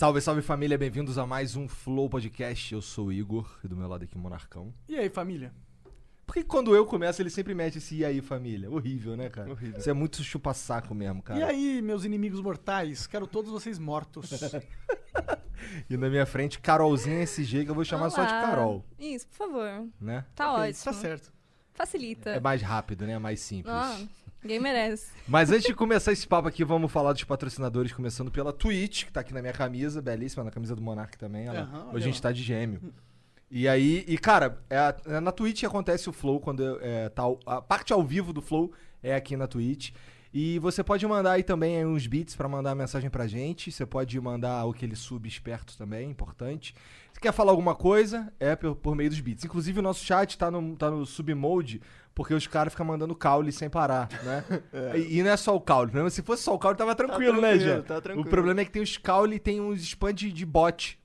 Salve, salve família, bem-vindos a mais um Flow Podcast. Eu sou o Igor e do meu lado aqui o Monarcão. E aí, família? Por que quando eu começo ele sempre mete esse e aí família? Horrível, né, cara? Horrível. Isso é muito chupa-saco mesmo, cara. E aí, meus inimigos mortais? Quero todos vocês mortos. E na minha frente, Carolzinha SG, que eu vou chamar só de Olá. Carol, Isso, por favor. né? Tá Ok, ótimo. Tá certo. Facilita. É mais rápido, né? Mais simples. Ah, ninguém merece. Mas antes de começar esse papo aqui, vamos falar dos patrocinadores, começando pela Twitch, que tá aqui na minha camisa, belíssima, na camisa do Monark também. Aham, olha Hoje a gente tá de gêmeo. E aí, e cara, é a- é na Twitch que acontece o Flow, quando é, tá, a parte ao vivo do Flow é aqui na Twitch. E você pode mandar aí também aí uns beats pra mandar mensagem pra gente. Você pode mandar aquele sub esperto também, importante. Se quer falar alguma coisa, é por, por meio dos beats. Inclusive o nosso chat tá no, tá no submode, porque os caras ficam mandando caule sem parar, né? E, e não é só o caule. Se fosse só o caule, tava tranquilo, né, tranquilo, Jean? tá tranquilo. O problema é que tem os caule e tem uns spam de, de bot.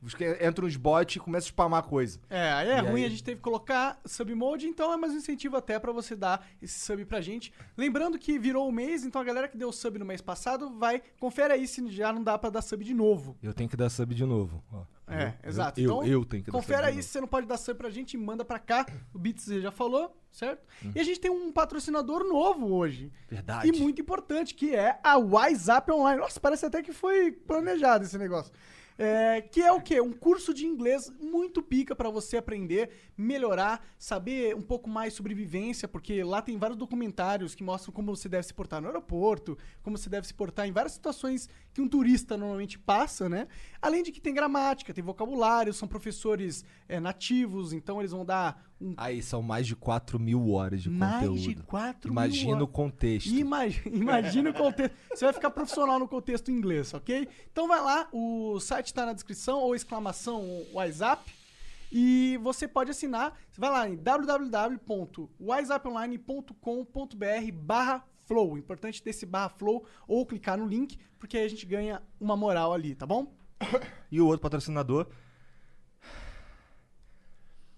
Entram uns bots e começam a spamar coisa. É, aí é E ruim, aí? a gente teve que colocar submode, então é mais um incentivo até pra você dar esse sub pra gente. Lembrando que virou o mês, então a galera que deu sub no mês passado vai, confere aí se já não dá pra dar sub de novo. Eu tenho que dar sub de novo. ó. É, exato. Eu, então, eu tenho que dar confere sub de aí se você não pode dar sub pra gente, manda pra cá. O Beats já falou, certo? Hum. E a gente tem um patrocinador novo hoje. Verdade. E muito importante, que é a WhatsApp Online. Nossa, parece até que foi planejado esse negócio. É, que é o quê? Um curso de inglês muito pica pra você aprender, melhorar, saber um pouco mais sobre vivência, porque lá tem vários documentários que mostram como você deve se portar no aeroporto, como você deve se portar em várias situações que um turista normalmente passa, né? Além de que tem gramática, tem vocabulário, são professores é, nativos, então eles vão dar Aí são mais de 4 mil horas de mais conteúdo. de 4 Imagina mil o contexto. Imagina, imagina o contexto. Você vai ficar profissional no contexto inglês, ok? Então vai lá, o site tá na descrição, ou exclamação WhatsApp. E você pode assinar. Você vai lá em www.whatsapponline.com.br barra flow. Importante ter esse barra flow ou clicar no link, porque aí a gente ganha uma moral ali, tá bom? E o outro patrocinador.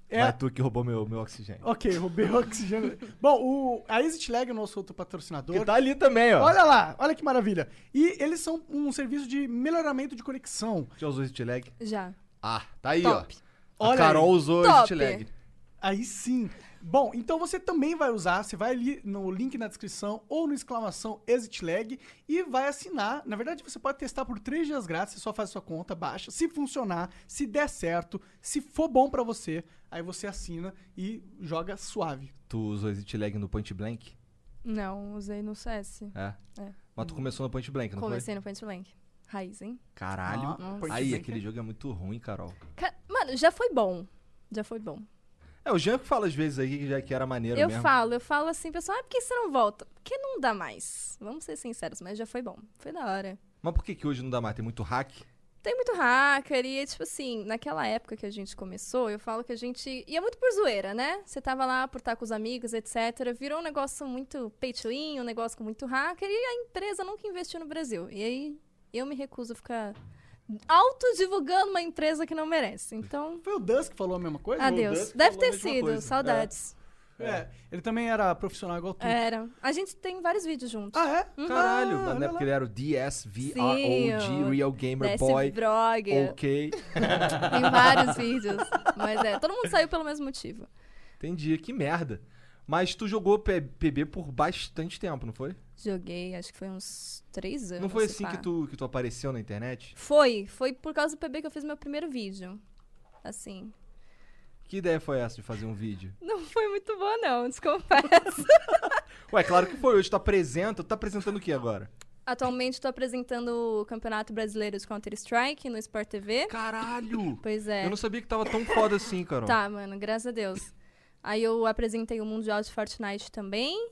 É- Vai tu que roubou meu, meu oxigênio. Ok, roubei o oxigênio. Bom, o, a ExitLag é o nosso outro patrocinador. Que tá ali também, ó. Olha lá, olha que maravilha. E eles são um serviço de melhoramento de conexão. Já usou esse lag? Já. Ah, tá aí, Top. ó. A Olha Carol aí. usou Top. esse lag. Aí sim. Bom, então você também vai usar, você vai ali no link na descrição ou no exclamação ExitLag e vai assinar. Na verdade, você pode testar por três dias grátis, você só faz a sua conta, baixa. Se funcionar, se der certo, se for bom pra você, aí você assina e joga suave. Tu usou esse lag no Point Blank? Não, usei no CS. É. É. Mas tu começou no Point Blank, não Comecei no Point Blank. Raiz, hein? foi? Caralho. Ah, aí, Blank aquele jogo é muito ruim, Carol. Ca- Mano, já foi bom. Já foi bom. É, o Jean que fala às vezes aí que já que era maneiro eu mesmo. falo, eu falo assim, pessoal, ah, por que você não volta? Porque não dá mais. Vamos ser sinceros, mas já foi bom. Foi da hora. Mas por que, que hoje não dá mais? Tem muito hack? Tem muito hacker e, tipo assim, naquela época que a gente começou, eu falo que a gente ia muito por zoeira, né? Você tava lá por estar com os amigos, etc. Virou um negócio muito win, um negócio com muito hacker e a empresa nunca investiu no Brasil. E aí eu me recuso a ficar autodivulgando uma empresa que não merece. Então, Foi o Dus que falou a mesma coisa? adeus. Dusk Deve ter sido, coisa. saudades. É, ele também era profissional igual tu. Era. A gente tem vários vídeos juntos. Ah, é? Caralho, Ah, na lá. ele era o DSVROG, Real Gamer Desce Boy, Brog. ok. Tem vários vídeos. Mas é, todo mundo saiu pelo mesmo motivo. Entendi, que merda. Mas tu jogou PB por bastante tempo, não foi? Joguei, acho que foi uns três anos. Não foi assim pá. que tu, que tu apareceu na internet? Foi, foi por causa do PB que eu fiz meu primeiro vídeo. Assim. Que ideia foi essa de fazer um vídeo? Não foi muito boa, não, desconfesso. Ué, claro que foi. Hoje tu apresenta. Tu tá apresentando o que agora? Atualmente estou apresentando o Campeonato Brasileiro de Counter-Strike no Sport TV. Caralho! Pois é. Eu não sabia que tava tão foda assim, Carol. Tá, mano, graças a Deus. Aí eu apresentei o Mundial de Fortnite também.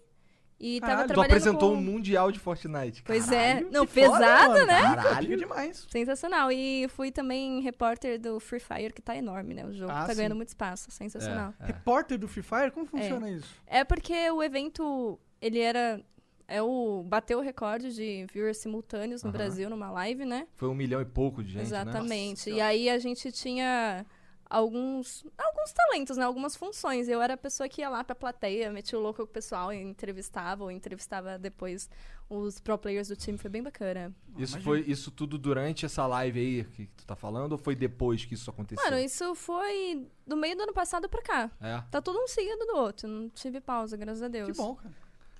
E Caralho, tava tu Tu trabalhando apresentou com... um mundial de Fortnite. Pois Caralho. é. Não, Que foda, né? Caralho. Demais. Sensacional. E fui também repórter do Free Fire, que tá enorme, né? O jogo Ah, tá sim. ganhando muito espaço. Sensacional. É, é. Repórter do Free Fire? Como funciona isso? É porque o evento, ele era... É o... Bateu o recorde de viewers simultâneos no Aham. Brasil, numa live, né? Foi um milhão e pouco de gente, né? Exatamente. Nossa e aí a gente tinha alguns alguns talentos, né? Algumas funções. Eu era a pessoa que ia lá pra plateia, metia o louco com o pessoal e entrevistava, ou entrevistava depois os pro players do time. Foi bem bacana. Isso foi isso tudo durante essa live aí que tu tá falando ou foi depois que isso aconteceu? Mano, isso foi do meio do ano passado pra cá. É. Tá todo um seguido do outro. Não tive pausa, graças a Deus. Que bom, cara.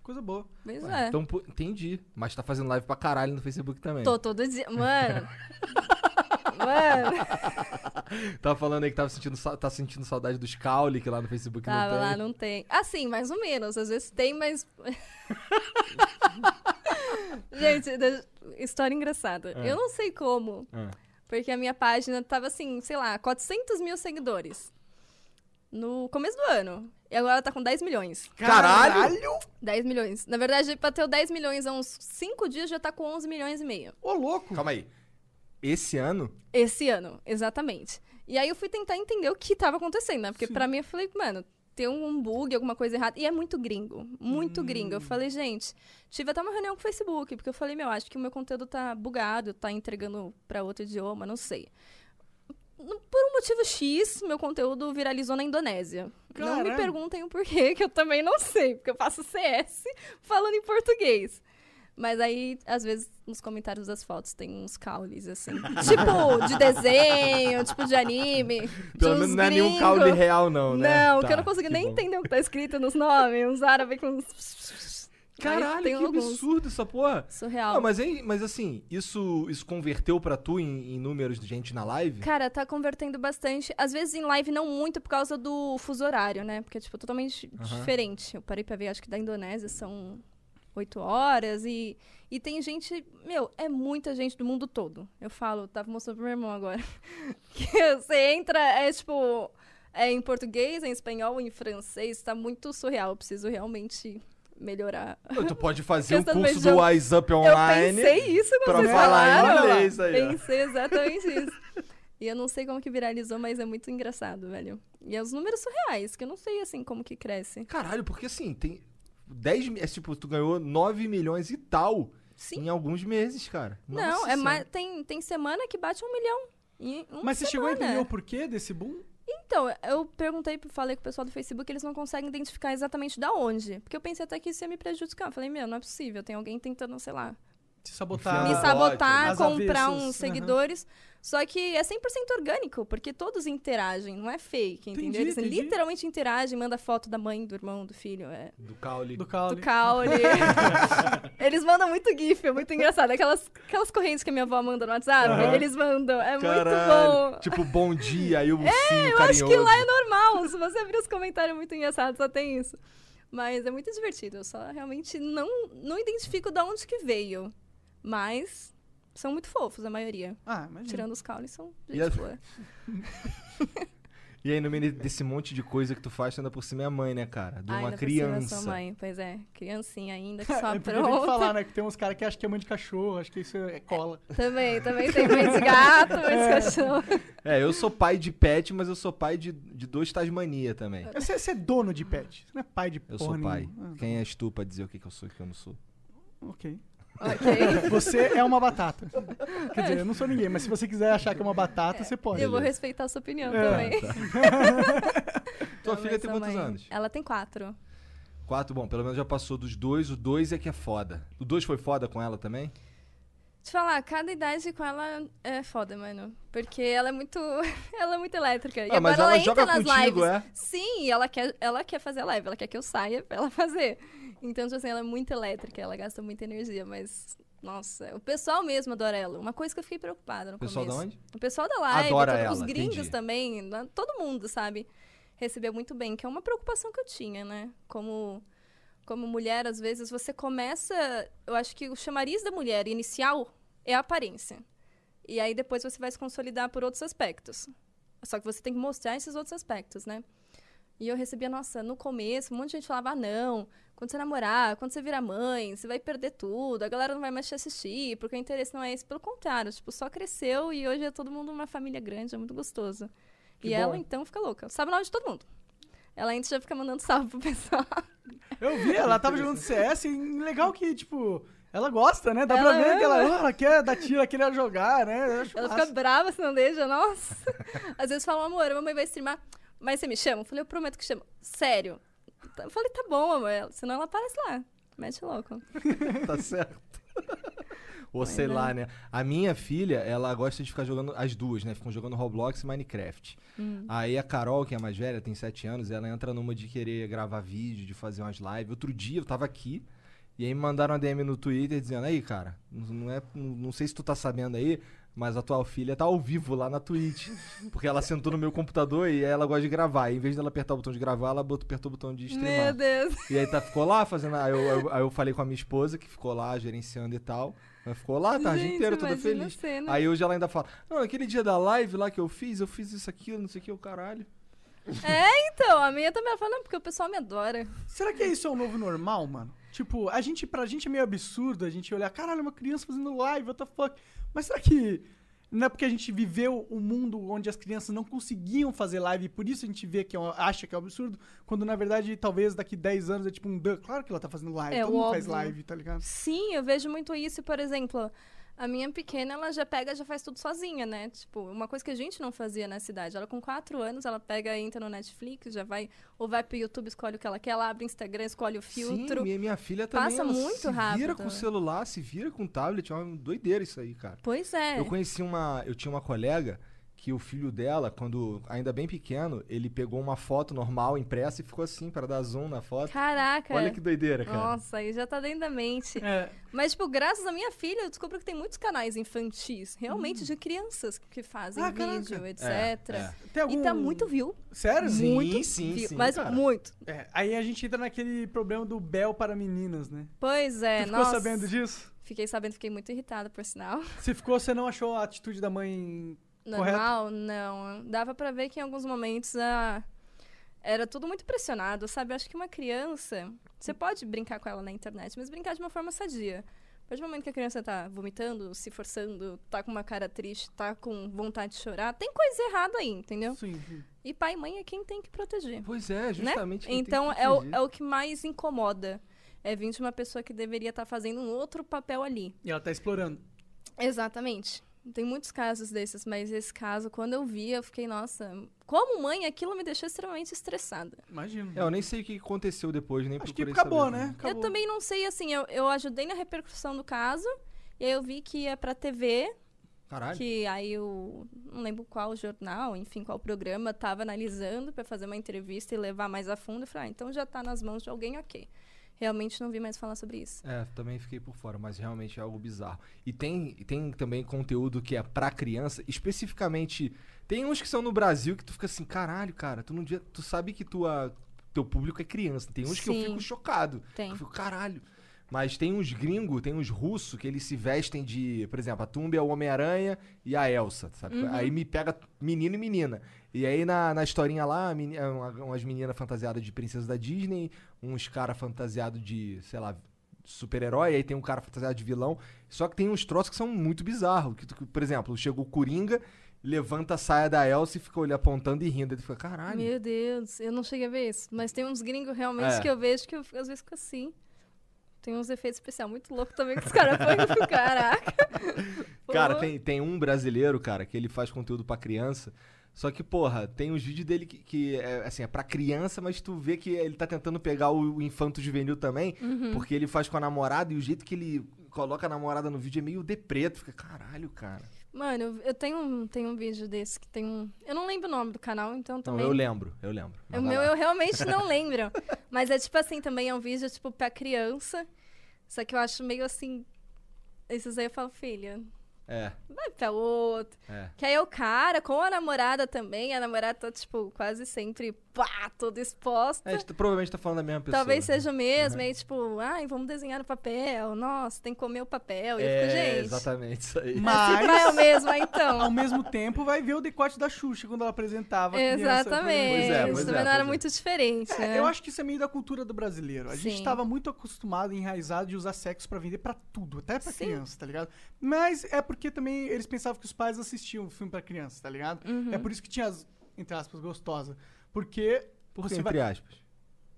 Coisa boa. Pois Ué, é. Então, entendi. Mas tá fazendo live pra caralho no Facebook também. Tô todo dia. Mano. Mano. Tava falando aí que tava sentindo, tá sentindo saudade dos Caule, que lá no Facebook Tava não tem. lá, não tem. Assim, mais ou menos. Às vezes tem, mas. Gente, história engraçada. É. Eu não sei como. Ah. Porque a minha página tava assim, sei lá, 400 mil seguidores. No começo do ano. E agora tá com 10 milhões. Caralho! 10 milhões. Na verdade, bateu 10 milhões há uns 5 dias, já tá com 11 milhões e meio. Ô, louco. Calma aí. Esse ano? Esse ano, exatamente. E aí eu fui tentar entender o que tava acontecendo, né? Porque pra mim eu falei, mano, tem um bug, alguma coisa errada. E é muito gringo, muito Hum. gringo. Eu falei, gente, tive até uma reunião com o Facebook, porque eu falei, meu, acho que o meu conteúdo tá bugado, tá entregando pra outro idioma, não sei. Por um motivo X, meu conteúdo viralizou na Indonésia. Não me perguntem o porquê, que eu também não sei, porque eu faço CS falando em português. Mas aí, às vezes, nos comentários das fotos tem uns caules, assim. tipo, de desenho, tipo de anime. Pelo menos não é nenhum caule real, não, né? Não, Tá, que eu não consigo nem bom. entender o que tá escrito nos nomes. Uns árabes com uns... Caralho, que alguns. absurdo essa porra. Surreal. Não, mas, hein, mas assim, isso, isso converteu pra tu em, em números de gente na live? Cara, tá convertendo bastante. Às vezes em live não muito por causa do fuso horário, né? Porque é, tipo, totalmente diferente. Eu parei pra ver, acho que da Indonésia são oito horas e... E tem gente... Meu, é muita gente do mundo todo. Eu falo, tava mostrando pro meu irmão agora. que você entra, é tipo... É em português, em espanhol, em francês. Tá muito surreal. Eu preciso realmente melhorar. Tu pode fazer o do curso do Wise Up Online. Eu pensei isso quando vocês falar falaram. inglês aí, ó. Pensei exatamente isso. E eu não sei como que viralizou, mas é muito engraçado, velho. E é os números surreais, que eu não sei, assim, como que cresce. Caralho, porque assim, tem 10 mi- é tipo, tu ganhou 9 milhões e tal Sim. em alguns meses, cara. não, Nossa é Senhora. mais, tem, tem semana que bate um milhão. Em uma Mas você chegou a semana. entender o porquê desse boom? Então, eu perguntei, falei com o pessoal do Facebook, eles não conseguem identificar exatamente da onde. Porque eu pensei até que isso ia me prejudicar. Eu falei, meu, não é possível, tem alguém tentando, sei lá, Se sabotar. me sabotar, comprar uns seguidores. Só que é 100% orgânico, porque todos interagem, não é fake, entendeu? Entendi, Eles entendi. literalmente interagem, manda foto da mãe, do irmão, do filho, é, Do caule. Do caule. do caule. eles mandam muito gif, é muito engraçado. Aquelas, aquelas correntes que a minha avó manda no WhatsApp, Aham. eles mandam, é muito Caralho. bom. Tipo, bom dia, aí o é, Eu acho que lá é normal, se você abrir os comentários é muito engraçado, só tem isso. Mas é muito divertido, eu só realmente não, não identifico de onde que veio. Mas são muito fofos, a maioria. Ah, imagina. Tirando os caules, são E gente boa. E aí, no meio desse monte de coisa que tu faz, tu ainda por cima é a mãe, né, cara? De Ai, uma por cima, criança. sua mãe, pois é. Criancinha ainda, que só É tem que apronta. falar, né? Que tem uns caras que acham que é mãe de cachorro, acho que isso é cola. Também, também tem mãe de gato, mãe de cachorro. É, eu sou pai de pet, mas eu sou pai de, de dois Tasmania também. Você, você é dono de pet, você não é pai de Eu sou pai. nenhuma. Quem és tu pra dizer o que, que eu sou e o que eu não sou? Ah, ok. Ok. Você é uma batata. Quer dizer, eu não sou ninguém, mas se você quiser achar que é uma batata, você pode. Eu vou respeitar a sua opinião É. também. Tua Não, filha mas tem quantos mãe- anos? Ela tem quatro. Quatro, bom, pelo menos já passou dos dois. O dois é que é foda. O dois foi foda com ela também? Te falar, cada idade com ela é foda, mano. Porque ela é muito. ela é muito elétrica. e Ah, mas agora ela ela, joga entra nas contigo, lives. é? Sim, ela quer, ela quer fazer a live, ela quer que eu saia pra ela fazer. Então, tipo assim, ela é muito elétrica, ela gasta muita energia, mas. Nossa, o pessoal mesmo adora ela. Uma coisa que eu fiquei preocupada no O pessoal da onde? O pessoal da live, Adora todo- ela, os gringos entendi. também, todo mundo, sabe? Recebeu muito bem, que é uma preocupação que eu tinha, né? Como, como mulher, às vezes, você começa. Eu acho que o chamariz da mulher inicial é a aparência. E aí depois você vai se consolidar por outros aspectos. Só que você tem que mostrar esses outros aspectos, né? E eu recebia, nossa, no começo, um monte de gente falava, ah, não, quando você namorar, quando você virar mãe, você vai perder tudo, a galera não vai mais te assistir, porque o interesse não é esse. Pelo contrário, tipo, só cresceu e hoje é todo mundo uma família grande, é muito gostoso. Que e bom. ela, então, fica louca. Sabe o nome de todo mundo. Ela ainda já fica mandando salve pro pessoal. Eu vi, ela tava jogando CS e legal que, tipo, ela gosta, né? Dá Ela pra ver que ela, ama. ela quer dar tiro, ela quer jogar, né? Ela massa. fica brava se não deixa, nossa. Às vezes falam, amor, a mamãe vai streamar, mas você me chama? Eu falei, eu prometo que chama. Sério? Eu falei, tá bom, amor. Senão ela aparece lá. Mete louco. tá certo. Ou sei lá, né? A minha filha, ela gosta de ficar jogando as duas, né? Ficam jogando Roblox e Minecraft. Aí a Carol, que é a mais velha, tem 7 anos, ela entra numa de querer gravar vídeo, de fazer umas lives. Outro dia eu tava aqui, e aí me mandaram uma DM no Twitter dizendo, aí, cara, não, é, não sei se tu tá sabendo aí, mas a tua filha tá ao vivo lá na Twitch. Porque ela sentou no meu computador e aí ela gosta de gravar. E em vez dela apertar o botão de gravar, ela botou, apertou o botão de streamar. Meu Deus. E aí tá, ficou lá fazendo. Aí eu, eu- aí eu falei com a minha esposa, que ficou lá gerenciando e tal. Ela ficou lá a tarde Gente, inteira, toda feliz. cena. Aí hoje ela ainda fala: Não, aquele dia da live lá que eu fiz, eu fiz isso, aquilo, não sei o que, o caralho. É, então, a minha também ela fala, não, porque o pessoal me adora. Será que isso é o novo normal, mano? Tipo, a gente, pra gente é meio absurdo a gente olhar, caralho, uma criança fazendo live, what the fuck. Mas será que não é porque a gente viveu um mundo onde as crianças não conseguiam fazer live e por isso a gente vê que é um- acha que é um absurdo, quando na verdade talvez daqui 10 anos é tipo um. Claro que ela tá fazendo live, É, todo mundo faz óbvio. live, tá ligado? Sim, eu vejo muito isso, por exemplo. A minha pequena, ela já pega, já faz tudo sozinha, né? Tipo, uma coisa que a gente não fazia na cidade. Ela com quatro anos, ela pega, entra no Netflix, já vai, ou vai pro YouTube, escolhe o que ela quer, ela abre o Instagram, escolhe o filtro. Sim, minha, minha filha também. Passa muito se vira rápido. com o celular, se vira com o tablet. É uma doideira isso aí, cara. Pois é. Eu conheci uma. Eu tinha uma colega que o filho dela, quando ainda bem pequeno, ele pegou uma foto normal, impressa, e ficou assim, para dar zoom na foto. Caraca. Olha que doideira, cara. Nossa, aí já tá dentro da mente. É, Mas, tipo, graças à minha filha, eu descubro que tem muitos canais infantis, realmente de crianças que fazem Ah, caraca. vídeo, etc. é. tem algum... E tá muito view. Sério? Sim, muito sim, view, sim, Mas cara. muito. É, aí a gente entra naquele problema do Bel para meninas, né? Pois é, Você ficou nossa. sabendo disso? Fiquei sabendo, fiquei muito irritada, por sinal. Você ficou, você não achou a atitude da mãe Normal, não. Dava pra ver que em alguns momentos ah, era tudo muito pressionado, sabe? Eu acho que uma criança, você pode brincar com ela na internet, mas brincar de uma forma sadia. A partir do momento que a criança tá vomitando, se forçando, tá com uma cara triste, tá com vontade de chorar, tem coisa errada aí, entendeu? Sim, sim. E pai e mãe é quem tem que proteger. Pois é, né? justamente. tem Então é o, é o que mais incomoda. É vir de uma pessoa que deveria estar fazendo um outro papel ali. E ela tá explorando. Exatamente. Tem muitos casos desses, mas esse caso, quando eu vi, eu fiquei, nossa, como mãe, aquilo me deixou extremamente estressada. Imagino. É, eu nem sei o que aconteceu depois, nem Acho que acabou, saber né? Acabou. Eu também não sei, assim, eu, eu ajudei na repercussão do caso, e aí eu vi que ia pra TV, Caralho. que aí o. Não lembro qual jornal, enfim, qual programa, tava analisando pra fazer uma entrevista e levar mais a fundo. Eu falei, ah, então já tá nas mãos de alguém, ok. Realmente não vi mais falar sobre isso. É, também fiquei por fora, mas realmente é algo bizarro. E tem, tem também conteúdo que é pra criança, especificamente. Tem uns que são no Brasil que tu fica assim, caralho, cara, tu, não, devia- tu sabe que tua, teu público é criança. Tem uns que eu Sim. fico chocado. Tem. Eu fico, caralho. Mas tem uns gringos, tem uns russos que eles se vestem de. Por exemplo, a Tumba é o Homem-Aranha e a Elsa, sabe? Uhum. Aí me pega menino e menina. E aí na, na historinha lá, meni- é uma- umas meninas fantasiadas de princesa da Disney, uns caras fantasiados de, sei lá, super-herói, aí tem um cara fantasiado de vilão. Só que tem uns troços que são muito bizarros. Que, por exemplo, chegou o Coringa, levanta a saia da Elsa e fica olhando, apontando e rindo. Ele fica, caralho. Meu Deus, eu não cheguei a ver isso. Mas tem uns gringos realmente É. que eu vejo que eu às vezes fico assim. Tem uns efeitos especiais muito loucos também que os caras põem caraca. Cara, tem, tem um brasileiro, cara, que ele faz conteúdo pra criança. Só que, porra, tem os vídeos dele que, que é, assim, é pra criança, mas tu vê que ele tá tentando pegar o, o infanto juvenil também, Uhum. porque ele faz com a namorada e o jeito que ele coloca a namorada no vídeo é meio depreto. Fica, caralho, cara. Mano, eu- tenho um, tenho um vídeo desse que tem um. Eu não lembro o nome do canal, então Não, também. eu lembro, eu lembro. O meu lá. eu realmente não lembro. Mas é tipo assim, também é um vídeo, tipo, pra criança. Só que eu acho meio assim. Esses aí eu falo, filha, É, vai pra outro. é. Que aí é o cara com a namorada também, a namorada tá, tipo, quase sempre, pá, toda exposta. É, a gente tá- provavelmente tá falando da mesma pessoa. Talvez seja o mesmo, aí tipo, ai, vamos desenhar no papel, nossa, tem que comer o papel. E eu É, fico, gente, exatamente isso aí. Mas- se vai o mesmo, aí, então. Ao mesmo tempo, vai ver o decote da Xuxa quando ela apresentava. a criança, Exatamente. Pois é, pois Isso é, também não era pois é. muito diferente, É, né? eu acho que isso é meio da cultura do brasileiro. A gente Sim. tava muito acostumado, enraizado de usar sexo pra vender pra tudo, até pra Sim. criança, tá ligado? Mas é porque também eles pensavam que os pais assistiam o filme pra criança, tá ligado? Uhum. É por isso que tinha as, entre aspas, gostosa. Porque Por você entre vai... aspas.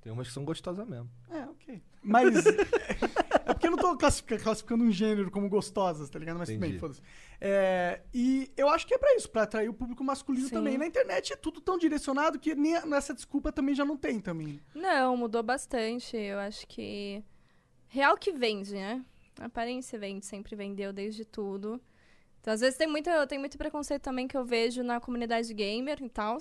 Tem umas que são gostosas mesmo. É, ok. Mas é porque eu não tô classifica- classificando um gênero como gostosas, tá ligado? Mas Entendi. foda-se. É, e eu acho que é pra isso, pra atrair o público masculino Sim. também. Na internet é tudo tão direcionado que nem nessa desculpa também já não tem também. Não, mudou bastante. Eu acho que. Real que vende, né? A aparência vende, sempre vendeu desde tudo. Então, às vezes, tem muito, tem muito preconceito também que eu vejo na comunidade gamer e tal.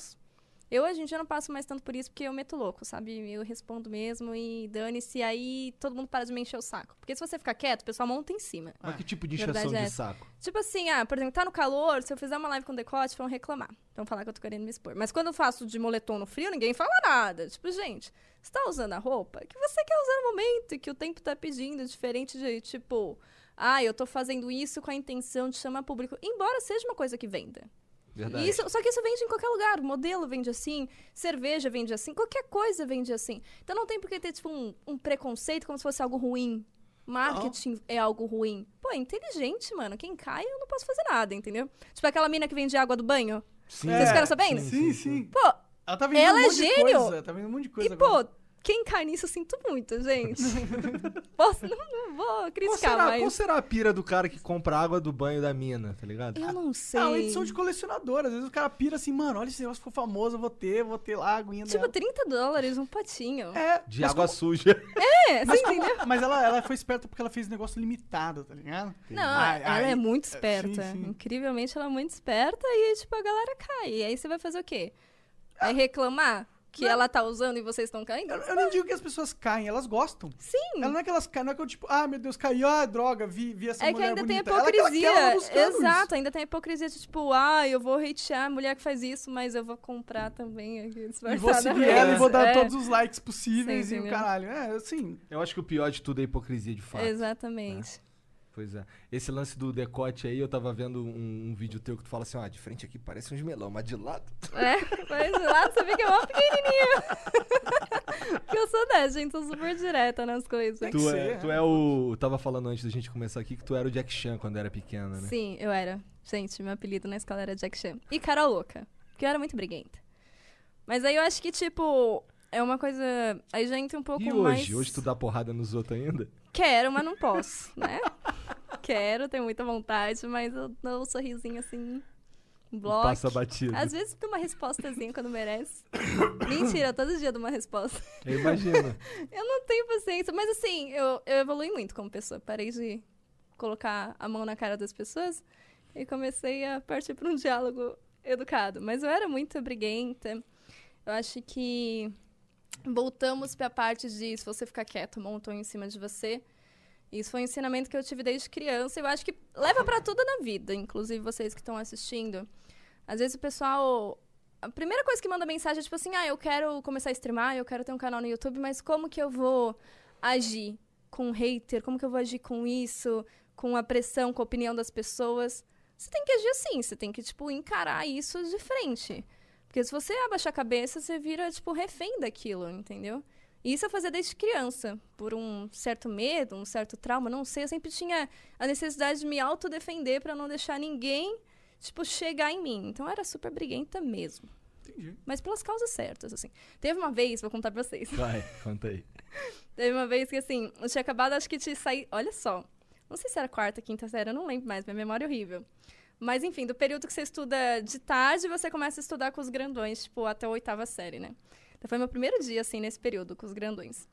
Eu, hoje em dia, não passo mais tanto por isso, porque eu meto louco, sabe? Eu respondo mesmo e dane-se, aí todo mundo para de me encher o saco. Porque se você ficar quieto, o pessoal monta em cima. Mas que tipo de é de essa. saco? Tipo assim, ah, por exemplo, tá no calor, se eu fizer uma live com decote, vão reclamar. Vão falar que eu tô querendo me expor. Mas quando eu faço de moletom no frio, ninguém fala nada. Tipo, gente, você tá usando a roupa que você quer usar no momento e que o tempo tá pedindo, diferente de, tipo, ah, eu tô fazendo isso com a intenção de chamar público. Embora seja uma coisa que venda. Verdade. Isso, só que isso vende em qualquer lugar. Modelo vende assim, cerveja vende assim, qualquer coisa vende assim. Então não tem por que ter, tipo, um, um preconceito como se fosse algo ruim. Marketing é algo ruim. Pô, é inteligente, mano. Quem cai, eu não posso fazer nada, entendeu? Tipo aquela mina que vende água do banho. Sim. Vocês ficaram sabendo? Sim, sim. Pô, Ela tá vendendo Ela um é monte de gênio! coisa. Tá vendendo um monte de coisa e agora. pô, quem cai nisso eu sinto muito, gente. Posso, não, não vou Qual criticar, será, qual mas. será a pira do cara que compra água do banho da mina, tá ligado? Eu não sei. É uma edição de colecionador. Às vezes o cara pira assim, mano, olha esse negócio ficou famoso, eu vou ter, vou ter lá a aguinha Tipo, dela. 30 dólares um potinho. É, De água como- suja. É, Mas, você entendeu? mas ela, ela foi esperta porque ela fez negócio limitado, tá ligado? Não, Ai, ela ai, é muito sim, esperta. sim. Incrivelmente, ela é muito esperta e, tipo, a galera cai. E aí você vai fazer o quê? Vai reclamar que Não. ela tá usando e vocês estão caindo? Eu, eu nem digo que as pessoas caem, elas gostam. Sim. Ela não é que elas caem, não é que eu, tipo, ah, meu Deus, caiu, ah, droga, vi, vi essa É que mulher ainda tem a bonita. Ela que ela quer, hipocrisia. ela tá buscando Exato, isso. ainda tem a hipocrisia de tipo, ah, eu vou hatear a mulher que faz isso, mas eu vou comprar também aqui E vou seguir ela e vou dar É, todos os likes possíveis Sim, e o caralho. É, assim, Eu acho que o pior de tudo é a hipocrisia de fato. Exatamente. Pois é. Esse lance do decote aí, eu tava vendo um, um vídeo teu que tu fala assim, ó, de frente aqui parece uns melão, mas de lado. É, mas de lado você vê que é mó pequenininho. Porque eu sou dessa, gente, sou super direta nas coisas. Tu é, é. tu é o. Eu tava falando antes da gente começar aqui que tu era o Jack Chan quando era pequena, né? Sim, eu era. Gente, meu apelido na escola era Jack Chan. E cara louca. Porque eu era muito briguenta. Mas aí eu acho que, tipo, é uma coisa. Aí já entra um pouco E mais. hoje? Hoje tu dá porrada nos outros ainda? Quero, mas não posso, né? Quero, tenho muita vontade, mas eu dou um sorrisinho assim. Bloco. Passa batido. Às vezes dou uma respostazinha quando merece. Mentira, todo dia dou uma resposta. Eu imagino. Eu não tenho paciência, mas assim, eu, eu evolui muito como pessoa. Parei de colocar a mão na cara das pessoas e comecei a partir para um diálogo educado. Mas eu era muito briguenta. Eu acho que voltamos para a parte de se você ficar quieto, montam em cima de você. Isso foi um ensinamento que eu tive desde criança. Eu acho que leva para tudo na vida, inclusive vocês que estão assistindo. Às vezes o pessoal a primeira coisa que manda mensagem é tipo assim: ah, eu quero começar a streamar, eu quero ter um canal no YouTube, mas como que eu vou agir com um hater? Como que eu vou agir com isso? Com a pressão, com a opinião das pessoas? Você tem que agir assim, você tem que, tipo, encarar isso de frente. Porque se você abaixar a cabeça, você vira, tipo, refém daquilo, entendeu? E isso eu fazia desde criança, por um certo medo, um certo trauma, não sei. Eu sempre tinha a necessidade de me autodefender para não deixar ninguém, tipo, chegar em mim. Então eu era super briguenta mesmo. entendi. Mas pelas causas certas, assim. Teve uma vez, vou contar pra vocês. Vai, conta aí. Teve uma vez que, assim, eu tinha acabado, acho que de sair. Olha só. Não sei se era quarta, quinta série, eu não lembro mais, minha memória é horrível. Mas, enfim, do período que você estuda de tarde, você começa a estudar com os grandões, tipo, até a oitava série, né? Então foi meu primeiro dia, assim, nesse período, com os grandões.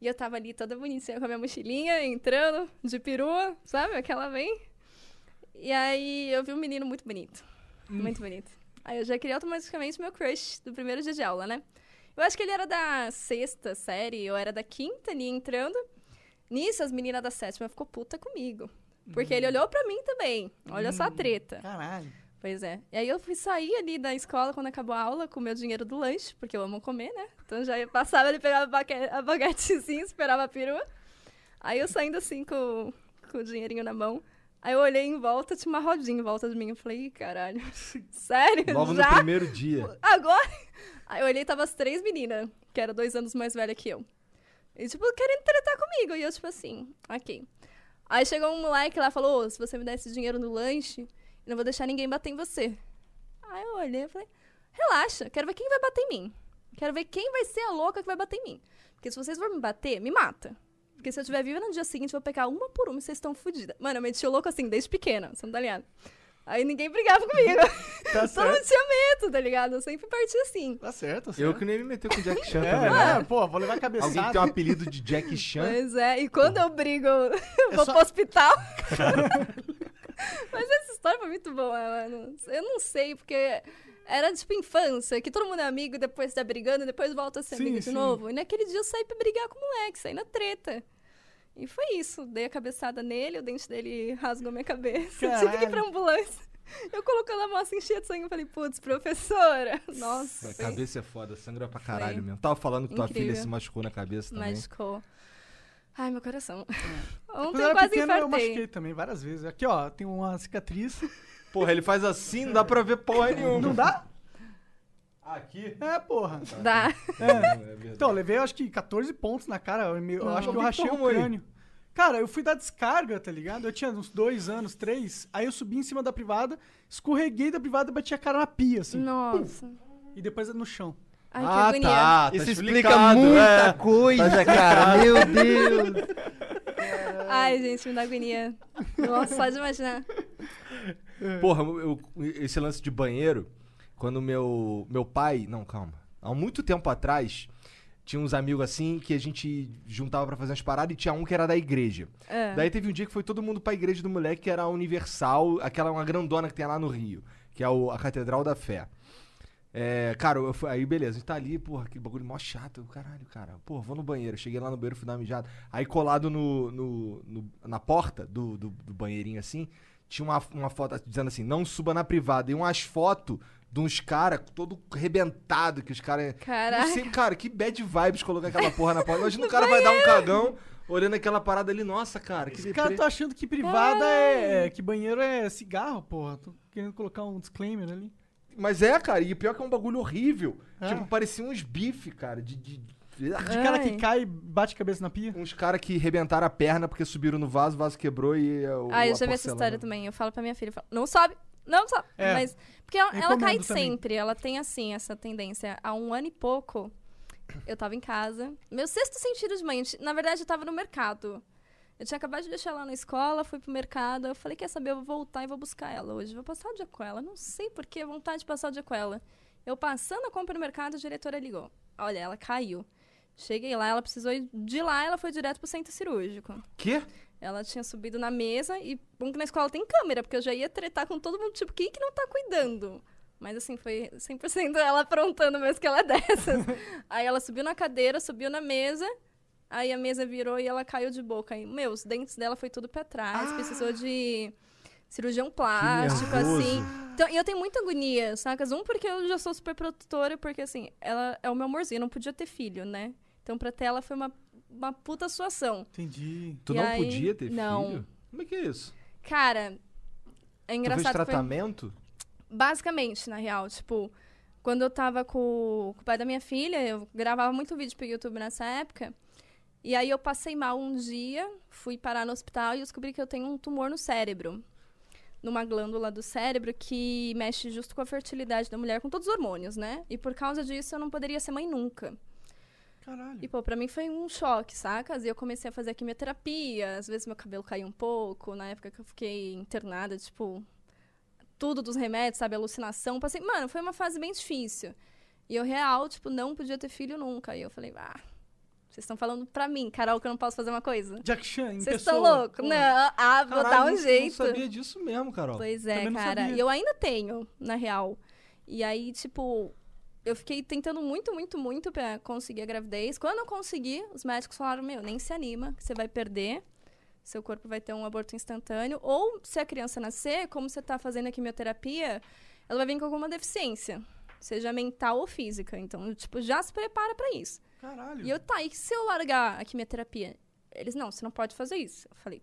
E eu tava ali toda bonitinha com a minha mochilinha, entrando de perua, sabe? Aquela vem. E aí eu vi um menino muito bonito. Muito bonito. Aí eu já queria automaticamente meu crush do primeiro dia de aula, né? Eu acho que ele era da sexta série, eu era da quinta ali entrando. Nisso, as meninas da sétima ficou puta comigo. Porque ele olhou pra mim também. Olha só a treta. Caralho. Pois é. E aí eu fui sair ali da escola quando acabou a aula com o meu dinheiro do lanche, porque eu amo comer, né? Então já passava, ele pegava a baguetezinha, esperava a perua. Aí eu saindo assim com, com o dinheirinho na mão. Aí eu olhei em volta, tinha uma rodinha em volta de mim. Eu falei, Ih, caralho, sério? Logo no já? primeiro dia. Agora? Aí eu olhei e tava as três meninas, que eram dois anos mais velhas que eu. E, tipo, querendo tretar comigo. E eu, tipo assim, ok. Aí chegou um moleque lá e falou: "Ô, se você me der esse dinheiro no lanche, eu não vou deixar ninguém bater em você. Aí eu olhei e falei: relaxa, quero ver quem vai bater em mim. Quero ver quem vai ser a louca que vai bater em mim. Porque se vocês forem me bater, me mata. Porque se eu estiver viva no dia seguinte, eu vou pegar uma por uma e vocês estão fodidas. Mano, eu meti o louco assim, desde pequena, você não tá ligado? Aí ninguém brigava comigo. Tá Todo mundo tinha medo, tá ligado? Eu sempre parti assim. Tá certo, tá Eu certo. que nem me meteu com o Jack Chan também. É, né? é, pô, vou levar a cabeçada. Alguém que tem um apelido de Jack Chan. Pois é, e quando eu brigo, eu vou só- pro hospital. Mas essa história foi muito boa, mano. Eu não sei, porque era tipo infância, que todo mundo é amigo, depois tá brigando, depois volta a ser Sim, amigo de sim. novo. E naquele dia eu saí pra brigar com o moleque, saí na treta. E foi isso. Dei a cabeçada nele, o dente dele rasgou minha cabeça. Tive que ir Caralho. pra ambulância. Eu colocando a mão assim, cheia de sangue, eu falei, putz, professora. Nossa. A cabeça é foda, sangra pra caralho Foi. mesmo. Tava falando que tua Incrível. filha se machucou na cabeça também. Machucou. Ai, meu coração. Quando Ontem eu eu era quase pequeno, eu infartei. machuquei também várias vezes. Aqui, ó, tem uma cicatriz. Porra, ele faz assim, não dá pra ver porra nenhuma. Não dá? Aqui? É, porra. Dá. É. Então, eu levei acho que 14 pontos na cara. Eu, eu Não. acho que eu rachei o aí? crânio. Cara, eu fui dar descarga, tá ligado? Eu tinha uns dois anos, três. Aí eu subi em cima da privada, escorreguei da privada e bati a cara na pia, assim. Nossa. E depois no chão. Ai, que ah, agonia. tá. tá Isso explica muita é. coisa, cara. Meu Deus. Ai, gente, me dá agonia. Nossa, só de imaginar. Porra, eu- esse lance de banheiro, quando meu, meu pai. Não, calma. Há muito tempo atrás, tinha uns amigos assim que a gente juntava pra fazer umas paradas e tinha um que era da igreja. É. Daí teve um dia que foi todo mundo pra igreja do moleque, que era a Universal, aquela uma grandona que tem lá no Rio, que é o- a Catedral da Fé. É, cara, eu fui- aí beleza, a gente tá ali, porra, que bagulho mó chato. Caralho, cara, porra, vou no banheiro. Cheguei lá no banheiro, fui dar uma mijada. Aí colado no, no- no- na porta do, do, do banheirinho assim, tinha uma, uma foto dizendo assim: não suba na privada. E umas fotos de uns caras todo rebentado, que os caras. Caralho. Não sei, cara, que bad vibes colocar aquela porra na porta. Imagina o cara vai dar um cagão olhando aquela parada ali. Nossa, cara, que Os caras estão achando que privada é, é- que banheiro é cigarro, porra. Tô querendo colocar um disclaimer ali. Mas é, cara, e pior que é um bagulho horrível. É. Tipo, parecia uns bife, cara, de. de- de- De cara que Ai. cai e bate a cabeça na pia. Uns caras que rebentaram a perna porque subiram no vaso, o vaso quebrou e. uh, o- Ah, eu já vi essa história também. Eu falo pra minha filha, eu falo, não sobe, não sobe. É. Mas, porque ela, ela cai também. sempre, ela tem assim, essa tendência. Há um ano e pouco, eu tava em casa. Meu sexto sentido de manhã, na verdade, eu tava no mercado. Eu tinha acabado de deixar ela na escola, fui pro mercado. Eu falei, quer saber, eu vou voltar e vou buscar ela hoje. Vou passar o dia com ela. Não sei por que vontade de passar o dia com ela. Eu passando a compra no mercado, a diretora ligou. Olha, ela caiu. Cheguei lá, ela precisou ir de lá, ela foi direto pro centro cirúrgico. Quê? Ela tinha subido na mesa e bom que na escola tem câmera, porque eu já ia tretar com todo mundo, tipo, quem que não tá cuidando? Mas assim, foi 100% ela aprontando mesmo que ela é dessas. aí ela subiu na cadeira, subiu na mesa, aí a mesa virou e ela caiu de boca. Aí, meu, os dentes dela foi tudo pra trás, precisou de cirurgião plástico, assim. Então, e eu tenho muita agonia, sacas? Um, porque eu já sou super protetora, porque assim, ela é o meu amorzinho, eu não podia ter filho, né? Então, pra ter ela foi uma, uma puta situação. Entendi. Tu E não aí- podia ter não. filho? Como é que é isso? Cara, é Tu fez engraçado. que foi- tratamento? Basicamente, na real, tipo, quando eu tava com, com o pai da minha filha, eu gravava muito vídeo pro YouTube nessa época. E aí eu passei mal um dia, fui parar no hospital e descobri que eu tenho um tumor no cérebro. Numa glândula do cérebro que mexe justo com a fertilidade da mulher, com todos os hormônios, né? E por causa disso eu não poderia ser mãe nunca. Caralho. E, pô, pra mim foi um choque, sacas? E eu comecei a fazer quimioterapia, às vezes meu cabelo caiu um pouco, na época que eu fiquei internada, tipo, tudo dos remédios, sabe? Alucinação. Passei, mano, foi uma fase bem difícil. E eu, real, tipo, não podia ter filho nunca. E eu falei, ah, vocês estão falando pra mim, Carol, que eu não posso fazer uma coisa? Jack Chan, Vocês estão loucos? Não, ah, vou Caralho, dar um jeito. Não sabia disso mesmo, Carol. Pois é, cara. E eu ainda tenho, na real. E aí, tipo, eu fiquei tentando muito, muito, muito pra conseguir a gravidez. Quando eu consegui, os médicos falaram: Meu, nem se anima, que você vai perder. seu corpo vai ter um aborto instantâneo. Ou, se a criança nascer, como você está fazendo a quimioterapia, ela vai vir com alguma deficiência, seja mental ou física. Então, tipo, já se prepara para isso. Caralho. E eu, tá, e se eu largar a quimioterapia? Eles, não, você não pode fazer isso. Eu falei,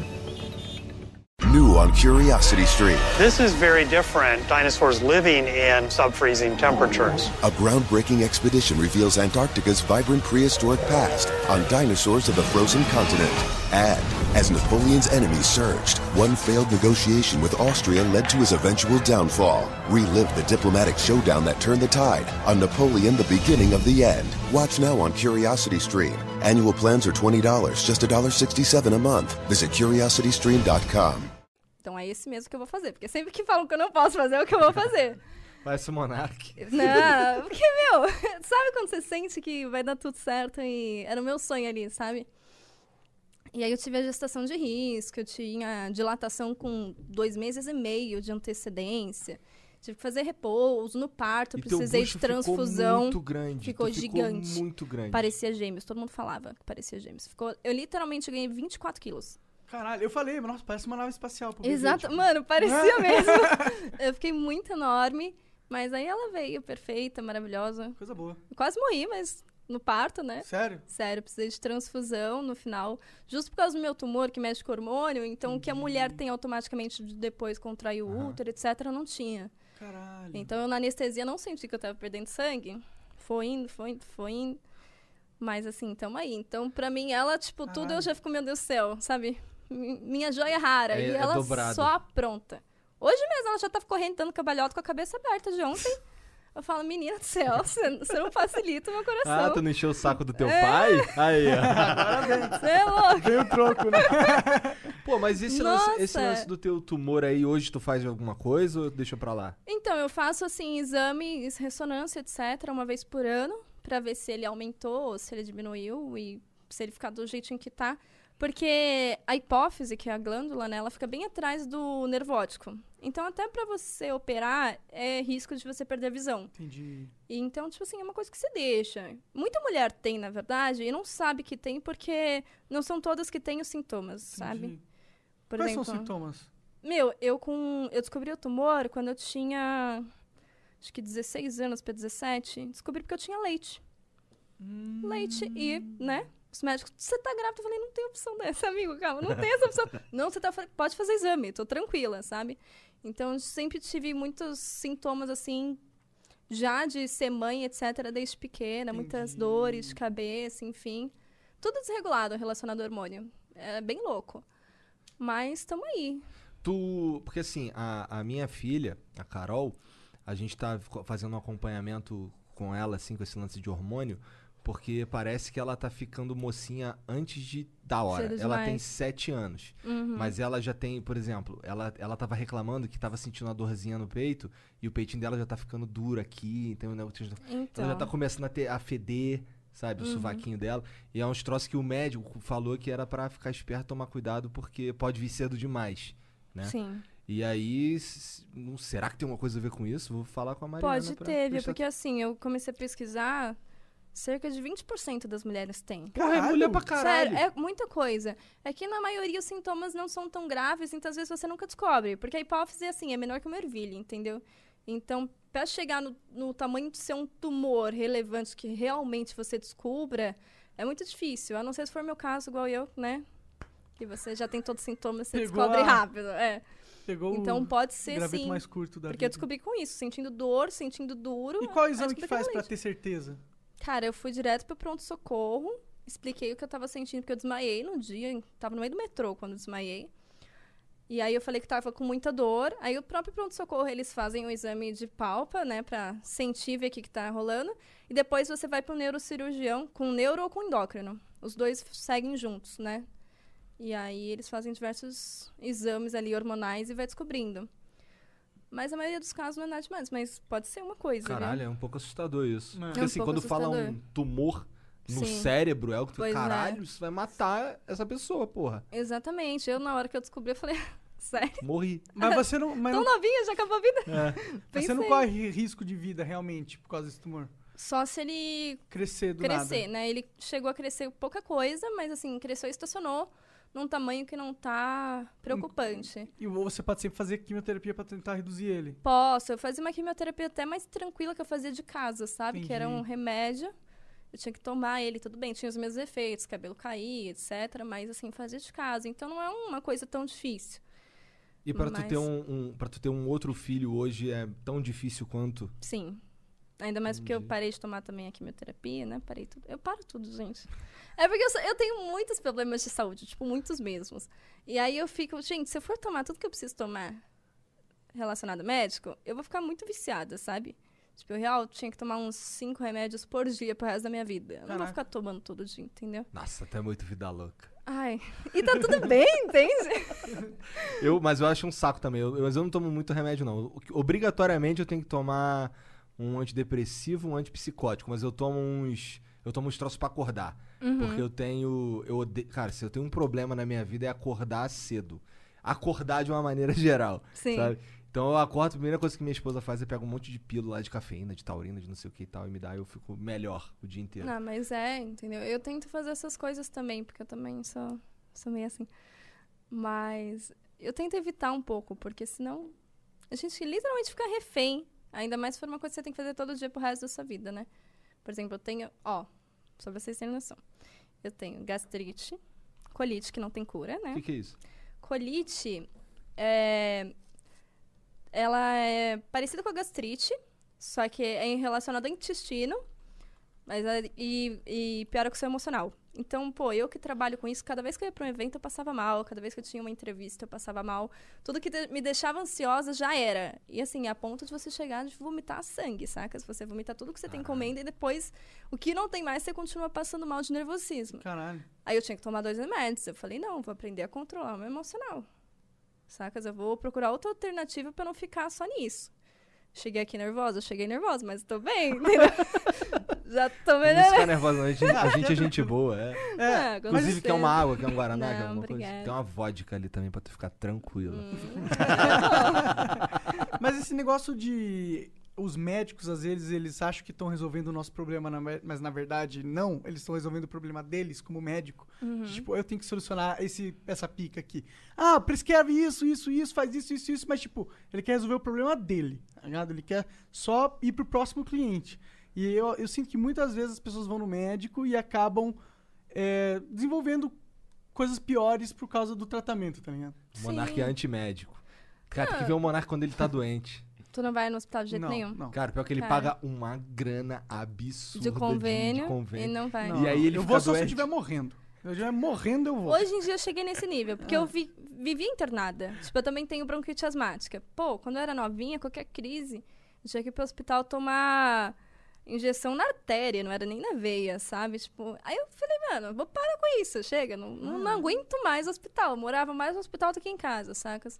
New on Curiosity Stream. This is very different. Dinosaurs living in sub-freezing temperatures. A groundbreaking expedition reveals Antarctica's vibrant prehistoric past on dinosaurs of the frozen continent. And as Napoleon's enemies surged, one failed negotiation with Austria led to his eventual downfall. Relive the diplomatic showdown that turned the tide on Napoleon, the beginning of the end. Watch now on Curiosity Stream. Annual plans are $20, just $1.67 a month. Visit curiositystream.com. então é esse mesmo que eu vou fazer. Porque sempre que falam que eu não posso fazer, é o que eu vou fazer. Parece o Monark. Não, porque, meu, sabe quando você sente que vai dar tudo certo e era o meu sonho ali, sabe? E aí eu tive a gestação de risco, eu tinha dilatação com dois meses e meio de antecedência. Tive que fazer repouso no parto, E precisei de transfusão. Ficou muito grande. Ficou Tu gigante. Ficou muito grande. Parecia gêmeos, todo mundo falava que parecia gêmeos. Ficou, eu literalmente ganhei 24 quilos. Caralho, eu falei, nossa, parece uma nave espacial. Exato, tipo. mano, parecia mesmo. eu fiquei muito enorme, mas aí ela veio perfeita, maravilhosa. Coisa boa. Eu quase morri, mas no parto, né? Sério? Sério, precisei de transfusão no final, justo por causa do meu tumor que mexe com hormônio, então o que a mulher tem automaticamente de depois contrair o útero, etc, não tinha. Caralho. Então eu na anestesia não senti que eu tava perdendo sangue. Foi indo, foi indo, foi indo. Mas assim, tamo aí. Então, pra mim, ela, tipo, tudo Caralho. eu já fico, meu Deus do céu, sabe? Mi- Minha joia rara. É- e é ela dobrado. só pronta. Hoje mesmo ela já tava correndo, dando cabalhota com a cabeça aberta de ontem. Eu falo, menina do céu, você, não facilita o meu Ah, coração. tu não encheu o saco do teu É. pai? Aí, ó. Você é louco. Veio o troco, né? Pô, mas esse lance, esse lance do teu tumor aí, hoje tu faz alguma coisa ou deixa pra lá? Então, eu faço, assim, exames, ressonância, etc., uma vez por ano, pra ver se ele aumentou, se ele diminuiu e se ele ficar do jeitinho que tá. Porque a hipófise, que é a glândula, né, ela fica bem atrás do nervo óptico. Então, até pra você operar, é risco de você perder a visão. Entendi. E então, tipo assim, é uma coisa que você deixa. Muita mulher tem, na verdade, e não sabe que tem porque não são todas que têm os sintomas, sabe? entendi. Por Quais exemplo, são os sintomas? meu, eu com. Eu descobri o tumor quando eu tinha. Acho que 16 anos pra 17. Descobri porque eu tinha leite. Leite e, né? Os médicos, você tá grávida? Eu falei, não tem opção dessa, amigo, calma, não tem essa opção. não, você tá, pode fazer exame, tô tranquila, sabe? Então, eu sempre tive muitos sintomas, assim, já de ser mãe, etc., desde pequena, muitas Entendi. dores de cabeça, enfim. Tudo desregulado relacionado ao hormônio. É bem louco. Mas tamo aí. Tu. Porque assim, a, a minha filha, a Carol, a gente tá co- fazendo um acompanhamento com ela, assim, com esse lance de hormônio, porque parece que ela tá ficando mocinha antes de da hora. Cedo Ela tem sete anos. Uhum. Mas ela já tem, por exemplo, ela, ela tava reclamando que tava sentindo uma dorzinha no peito e o peitinho dela já tá ficando duro aqui, então, né, Então. ela já tá começando a, ter, a feder, sabe, o Uhum. sovaquinho dela. E é uns troços que o médico falou que era pra ficar esperto, tomar cuidado, porque pode vir cedo demais, né? Sim. E aí, será que tem uma coisa a ver com isso? Vou falar com a Mariana. Pode ter, Porque assim, eu comecei a pesquisar, cerca de 20% das mulheres têm. Porra, é Caralho. mulher pra caralho. Sério, é muita coisa. É que na maioria os sintomas não são tão graves, então às vezes você nunca descobre. Porque a hipófise, assim, é menor que uma ervilha, entendeu? Então, pra chegar no, no tamanho de ser um tumor relevante que realmente você descubra, é muito difícil. A não ser se for meu caso, igual eu, né? Que você já tem todos os sintomas, você Pegou descobre a- rápido. É. Pegou Então pode ser sim. mais curto da Porque eu vida. descobri com isso, sentindo dor, sentindo duro. E qual exame que faz leite. ter certeza? Cara, eu fui direto pro pronto-socorro, expliquei o que eu tava sentindo, porque eu desmaiei no dia, tava no meio do metrô quando desmaiei. E aí eu falei que tava com muita dor. Aí o próprio pronto-socorro, eles fazem um exame de palpa, né, pra sentir, ver o que que tá rolando. E depois você vai pro neurocirurgião, com neuro ou com endócrino. Os dois seguem juntos, né? E aí eles fazem diversos exames ali hormonais e vai descobrindo. Mas a maioria dos casos não é nada demais, mas pode ser uma coisa, viu? Caralho, é um pouco assustador isso. É. Porque É um assim, quando fala um assustador. tumor no Sim. cérebro, é o que tu. Pois é. Caralho, isso vai matar essa pessoa, porra. Exatamente. Eu, na hora que eu descobri, eu falei, sério? Morri. Mas você não, mas Tão não, novinha, já acabou a vida? mas você não corre risco de vida realmente por causa desse tumor. Só se ele Crescer do crescer, nada. né? Ele chegou a crescer pouca coisa, mas assim, cresceu e estacionou num tamanho que não tá preocupante. E você pode sempre fazer quimioterapia pra tentar reduzir ele. Posso, eu fazia uma quimioterapia até mais tranquila que eu fazia de casa, sabe? Que era um Entendi. remédio. Eu tinha que tomar ele, tudo bem, tinha os mesmos efeitos, cabelo cair, etc. Mas assim, fazia de casa. Então não é uma coisa tão difícil. E pra tu Mas- ter um, um para tu ter um outro filho hoje é tão difícil quanto. Sim. Ainda mais porque eu Entendi. parei de tomar também a quimioterapia, né? Parei tudo. Eu paro tudo, gente. É porque eu, sou- eu tenho muitos problemas de saúde, tipo, muitos mesmos. E aí eu fico, gente, se eu for tomar tudo que eu preciso tomar relacionado ao médico, eu vou ficar muito viciada, sabe? Tipo, eu real tinha que tomar uns cinco remédios por dia pro resto da minha vida. Eu não vou ficar tomando todo dia, entendeu? Nossa, até muito vida louca. Ai. E tá tudo bem, entende? Eu, mas eu acho um saco também. Eu, eu- mas eu não tomo muito remédio, não. Obrigatoriamente eu tenho que tomar um antidepressivo, um antipsicótico. Mas eu tomo uns. Eu tomo uns troços pra acordar. Uhum. Porque eu tenho. Eu odeio, cara, se eu tenho um problema na minha vida é acordar cedo. Acordar de uma maneira geral. Sim. Sabe? Então eu acordo, a primeira coisa que minha esposa faz é pegar um monte de pílula de cafeína, de taurina, de não sei o que e tal, e me dá, e eu fico melhor o dia inteiro. Não, mas é, entendeu? Eu tento fazer essas coisas também, porque eu também sou, sou meio assim. Mas eu tento evitar um pouco, porque senão a gente literalmente fica refém. Ainda mais se for uma coisa que você tem que fazer todo dia pro resto da sua vida, né? Por exemplo, eu tenho, ó, só pra vocês terem noção. Eu tenho gastrite, colite, que não tem cura, né? O que, que é isso? Colite é. Ela é parecida com a gastrite, só que é relacionada ao intestino mas, é- e, e piora com o seu emocional. Então, pô, eu que trabalho com isso, cada vez que eu ia pra um evento eu passava mal, cada vez que eu tinha uma entrevista eu passava mal. Tudo que de- me deixava ansiosa já era. E assim, a ponto de você chegar de vomitar sangue, saca? Se você vomitar tudo que você tem comendo e depois o que não tem mais você continua passando mal de nervosismo. Caralho. Aí eu tinha que tomar dois remédios. Eu falei, não, vou aprender a controlar o meu emocional. Sacas? Eu vou procurar outra alternativa pra não ficar só nisso. Cheguei aqui nervosa, cheguei nervosa, mas tô bem, entendeu? Já tô Não melhorando. fica nervosa, não. A gente, a gente é gente boa, é. É, Inclusive, quer uma água, quer um Guaraná, Não, quer alguma coisa. obrigada. Tem uma vodka ali também pra tu ficar tranquilo. Hum. Mas esse negócio de os médicos, às vezes, eles acham que estão resolvendo o nosso problema, na mas na verdade não. Eles estão resolvendo o problema deles como médico. Uhum. Tipo, eu tenho que solucionar esse, essa pica aqui. Ah, prescreve isso, isso, isso, faz isso, isso, isso. Mas, tipo, ele quer resolver o problema dele, tá ligado? Ele quer só ir pro próximo cliente. E eu, eu sinto que muitas vezes as pessoas vão no médico e acabam é, desenvolvendo coisas piores por causa do tratamento, tá ligado? O Monark Sim. é antimédico. Cara, tem que Ah. ver o Monark quando ele tá doente. Tu não vai no hospital de jeito não, nenhum. não. Cara, pior que ele Cara. paga uma grana absurda De convênio, de convênio. e não vai. Não, E aí ele eu vou só se eu estiver morrendo. Se eu estiver morrendo, eu vou. Hoje em dia eu cheguei nesse nível, porque eu vi, vivia internada. Tipo, eu também tenho bronquite asmática. Pô, quando eu era novinha, qualquer crise, eu tinha que ir pro hospital tomar injeção na artéria, não era nem na veia, sabe? Tipo, aí eu falei, mano, vou parar com isso, chega, não, não, não aguento mais hospital. Eu morava mais no hospital do que em casa, sacas?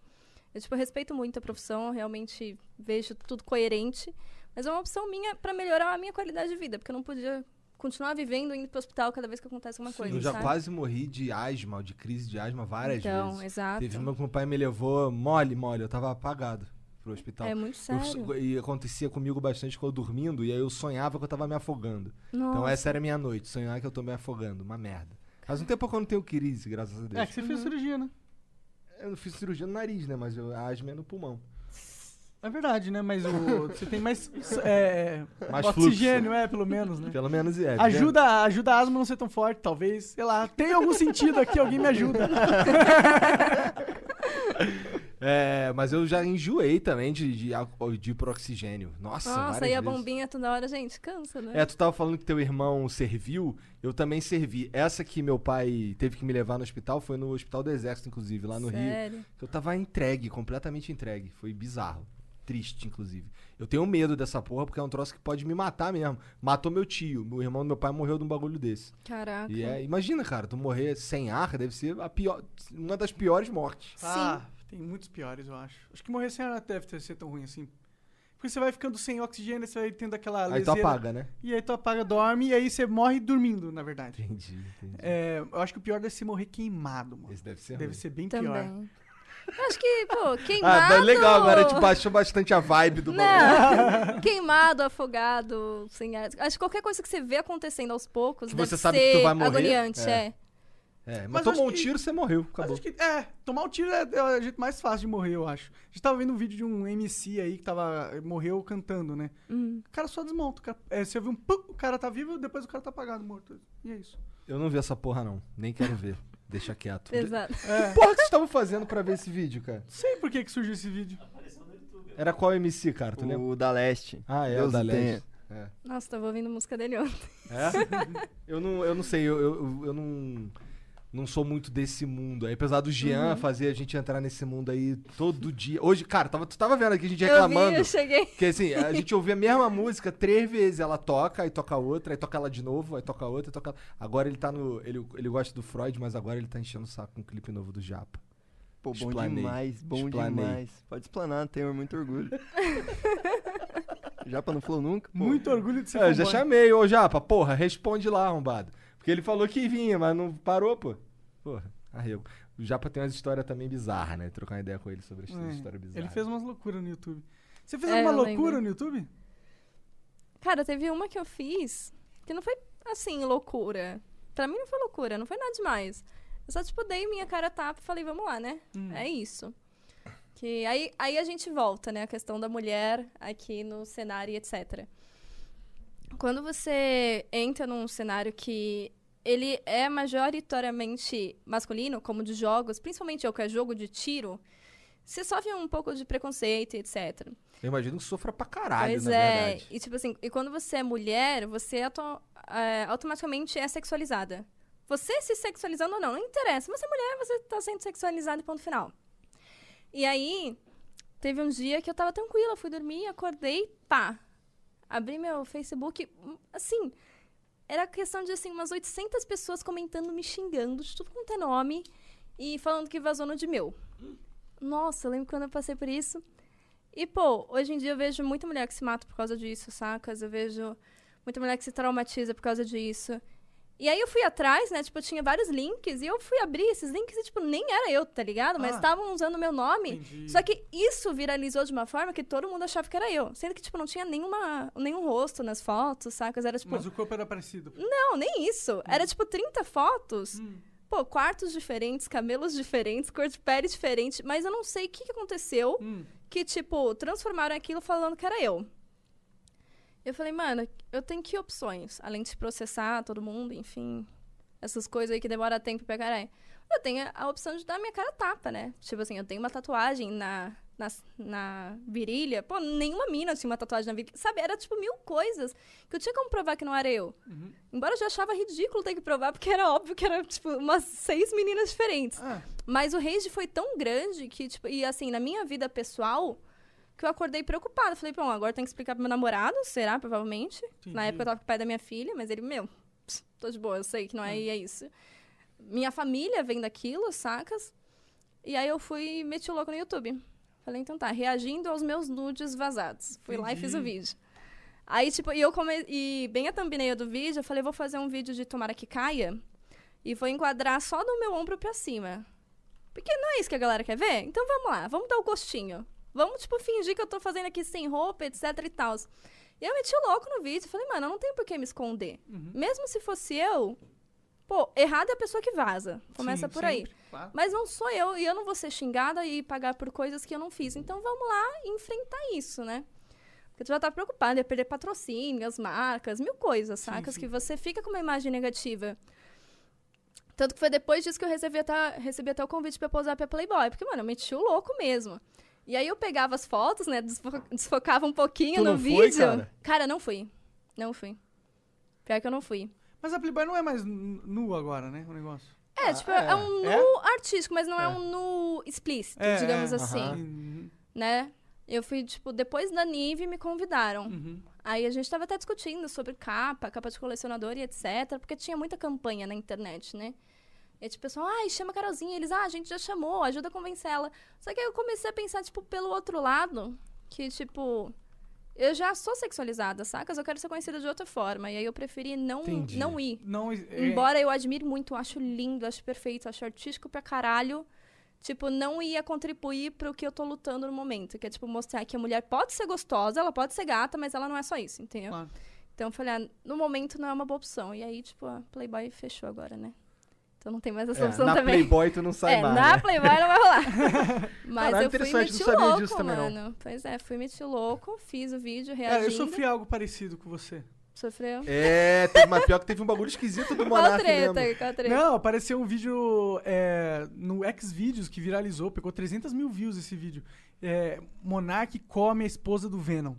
Eu, tipo, respeito muito a profissão, realmente vejo tudo coerente, mas é uma opção minha pra melhorar a minha qualidade de vida, porque eu não podia continuar vivendo indo pro hospital cada vez que acontece alguma coisa, Eu já sabe? quase morri de asma, ou de crise de asma várias Então, vezes. exato. Teve uma que meu pai me levou mole, mole. Eu tava apagado pro hospital. É muito Eu sério. so- e acontecia comigo bastante quando eu dormindo, e aí eu sonhava que eu tava me afogando. Então Nossa. essa era a minha noite, sonhar que eu tô me afogando. Uma merda. Faz um tempo que eu não tenho crise, graças a Deus. É que você fez cirurgia, né? Eu não fiz cirurgia no nariz, né? Mas eu, a asma é no pulmão. É verdade, né? Mas o, você tem mais, é, Mais oxigênio, é, pelo menos, né? Pelo menos é. Ajuda, ajuda a asma a não ser tão forte, talvez. Sei lá, tem algum sentido aqui, alguém me ajuda. É, mas eu já enjoei também de, de, de ir pro oxigênio. Nossa, Nossa, e a vezes. bombinha toda hora, gente, cansa, né? É, tu tava falando que teu irmão serviu, eu também servi. Essa que meu pai teve que me levar no hospital foi no Hospital do Exército, inclusive, lá no Rio. Sério. Eu tava entregue, completamente entregue. Foi bizarro. triste, inclusive. Eu tenho medo dessa porra porque é um troço que pode me matar mesmo. Matou meu tio, o irmão do meu pai morreu de um bagulho desse. Caraca. E é, imagina, cara, tu morrer sem ar deve ser a pior, uma das piores mortes. Ah, tem muitos piores, eu acho. Acho que morrer sem ar deve ter- ser tão ruim assim. Porque você vai ficando sem oxigênio, você vai tendo aquela Aí tu leseira. apaga, né? E aí tu apaga, dorme, e aí você morre dormindo, na verdade. Entendi, entendi. É, eu acho que o pior deve ser morrer queimado, mano. Esse deve ser Deve ruim. ser bem pior. Também. Eu acho que, pô, Ah, queimado... tá legal, agora te baixou bastante a vibe do bagulho. Não, queimado, afogado, sem ar. Acho que qualquer coisa que você vê acontecendo aos poucos Que deve você sabe ser que tu vai morrer, agoniante, é. é. É, mas, Mas tomou um que- tiro, você morreu, acabou. acho que, é, tomar um tiro é, é o jeito mais fácil de morrer, eu acho. A gente tava vendo um vídeo de um MC aí que tava, morreu cantando, né? Hum. O cara só desmonta. O cara, é, você ouviu um pum, o cara tá vivo, depois o cara tá apagado, morto. E é isso. Eu não vi essa porra, não. Nem quero ver. Deixa quieto. Exato. É. Porra que vocês estavam fazendo pra ver esse vídeo, cara? Sei por que, que surgiu esse vídeo. Era qual MC, cara? Tu lembra? O da Leste. Ah, é, Deus o da. LED. É. Nossa, tava ouvindo música dele ontem. É? eu, não, eu não sei, eu, eu, eu não, não sou muito desse mundo. aí, Apesar do Jean Uhum. fazer a gente entrar nesse mundo aí todo dia. Hoje, cara, tava, tu tava vendo aqui a gente Eu vi, reclamando. eu cheguei. Que assim, a gente ouvia a mesma música três vezes. Ela toca, aí toca outra, aí toca ela de novo, aí toca outra, aí toca. Agora ele tá no. Ele, ele gosta do Freud, mas agora ele tá enchendo o saco com um clipe novo do Japa. Pô, bom Explanei. demais, bom Explanei. demais. Pode explanar, tenho muito orgulho. Já pra não falou nunca? Pô. Muito orgulho de ser É, eu já chamei, ô Japa, porra, responde lá, arrombado. Porque ele falou que vinha, mas não parou, pô. Porra, arrego. O Japa tem umas histórias também bizarras, né? Trocar uma ideia com ele sobre as É, histórias bizarras. Ele fez umas loucuras no YouTube. Você fez É, alguma loucura lembro. no YouTube? Cara, teve uma que eu fiz que não foi, assim, loucura. Pra mim não foi loucura, não foi nada demais. Eu só, tipo, dei minha cara a tapa e falei, vamos lá, né? É isso. Que aí, aí a gente volta, né? A questão da mulher aqui no cenário e etc. Quando você entra num cenário que ele é majoritariamente masculino, como de jogos, principalmente eu que é jogo de tiro, você sofre um pouco de preconceito e etc. Eu imagino que sofra pra caralho, Pois na é. verdade. E tipo assim, e quando você é mulher, você auto- é, automaticamente é sexualizada. Você se sexualizando ou não, não interessa. Você é mulher, você tá sendo sexualizada e ponto final. E aí, teve um dia que eu tava tranquila, fui dormir, acordei, pá. Abri meu Facebook, assim, era questão de assim, umas 800 pessoas comentando, me xingando, de tudo quanto é nome, e falando que vazou no de meu. Nossa, lembro quando eu passei por isso. E, pô, hoje em dia eu vejo muita mulher que se mata por causa disso, sacas? Eu vejo muita mulher que se traumatiza por causa disso. E aí eu fui atrás, né? Tipo, eu tinha vários links e eu fui abrir esses links e, tipo, nem era eu, tá ligado? Mas Ah. estavam usando o meu nome. Entendi. Só que isso viralizou de uma forma que todo mundo achava que era eu. Sendo que, tipo, não tinha nenhuma, nenhum rosto nas fotos, sacas? Era, tipo... Mas o corpo era parecido. Não, nem isso. Era, tipo, 30 fotos. Hum. Pô, quartos diferentes, camelos diferentes, cor de pele diferente. Mas eu não sei o que, que aconteceu Hum. que, tipo, transformaram aquilo falando que era eu. Eu falei, mano, eu tenho que opções? Além de processar todo mundo, enfim, essas coisas aí que demora tempo pra caralho. Eu tenho a opção de dar minha cara tapa, né? Tipo assim, eu tenho uma tatuagem na, na, na virilha. Pô, nenhuma mina tinha uma tatuagem na virilha. Sabe, era tipo mil coisas que eu tinha como provar que não era eu. Embora eu já achava ridículo ter que provar, porque era óbvio que era, tipo, umas seis meninas diferentes. Ah, Mas o rage foi tão grande que, tipo, e assim, na minha vida pessoal, que eu acordei preocupada. Falei, bom, agora tem que explicar pro meu namorado, será, provavelmente. Na época eu tava com o pai da minha filha, mas ele, meu, pss, tô de boa, eu sei que não é, e é isso. Minha família vem daquilo, sacas? E aí eu fui e meti o louco no YouTube. Falei, então tá, reagindo aos meus nudes vazados. Fui lá e fiz o vídeo. Aí, tipo, e eu come... e bem a thumbnail do vídeo, eu falei, vou fazer um vídeo de tomara que caia e vou enquadrar só do meu ombro pra cima. Porque não é isso que a galera quer ver? Então vamos lá, vamos dar o gostinho. Vamos, tipo, fingir que eu tô fazendo aqui sem roupa, etc e tal. E eu meti o louco no vídeo. Falei, mano, eu não tenho por que me esconder. Mesmo se fosse eu, pô, errado é a pessoa que vaza. Começa sim, por aí. sempre, claro. Mas não sou eu, e eu não vou ser xingada e pagar por coisas que eu não fiz. Então vamos lá enfrentar isso, né? Porque tu já tá preocupado, ia perder patrocínio, as marcas, mil coisas, sacas? Que você fica com uma imagem negativa. Tanto que foi depois disso que eu recebi até, recebi até o convite pra posar pra Playboy. Porque, mano, eu meti o louco mesmo. E aí eu pegava as fotos, né? desfo- Desfocava um pouquinho Tu no não foi, vídeo. cara? Cara, não fui. Não fui. Pior que eu não fui. Mas a Playboy não é mais nu agora, né? O negócio. É, tipo, é, um nu É? artístico, mas não é, um nu explícito, É, digamos é, assim. Né? Eu fui, tipo, depois da Nive me convidaram. Uhum. Aí a gente tava até discutindo sobre capa, capa de colecionador e etc. Porque tinha muita campanha na internet, né? E tipo, o pessoal, ai, chama a Carolzinha. Eles, ah, a gente já chamou, ajuda a convencer ela. Só que aí eu comecei a pensar, tipo, pelo outro lado, que, tipo, eu já sou sexualizada, sacas? Eu quero ser conhecida de outra forma. E aí eu preferi não, Entendi. não ir. Não, é- Embora eu admire muito, acho lindo, acho perfeito, acho artístico pra caralho. Tipo, não ia contribuir pro que eu tô lutando no momento. Que é, tipo, mostrar que a mulher pode ser gostosa, ela pode ser gata, mas ela não é só isso, entendeu? Claro. Então eu falei, ah, no momento não é uma boa opção. E aí, tipo, a Playboy fechou agora, né? Então não tem mais essa É, opção na também. Playboy tu não sai é, mais. na né? Playboy não vai rolar. Mas Caralho, eu fui meti louco, disso também, não. mano. Pois é, fui meti louco, fiz o vídeo, É, reagindo. eu sofri algo parecido com você. Sofreu. É, teve, mas pior que teve um bagulho esquisito do Qual Monark treta? mesmo. Qual treta? Não, apareceu um vídeo é, no Xvideos que viralizou, pegou 300 mil views esse vídeo. É, Monark come a esposa do Venom.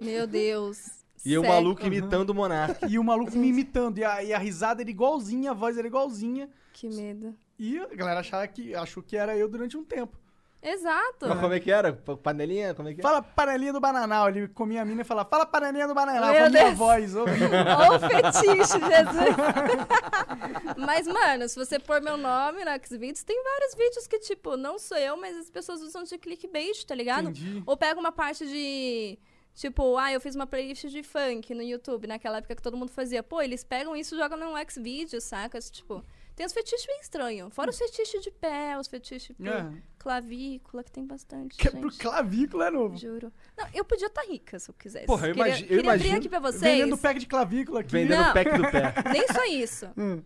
Meu Deus. E o maluco imitando o Monark. E o maluco me imitando. E a, e a risada era igualzinha, a voz era igualzinha. Que medo. E a galera achava que, achou que era eu durante um tempo. Exato. Mas como é que era? Pa- Panelinha? Como é que é? Fala panelinha do bananal. Ele comia a mina e falava, fala panelinha do bananal, Meu com a minha Deus. voz. horrível. Ou fetiche, Jesus. mas, mano, se você pôr meu nome no Xvideos, tem vários vídeos que, tipo, não sou eu, mas as pessoas usam de clickbait, tá ligado? Entendi. Ou pega uma parte de. Tipo, ah, eu fiz uma playlist de funk no YouTube, naquela época que todo mundo fazia. Pô, eles pegam isso e jogam no Xvideos, saca? Tipo, tem os fetiches bem estranhos. Fora os fetiches de pé, os fetiches por É. clavícula, que tem bastante. Que é gente. pro clavícula é novo. Juro. Não, eu podia estar rica se eu quisesse. Porra, eu queria, imagi- eu queria imagino abrir aqui pra vocês. Vendendo pack de clavícula aqui. Vendendo Não. o pack do pé. Nem só isso. Hum.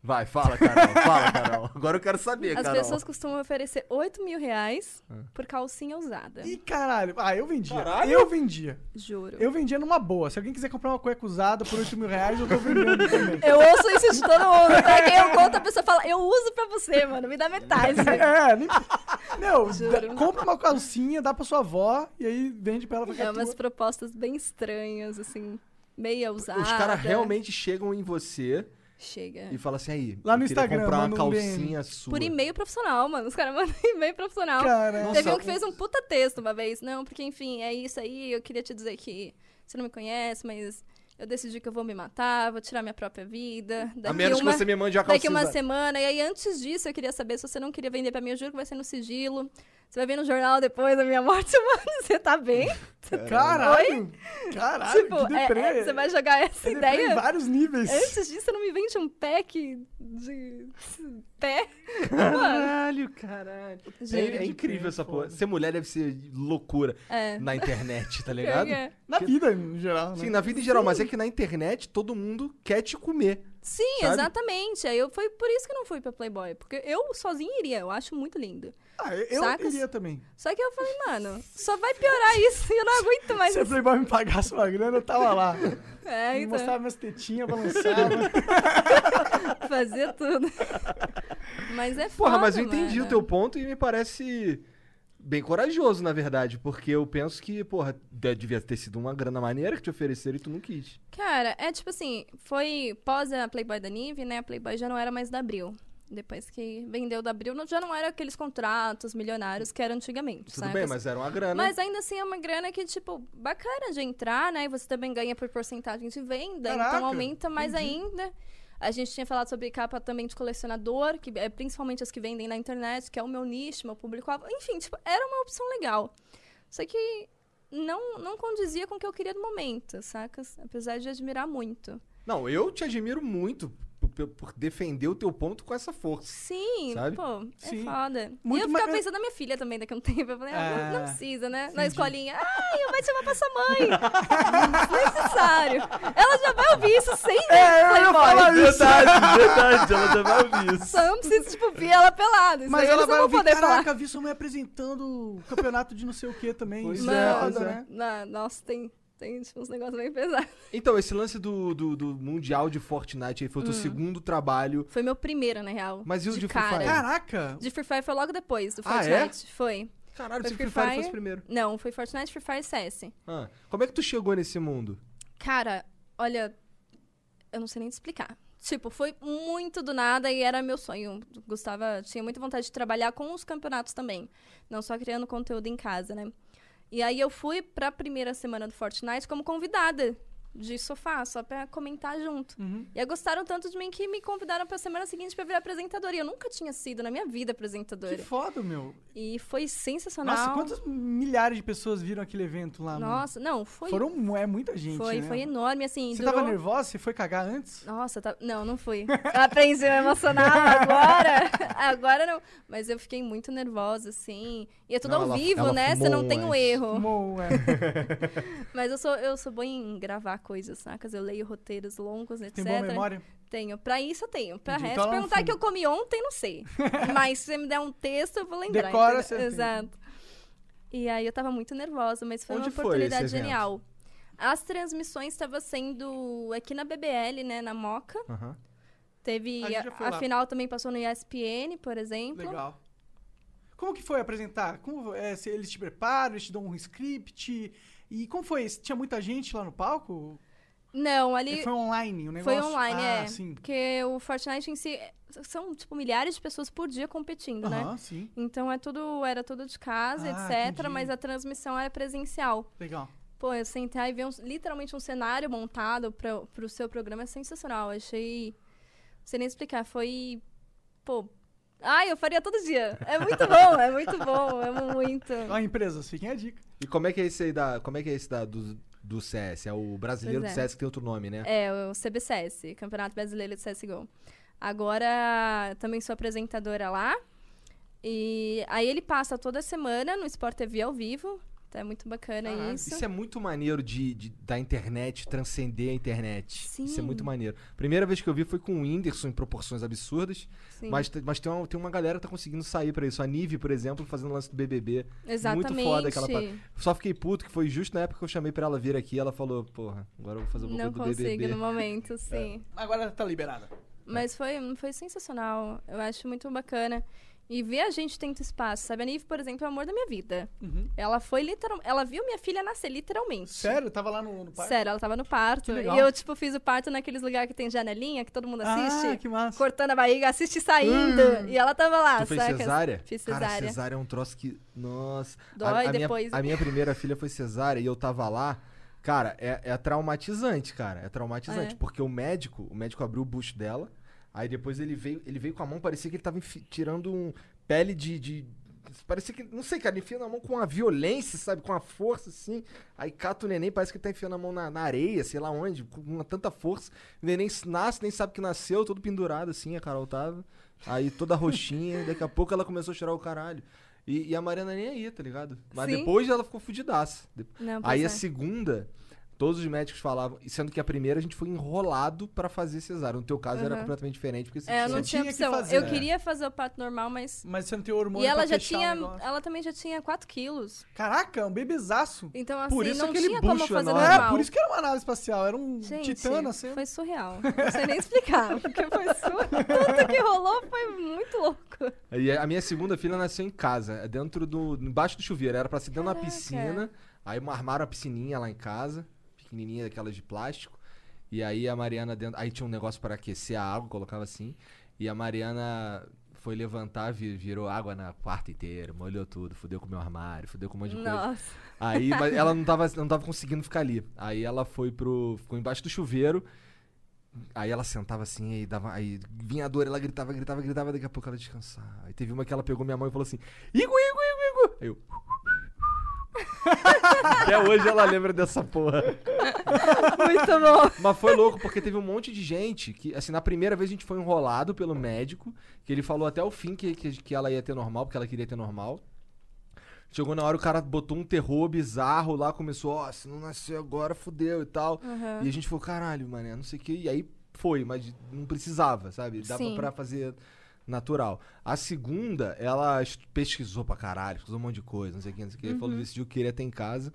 Vai, fala, Carol. Fala, Carol. Agora eu quero saber, As Carol. pessoas costumam oferecer 8 mil reais por calcinha usada. Ih, caralho. Ah, eu vendia. Caralho. Eu vendia. Juro. Eu vendia numa boa. Se alguém quiser comprar uma cueca usada por 8 mil reais, eu tô vendendo também. Eu ouço isso de todo mundo, tá? Quem eu conto, a pessoa fala, eu uso pra você, mano, me dá metade. É, nem... Não, Juro. compra uma calcinha, dá pra sua avó e aí vende pra ela pra É umas tua. propostas bem estranhas, assim, meia usada. Os caras realmente chegam em você Chega. e falam assim, aí, Lá no Instagram, comprar uma um calcinha sua. Por e-mail profissional, mano. Os caras mandam e-mail profissional. Teve Nossa, um que fez um puta texto uma vez. Não, porque, enfim, é isso aí. Eu queria te dizer que você não me conhece, mas eu decidi que eu vou me matar, vou tirar minha própria vida. A Daqui menos uma... que você me mande uma calcinha Daqui uma semana. E aí, antes disso, eu queria saber se você não queria vender pra mim. Eu juro que vai ser no sigilo. Você vai ver no jornal depois da minha morte, mano. Você tá bem? Caralho! Caralho, tipo, que é- deprê. é- você vai jogar essa É deprê em ideia? vários níveis. Antes disso, você não me vende um pack de pé? Caralho, caralho. É, Juro. é incrível essa porra. foda. Ser mulher deve ser loucura É. na internet, tá ligado? que é. Na vida, em geral, né? Sim, na vida em geral, mas é que na internet todo mundo quer te comer. Sim, Sabe? exatamente. Aí eu, foi por isso que eu não fui pra Playboy. Porque eu sozinha iria, eu acho muito lindo. Ah, eu Sacas? iria também. Só que eu falei, mano, só vai piorar isso e eu não aguento mais Se a. Playboy me pagasse uma grana, eu tava lá. É, Me então, mostrava minhas tetinhas, balançava. fazia tudo. Mas é foda, Porra, mas eu entendi mano. o teu ponto e me parece bem corajoso, na verdade. Porque eu penso que, porra, de- devia ter sido uma grana maneira que te ofereceram e tu não quis. Cara, é tipo assim, foi pós a Playboy da Nive, né? A Playboy já não era mais da Abril. Depois que vendeu da Abril, já não era aqueles contratos milionários que era antigamente, Tudo saca? bem, mas era uma grana. Mas ainda assim é uma grana que, tipo, bacana de entrar, né? E você também ganha por porcentagem de venda, Caraca, então aumenta mais entendi. ainda. A gente tinha falado sobre capa também de colecionador, que é principalmente as que vendem na internet, que é o meu nicho, meu público. Enfim, tipo, era uma opção legal. Só que não, não condizia com o que eu queria no momento, sacas? Apesar de admirar muito. Não, eu te admiro muito por, por- defender o teu ponto com essa força. Sim, Sabe? pô, Sim. é foda. Muito e eu ficava mais- pensando na minha filha também daqui a um tempo. Eu falei, ah, não, não Ah, precisa, né? Na escolinha. Ai, eu vou te chamar pra sua mãe. Desnecessário. Ela já vai ouvir isso sem ver É, eu falar isso. Verdade, verdade, ela já vai ouvir isso. Só não preciso, tipo, ver ela pelada. Isso Mas ela vai não ouvir, poder caraca, falar. vi sua mãe apresentando o campeonato de não sei o que também. Pois Isso é, foda, é. né? Na- nossa, tem, tem tipo, uns negócios bem pesados. Então, esse lance do, do, do Mundial de Fortnite aí foi o Hum. teu segundo trabalho. Foi meu primeiro, na real. Mas e o de Free cara. Fire? Caraca! De Free Fire foi logo depois do Ah, é? Fortnite. Foi. Caralho, Foi se Free Free Fire Fire? fosse primeiro. Não, foi Fortnite, Free Fire e CS. Ah, como é que tu chegou nesse mundo? Cara, olha, eu não sei nem te explicar. Tipo, foi muito do nada e era meu sonho. Gostava, tinha muita vontade de trabalhar com os campeonatos também. Não só criando conteúdo em casa, né? E aí eu fui pra primeira semana do Fortnite como convidada de sofá, só pra comentar junto. Uhum. E aí gostaram tanto de mim que me convidaram pra semana seguinte pra virar apresentadora. E eu nunca tinha sido na minha vida apresentadora. Que foda, meu. E foi sensacional. Nossa, quantas milhares de pessoas viram aquele evento lá, mano? Nossa, não, foi. Foram, é muita gente, foi, né? foi enorme, assim. Você durou... tava nervosa? Você foi cagar antes? Nossa, tá... não, não fui. Eu aprendi a me emocionar agora. Agora não. Mas eu fiquei muito nervosa, assim. E é tudo Não, ao ela- vivo, ela né? Você não tem o antes. erro. Fumou, é. Mas eu sou, eu sou boa em gravar coisas, sacas? Eu leio roteiros longos, etc. Tem boa memória? Tenho. Pra isso eu tenho. Pra resto, Então não perguntar fuma. que eu comi ontem, não sei. Mas se você me der um texto, eu vou lembrar. Decora, entendeu? Exato. E aí eu tava muito nervosa, mas foi Onde uma foi oportunidade evento? genial. As transmissões estavam sendo aqui na BBL, né, na Moca. Aham. Teve A a, foi final também passou no ESPN, por exemplo. Legal. Como que foi apresentar? Como, é, se eles te preparam, eles te dão um script? E como foi? Tinha muita gente lá no palco? Não, ali Foi online o negócio? foi online, ah, é. sim. Porque o Fortnite em si é- são tipo milhares de pessoas por dia competindo, né? Aham, sim. Então é tudo, era tudo de casa, Ah, etc, entendi. mas a transmissão era presencial. Legal. Pô, eu sentar e ver um- literalmente um cenário montado para pro seu programa é sensacional. Eu achei. Não sei nem explicar. Foi. Pô. Ai, eu faria todo dia. É muito bom, é muito bom, é muito. Ó, empresas, fiquem a dica. E como é que é esse aí da. Como é que é esse da, do, do CS? É o brasileiro Pois do é. CS que tem outro nome, né? É, o CBCS, Campeonato Brasileiro de CSGO. Agora também sou apresentadora lá. E aí ele passa toda semana no Sport TV ao vivo. Então é muito bacana Caraca, isso. Isso é muito maneiro de, de- da internet transcender a internet. Isso é Sim. muito maneiro. Primeira vez que eu vi foi com o Whindersson em proporções absurdas. Sim. Mas, mas tem, uma, tem uma galera que tá conseguindo sair pra isso. A Nive, por exemplo, fazendo lance do BBB. Exatamente. Muito foda aquela. Só fiquei puto que foi justo na época que eu chamei pra ela vir aqui. Ela falou, porra, agora eu vou fazer o Não bagulho do consigo BBB. no momento, sim. Agora tá liberada. Mas foi, foi sensacional. Eu acho muito bacana. E ver a gente tendo espaço, sabe? A Nive, por exemplo, é o amor da minha vida. Uhum. Ela foi literalmente. Ela viu minha filha nascer, literalmente. Sério? Tava lá no, no parque? Sério, ela tava no parto. E eu, tipo, fiz o parto naqueles lugares que tem janelinha, que todo mundo assiste. Ah, que massa. Cortando a barriga, assiste saindo. Hum. E ela tava lá, Tu fez saca? cesárea? Fiz Cara, cesárea. cesárea é um troço que. Nossa. Dói a, a depois. Minha, a minha primeira filha foi cesárea e eu tava lá. Cara, é, é traumatizante, cara. É traumatizante. É. Porque o médico, o médico abriu o bucho dela. Aí depois ele veio, ele veio com a mão, parecia que ele tava tirando um pele de. de- parecia que. Não sei, cara, ele enfia na mão com uma violência, sabe? Com uma força, assim. Aí cata o neném, parece que ele tá enfiando a mão na, na areia, sei lá onde, com uma tanta força. O neném nasce, nem sabe que nasceu, todo pendurado, assim, a Carol tava. Aí toda roxinha, daqui a pouco ela começou a chorar o caralho. E, e a Mariana nem aí, tá ligado? Mas Sim. depois ela ficou fudidaça. Não, Aí é. a segunda, todos os médicos falavam, e sendo que a primeira a gente foi enrolado pra fazer cesárea. No teu caso era Aham. completamente diferente, porque você É, eu tinha- não tinha tinha que opção. fazer. Eu É. queria fazer o parto normal, mas. Mas você não tem hormônio E ela pra já tinha. Ela também já tinha 4 quilos. Caraca, um bebezaço. Então, assim, Por isso não aquele tinha como fazer enorme. É, normal. por isso que era uma nave espacial. Era um Gente, titã assim. foi surreal. Não sei nem explicar, porque foi surreal. Tudo que rolou foi muito louco. Aí a minha segunda filha nasceu em casa, dentro do. embaixo do chuveiro. Era pra ser dentro da piscina. Aí armaram a piscininha lá em casa, pequenininha, daquelas de plástico. E aí a Mariana dentro. Aí tinha um negócio para aquecer a água, colocava assim. E a Mariana foi levantar, vi- virou água na quarta inteira, molhou tudo, fudeu com o meu armário, fudeu com um monte de coisa. Nossa. Aí, mas ela não tava, não tava conseguindo ficar ali. Aí ela foi pro. ficou embaixo do chuveiro. Aí ela sentava assim, aí dava. Aí vinha a dor, ela gritava, gritava, gritava, daqui a pouco ela descansava. Aí teve uma que ela pegou minha mão e falou assim: Igo, Igo, Igo, Igo! Aí eu. Até hoje ela lembra dessa porra. Muito bom. Mas foi louco, porque teve um monte de gente que, assim, na primeira vez a gente foi enrolado pelo médico, que ele falou até o fim que, que, que ela ia ter normal, porque ela queria ter normal. Chegou na hora, o cara botou um terror bizarro lá, começou, ó, se não nascer agora, fudeu e tal. Aham. E a gente falou, caralho, mané, não sei o que. E aí foi, mas não precisava, sabe? Dava Sim. pra fazer natural. A segunda, ela pesquisou pra caralho, pesquisou um monte de coisa, não sei o que, não sei o que. Uhum. Falou, decidiu que queria ter em casa.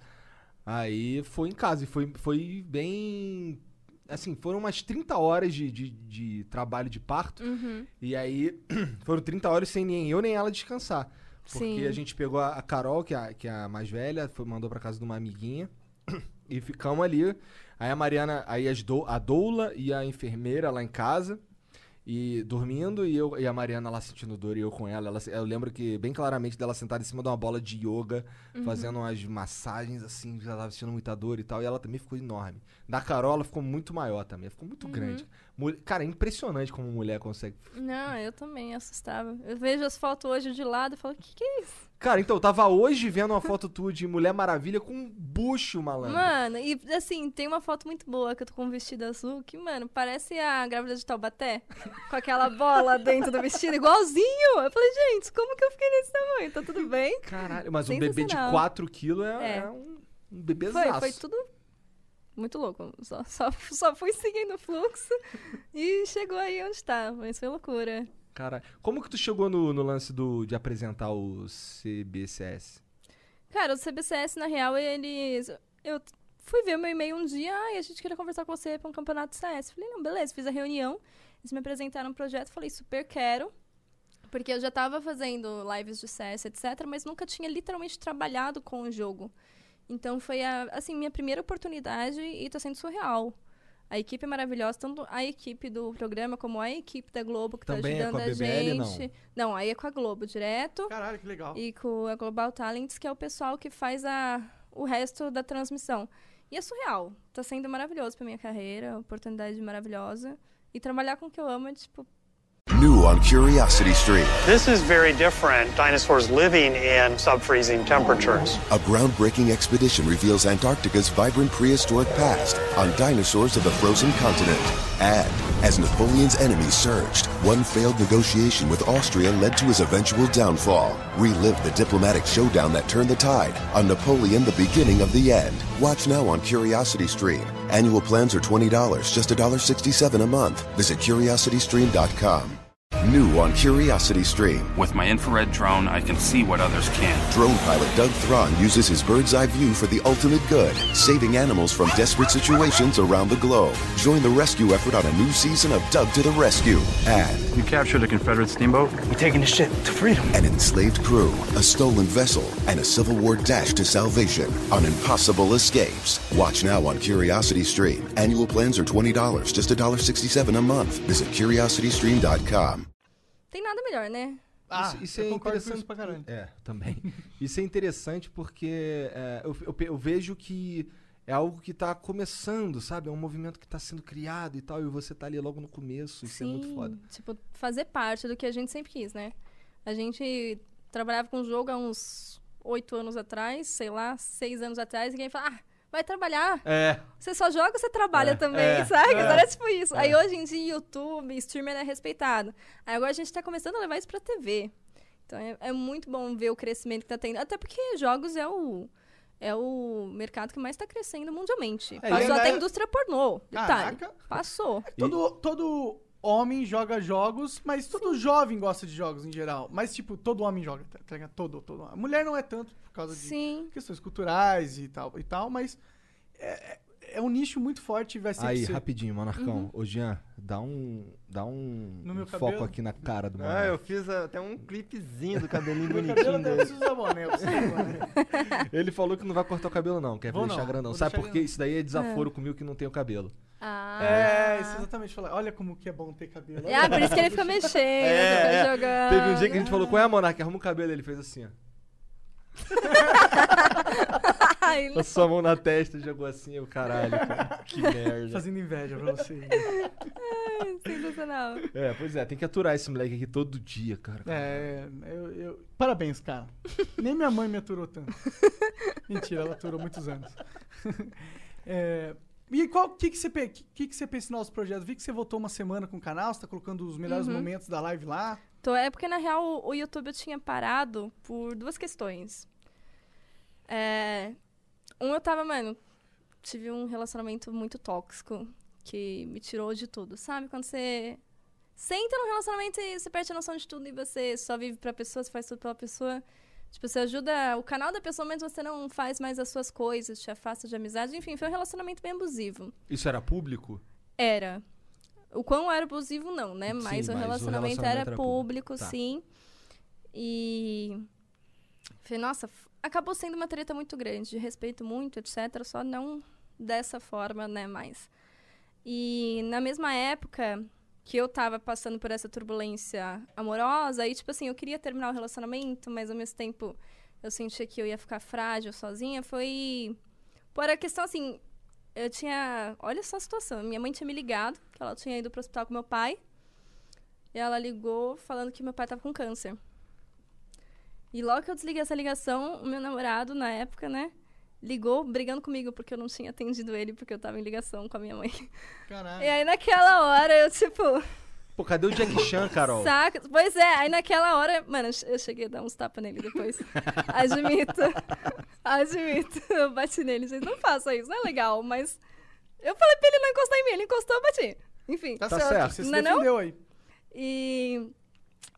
Aí foi em casa e foi, foi bem. Assim, foram umas 30 horas de, de, de trabalho de parto. Uhum. E aí foram 30 horas sem nem eu nem ela descansar. Porque Sim. a gente pegou a, a Carol, que é a, que é a mais velha, foi, mandou pra casa de uma amiguinha. E ficamos ali. Aí a Mariana, aí as dou- a doula e a enfermeira lá em casa. E dormindo, e, eu, e a Mariana lá sentindo dor e eu com ela. ela. Eu lembro que bem claramente dela sentada em cima de uma bola de yoga, fazendo umas massagens assim, já tava sentindo muita dor e tal. E ela também ficou enorme. Da Carola ficou muito maior também, ficou muito grande. Cara, é impressionante como mulher consegue. Não, eu também assustava. Eu vejo as fotos hoje de lado e falo, o que, que é isso? Cara, então, eu tava hoje vendo uma foto tua de Mulher Maravilha com um bucho, malandro. Mano, e assim, tem uma foto muito boa que eu tô com um vestido azul que, mano, parece a grávida de Taubaté, com aquela bola dentro do vestido, igualzinho. Eu falei, gente, como que eu fiquei nesse tamanho? Tá tudo bem? Caralho, mas um bebê de Sensacional. 4 quilos é, É. é um, um bebezaço. Foi, foi tudo muito louco. Só, só, só fui seguindo o fluxo e chegou aí onde tá. Mas foi loucura. Cara, como que tu chegou no, no lance do, de apresentar o CBCS? Cara, o CBCS, na real, eles. Eu fui ver meu e-mail um dia, ai, a gente queria conversar com você pra um campeonato de CS. Falei, não, beleza, fiz a reunião. Eles me apresentaram um projeto, falei, super quero. Porque eu já tava fazendo lives de CS, etc., mas nunca tinha literalmente trabalhado com o jogo. Então foi a, assim, minha primeira oportunidade e tá sendo surreal. A equipe é maravilhosa, tanto a equipe do programa como a equipe da Globo que Também é tá com a ajudando a, BBL, não? gente. Não, aí é com a Globo direto. Caralho, que legal. E com a Global Talents, que é o pessoal que faz a, o resto da transmissão. E é surreal. Tá sendo maravilhoso pra minha carreira, oportunidade maravilhosa. E trabalhar com o que eu amo é, tipo, New on Curiosity Stream. This is very different. Dinosaurs living in sub-freezing temperatures. A groundbreaking expedition reveals Antarctica's vibrant prehistoric past on dinosaurs of the frozen continent. And as Napoleon's enemies surged, one failed negotiation with Austria led to his eventual downfall. Relive the diplomatic showdown that turned the tide on Napoleon, the beginning of the end. Watch now on Curiosity Stream. Annual plans are $20, just $1.67 a month. Visit curiositystream.com. New on Curiosity Stream. With my infrared drone, I can see what others can't. Drone pilot Doug Thron uses his bird's eye view for the ultimate good, saving animals from desperate situations around the globe. Join the rescue effort on a new season of Doug to the Rescue. And You captured a Confederate steamboat? We're taking the ship to freedom. an enslaved crew, a stolen vessel, and a Civil War dash to salvation on impossible escapes. Watch now on Curiosity Stream. Annual plans are $20, just $1.67 a month. Visit curiositystream.com. tem nada melhor, né? Ah, isso, isso eu é interessante. pra caralho. É, também. isso é interessante porque é, eu, eu eu vejo que é algo que tá começando, sabe? É um movimento que tá sendo criado e tal, e você tá ali logo no começo, isso é muito foda. Tipo, fazer parte do que a gente sempre quis, né? A gente trabalhava com jogo há uns oito anos atrás, sei lá, seis anos atrás, e quem fala, ah, vai trabalhar. É, Você só joga ou você trabalha É, também, é, sabe? é. Era tipo isso. Aí hoje em dia, YouTube, streamer é respeitado. Aí agora a gente tá começando a levar isso pra TV. Então é, é muito bom ver o crescimento que tá tendo. Até porque jogos é o. É o mercado que mais tá crescendo mundialmente. É, Passou até é- a indústria pornô. Detalhe. Caraca. Passou. Todo, todo homem joga jogos, mas todo jovem gosta de jogos em geral. Mas, tipo, todo homem joga, tá tá ligado? Todo, todo. A mulher não é tanto por causa de Sim. questões culturais e tal, e tal mas é, é- é um nicho muito forte e vai sempre Aí, ser. rapidinho, Monarcão. Ô, Jean, dá um, dá um, Uhum. Um foco cabelo? aqui na cara do Ah, Monarca. eu fiz até um clipezinho do cabelinho bonitinho cabelo eu dele. preciso usar boné, eu boné. Ele falou que não vai cortar o cabelo, não. Quer Vou deixar não, grandão. vou Sabe por quê? Isso daí é desaforo comigo que não tem o cabelo. Ah. É, isso exatamente. Falar. Olha como que é bom ter cabelo. Ah, por isso que ele fica mexendo, É, fica é. jogando. Teve um dia que a gente falou, qual é, Monarca? Arruma o cabelo. Ele fez assim, ó. Ai, Passou a mão na testa e jogou assim, o caralho, cara. Que merda. Fazendo inveja pra você. sensacional. É, pois é, tem que aturar esse moleque aqui todo dia, cara. É, eu, eu- Parabéns, cara. Nem minha mãe me aturou tanto. Mentira, ela aturou muitos anos. É, e qual que que você que, que você pensa em novos projetos? Vi que você voltou uma semana com o canal, você tá colocando os melhores Uhum. momentos da live lá. Então, é porque, na real, o- o YouTube eu tinha parado por duas questões. É, um, eu tava, mano, tive um relacionamento muito tóxico que me tirou de tudo, sabe? Quando você, entra num relacionamento e você perde a noção de tudo e você só vive pra pessoa, você faz tudo pela pessoa. Tipo, você ajuda o canal da pessoa, mas você não faz mais as suas coisas, te afasta de amizade. Enfim, foi um relacionamento bem abusivo. Isso era público? Era. O quão era abusivo, não, né? Sim, Mas, mas o, o relacionamento relacionamento era, era público. Tá. sim. E. Falei, nossa, acabou sendo uma treta muito grande, de respeito muito, etc. Só não dessa forma, né, mais. E na mesma época que eu tava passando por essa turbulência amorosa, aí, tipo assim, eu queria terminar o relacionamento, mas ao mesmo tempo eu sentia que eu ia ficar frágil sozinha, foi por a questão, assim, eu tinha... Olha só a situação, minha mãe tinha me ligado, que ela tinha ido pro hospital com meu pai, e ela ligou falando que meu pai tava com câncer. E logo que eu desliguei essa ligação, o meu namorado, na época, né, ligou brigando comigo porque eu não tinha atendido ele porque eu tava em ligação com a minha mãe. Caralho. E aí naquela hora eu, tipo, Pô, cadê o Jack Chan, Carol? saca. Pois é, aí naquela hora, mano, eu cheguei a dar uns tapas nele depois. Admito. Admito. Eu bati nele. Gente, não faça isso, não é legal, mas. Eu falei pra ele não encostar em mim, ele encostou, eu bati. Enfim. Tá, Tá certo, certo. você se Não é não? defendeu aí. E.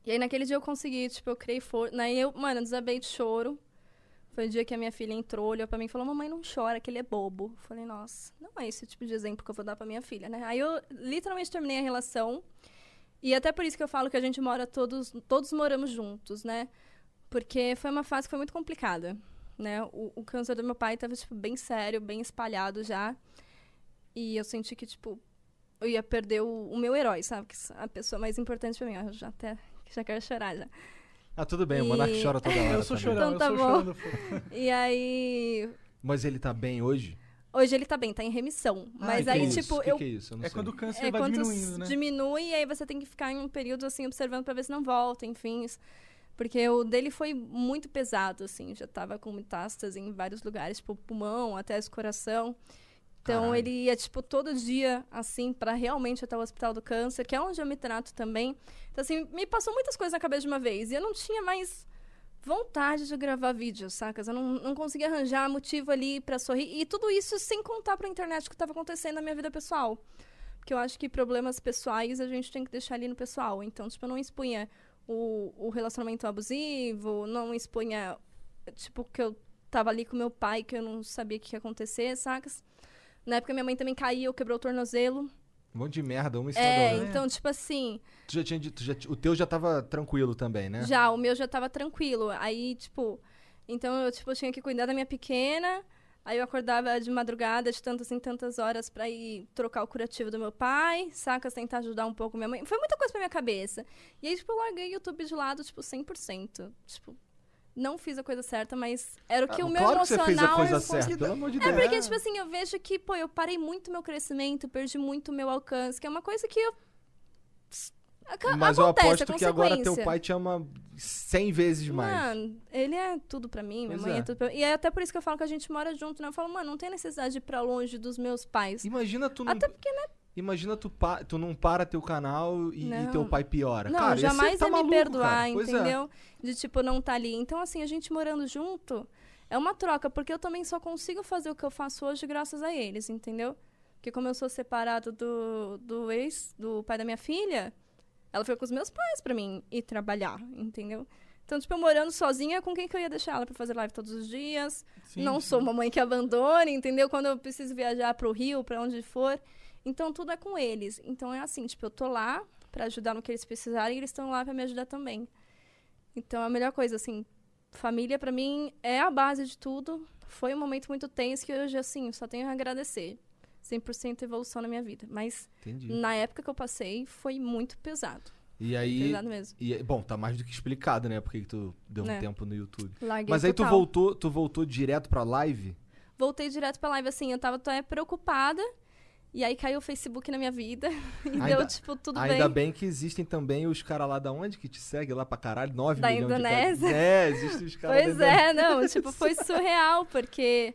E aí naquele dia eu consegui, tipo, eu criei força. Aí eu, mano, desabei de choro. Foi o dia que a minha filha entrou, olhou pra mim e falou: Mamãe, não chora, que ele é bobo. Eu Falei, nossa, não é esse tipo de exemplo que eu vou dar pra minha filha, né? Aí eu literalmente terminei a relação. E até por isso que eu falo que a gente mora todos, todos moramos juntos, né? Porque foi uma fase que foi muito complicada, né? O, o câncer do meu pai tava, tipo, bem sério, bem espalhado já. E eu senti que, tipo, eu ia perder o, o meu herói, sabe? Que a pessoa mais importante pra mim. Eu já até já quero chorar já. Ah, tudo bem, o E- Monark chora toda hora Eu sou também. chorando, Então tá eu sou bom. chorando. E aí. Mas ele tá bem hoje? Hoje ele tá bem, tá em remissão. Mas que aí, que é isso? tipo, que eu. que é isso? Eu não É sei. quando o câncer É vai quando diminuindo, né? diminui e aí você tem que ficar em um período assim observando pra ver se não volta, enfim. Porque o dele foi muito pesado, assim, já tava com metástase em vários lugares, tipo pulmão, até esse coração. Então Caralho. ele ia, tipo, todo dia, assim, pra realmente até o hospital do câncer, que é onde eu me trato também. Então, assim, me passou muitas coisas na cabeça de uma vez. E eu não tinha mais vontade de gravar vídeos, sacas? Eu não, não conseguia arranjar motivo ali pra sorrir. E tudo isso sem contar pra internet o que tava acontecendo na minha vida pessoal. Porque eu acho que problemas pessoais a gente tem que deixar ali no pessoal. Então, tipo, eu não expunha o, o relacionamento abusivo, não expunha, tipo, que eu tava ali com meu pai, que eu não sabia o que ia acontecer, sacas? Na época minha mãe também caiu, quebrou o tornozelo. Um monte de merda, uma da É, então, tipo assim, Tu já tinha já, o teu já tava tranquilo também, né? já, o meu já tava tranquilo. Aí, tipo, então eu, tipo, tinha que cuidar da minha pequena. Aí eu acordava de madrugada, de tantas em tantas horas, pra ir trocar o curativo do meu pai, sacas? Tentar ajudar um pouco minha mãe. Foi muita coisa pra minha cabeça. E aí, tipo, eu larguei o YouTube de lado, tipo, 100%. Tipo, não fiz a coisa certa, mas era o que Ah, o meu claro que você emocional... fez a coisa eu certa, pelo amor de É Deus. porque, tipo assim, eu vejo que, pô, eu parei muito meu crescimento, perdi muito meu alcance, que é uma coisa que eu. Mas eu acontece, aposto é que agora teu pai te ama 100 vezes mais. Mano, ele é tudo pra mim, minha Pois mãe é. é. tudo pra mim. E é até por isso que eu falo que a gente mora junto, né? Eu falo, mano, não tem necessidade de ir pra longe dos meus pais. Imagina tu não, Até porque, né? Imagina tu, pa- tu não para teu canal e, e teu pai piora. Não, cara, jamais tá ia maluco, me perdoar, é. entendeu? De tipo, não tá ali. Então, assim, a gente morando junto é uma troca, porque eu também só consigo fazer o que eu faço hoje graças a eles, entendeu? Porque como eu sou separado do, do ex, do pai da minha filha, ela foi com os meus pais pra mim ir trabalhar, entendeu? Então, tipo, eu morando sozinha, com quem que eu ia deixar ela pra fazer live todos os dias? Sim, não sim. sou uma mãe que abandone, entendeu? Quando eu preciso viajar pro Rio, pra onde for. Então, tudo é com eles. Então, é assim, tipo, eu tô lá pra ajudar no que eles precisarem e eles estão lá pra me ajudar também. Então, a melhor coisa, assim, família pra mim é a base de tudo. Foi um momento muito tenso que hoje, assim, só tenho a agradecer. 100% evolução na minha vida. Mas, Entendi. na época que eu passei, foi muito pesado. E aí. Pesado mesmo. E, bom, tá mais do que explicado, né? Porque que tu deu um É. tempo no YouTube. Larguei Mas aí tu total. voltou, tu voltou direto pra live? voltei direto pra live, assim, eu tava até preocupada. E aí caiu o Facebook na minha vida. E Ainda- deu, tipo, tudo Ainda bem. bem que existem também os caras lá da onde que te segue lá pra caralho? 9 Da milhões Indonésia. de caras. É, existem os caras Pois da é, não, tipo, foi surreal, porque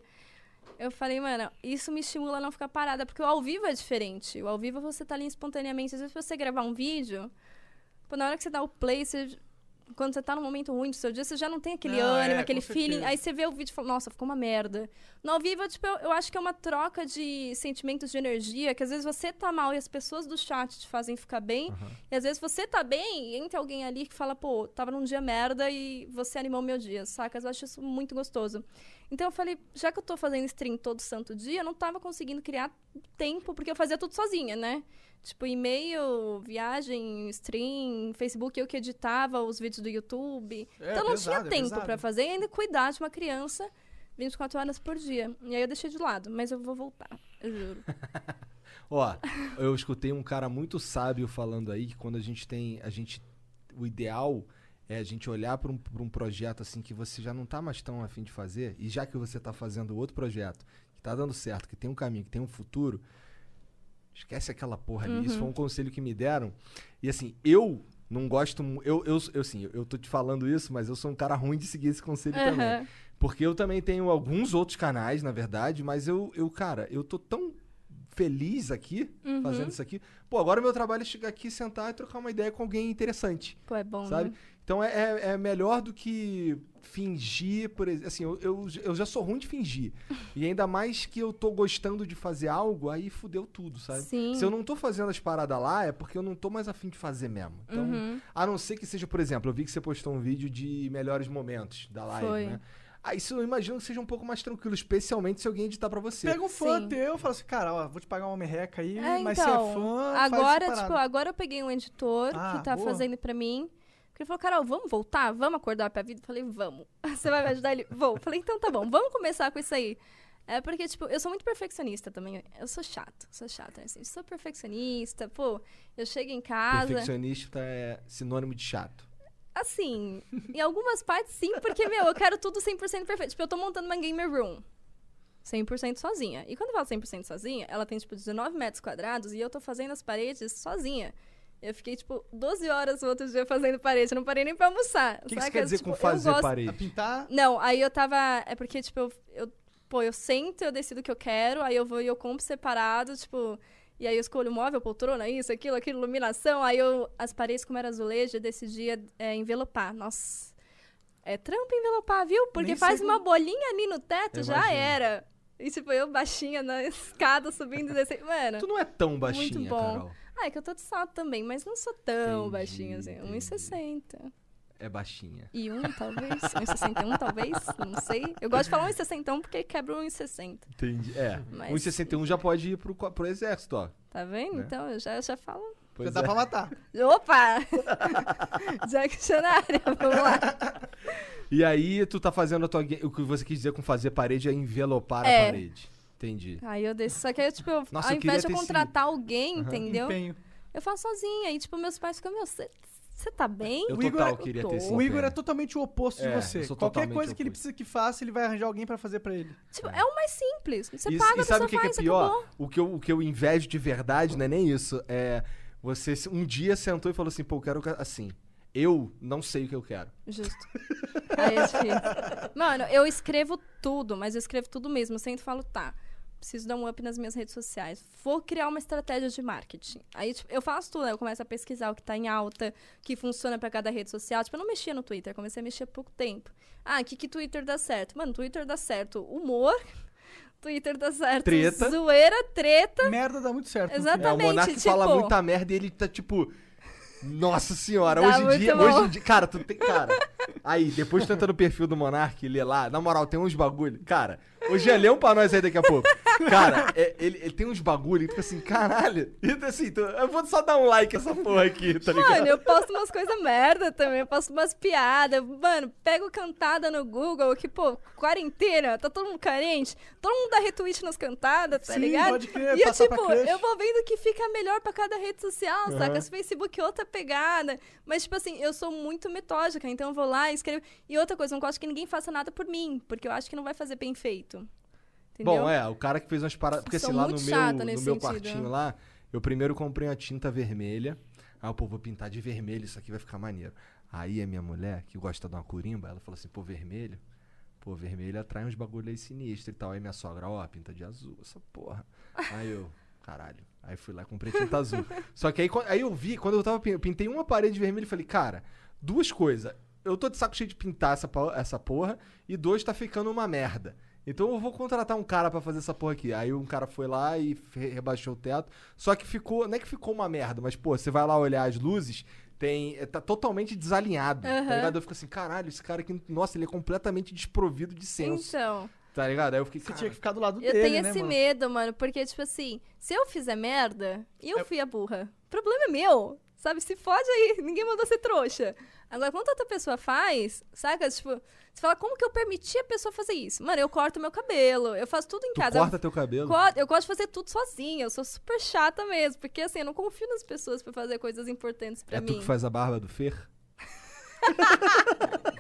eu falei, mano, isso me estimula a não ficar parada, porque o ao vivo é diferente. O ao vivo você tá ali espontaneamente. Às vezes, você gravar um vídeo, pô, na hora que você dá o play, você- quando você tá num momento ruim do seu dia, você já não tem aquele Não, ânimo, é, aquele feeling. certeza. Aí você vê o vídeo e fala, nossa, ficou uma merda. No ao vivo, tipo, eu, eu acho que é uma troca de sentimentos de energia, que às vezes você tá mal e as pessoas do chat te fazem ficar bem. E às vezes você tá bem e entra alguém ali que fala, pô, tava num dia merda e você animou meu dia, sacas? Eu acho isso muito gostoso. Então eu falei, já que eu tô fazendo stream todo santo dia, eu não tava conseguindo criar tempo, porque eu fazia tudo sozinha, né? Tipo, e-mail, viagem, stream, Facebook, eu que editava os vídeos do YouTube. É, então não pesado, tinha é tempo pesado. pra fazer e ainda cuidar de uma criança 24 horas por dia. E aí eu deixei de lado, mas eu vou voltar, eu juro. Ó, eu escutei um cara muito sábio falando aí que quando a gente tem. A gente. O ideal é a gente olhar para um, pra um projeto assim que você já não tá mais tão afim de fazer, e já que você tá fazendo outro projeto, que tá dando certo, que tem um caminho, que tem um futuro, esquece aquela porra ali. Isso foi um conselho que me deram. E assim, eu não gosto. Eu, eu, eu, assim, eu tô te falando isso, mas eu sou um cara ruim de seguir esse conselho também. Aham. Porque eu também tenho alguns outros canais, na verdade, mas eu, eu cara, eu tô tão feliz aqui, Uhum. fazendo isso aqui. Pô, agora o meu trabalho é chegar aqui, sentar e trocar uma ideia com alguém interessante, Pô, é bom, sabe? né? Então é, é, é melhor do que fingir, por exemplo. Assim, eu, eu, eu já sou ruim de fingir. e ainda mais que eu tô gostando de fazer algo, aí fudeu tudo, sabe? Sim. Se eu não tô fazendo as paradas lá, é porque eu não tô mais afim de fazer mesmo. Então, Uhum. a não ser que seja, por exemplo, eu vi que você postou um vídeo de melhores momentos da live, Foi. né? Aí isso eu imagino que seja um pouco mais tranquilo, especialmente se alguém editar pra você. Pega um fã Sim. teu e fala assim, cara, ó, vou te pagar uma merreca aí, É, mas então, se é fã, faz agora, tipo, agora eu peguei um editor Ah, que tá boa. fazendo pra mim. Ele falou, Carol, vamos voltar? Vamos acordar pra vida? Eu falei, vamos. Você vai me ajudar? Ele, vou. Eu falei, então tá bom, vamos começar com isso aí. É porque, tipo, eu sou muito perfeccionista também. Eu sou chato, sou chata, assim. Sou perfeccionista, pô, eu chego em casa. Perfeccionista é sinônimo de chato. Assim, em algumas partes sim, porque, meu, eu quero tudo 100% perfeito. Tipo, eu tô montando uma gamer room 100% sozinha. E quando eu falo 100% sozinha, ela tem, tipo, 19 metros quadrados e eu tô fazendo as paredes sozinha. Eu fiquei, tipo, 12 horas o outro dia fazendo parede. Eu não parei nem pra almoçar. O que, que você quer dizer Tipo, com fazer gosto- parede? A pintar, Não, aí eu tava... É porque, tipo, eu, eu... Pô, eu sento, eu decido o que eu quero, aí eu vou e eu compro separado, tipo... E aí eu escolho móvel, poltrona, isso, aquilo, aquilo, iluminação. Aí eu... As paredes, como era azulejo, eu decidia é, envelopar. Nossa... É trampo envelopar, viu? Porque Nem faz uma bolinha ali no teto, Eu já imagino. era. E tipo, eu baixinha na escada, subindo e descendo. Mano... Tu não é tão baixinha, Muito bom. Carol. Ah, é que eu tô de salto também, mas não sou tão Entendi, baixinha assim. entendi. 1,60. É baixinha. E um, talvez. 1,61, talvez. Não sei. Eu gosto de falar 1,61 porque quebra um 1,60. Entendi. É. Mas- 1,61 já pode ir pro, pro exército, ó. Tá vendo? Né? Então eu já, eu já falo. Pois já dá é. pra matar. Opa! Diccionário, vamos lá. E aí, tu tá fazendo a tua. O que você quis dizer com fazer parede é envelopar a É. parede. Entendi. Aí eu desço. Só que aí, tipo, eu- Nossa, ao invés de eu esse- contratar alguém, entendeu? Empenho. Eu faço sozinha. E, tipo, meus pais ficam, meu, você tá bem? Eu O Igor total é- queria ter esse O Igor é totalmente o oposto É, de você. Qualquer coisa que ele oposto. precisa que faça, ele vai arranjar alguém pra fazer pra ele. Tipo, é o mais simples. Você E- paga, e a sabe o que, que faz, é pior? O que, eu, o que eu invejo de verdade não é nem isso. É. Você um dia sentou e falou assim, pô, eu quero assim. Eu não sei o que eu quero. Justo. Aí é difícil. Mano, eu escrevo tudo, mas eu escrevo tudo mesmo. Eu sempre falo, tá, preciso dar um up nas minhas redes sociais. Vou criar uma estratégia de marketing. Aí, tipo, eu faço tudo, né? Eu começo a pesquisar o que tá em alta, o que funciona pra cada rede social. Tipo, eu não mexia no Twitter, comecei a mexer há pouco tempo. Ah, o que que Twitter dá certo? Mano, Twitter dá certo humor, Twitter dá certo Treta. zoeira, treta. Merda dá muito certo. Exato. É, o Monark tipo- fala muita merda e ele tá tipo. Nossa senhora, Dá hoje em dia. bom. Hoje em dia. Cara, tu tem. Cara. Aí, depois tu entra no perfil do Monark, lê lá. Na moral, tem uns bagulho. Cara, o Jean lê um pra nós aí daqui a pouco. Cara, é- ele, ele tem uns bagulho que tu fica assim, caralho. E tu, assim, tu- eu vou só dar um like essa porra aqui, tá ligado? Mano, eu posto umas coisas merda também, eu posto umas piadas. Mano, pego cantada no Google, que, pô, quarentena, tá todo mundo carente, todo mundo dá retweet nas cantadas, tá Sim, ligado? pode crer, e eu, tipo, eu vou vendo que fica melhor pra cada rede social, saca? Se Facebook é outra pegada. Mas, tipo assim, eu sou muito metódica, então eu vou lá e escrevo. E outra coisa, eu não gosto que ninguém faça nada por mim, porque eu acho que não vai fazer bem feito. Entendeu? Bom, é, o cara que fez umas paradas. Porque assim, lá no meu, no meu sentido. quartinho lá, eu primeiro comprei uma tinta vermelha. Aí, pô, vou pintar de vermelho, isso aqui vai ficar maneiro. Aí a minha mulher, que gosta de uma corimba, ela falou assim, pô, vermelho. Pô, vermelho atrai uns bagulho aí sinistro e tal. Aí minha sogra, ó, pinta de azul, essa porra. Aí eu, caralho. Aí fui lá e comprei tinta azul. Só que aí, aí eu vi, quando eu tava eu pintei uma parede vermelha e falei, cara, duas coisas. Eu tô de saco cheio de pintar essa, essa porra, e dois, tá ficando uma merda. Então eu vou contratar um cara pra fazer essa porra aqui. Aí um cara foi lá e rebaixou o teto. Só que ficou, não é que ficou uma merda, mas pô, você vai lá olhar as luzes, tem, é, tá totalmente desalinhado. Tá Aham. ligado? Eu fico assim, caralho, esse cara aqui, nossa, ele é completamente desprovido de senso. Então. Tá ligado? Aí eu fiquei, Você cara, tinha que ficar do lado Eu dele, tenho né, esse mano? medo, mano, porque, tipo assim, se eu fizer merda, e eu É- fui a burra, o problema é meu. Sabe, se fode aí, ninguém mandou ser trouxa. Agora, quando outra pessoa faz, saca? Tipo, você fala, como que eu permiti a pessoa fazer isso? Mano, eu corto meu cabelo, eu faço tudo em Tu casa. corta eu, teu cabelo? co- eu gosto de fazer tudo sozinha, eu sou super chata mesmo. Porque assim, eu não confio nas pessoas pra fazer coisas importantes pra É mim. tu que faz a barba do Fer?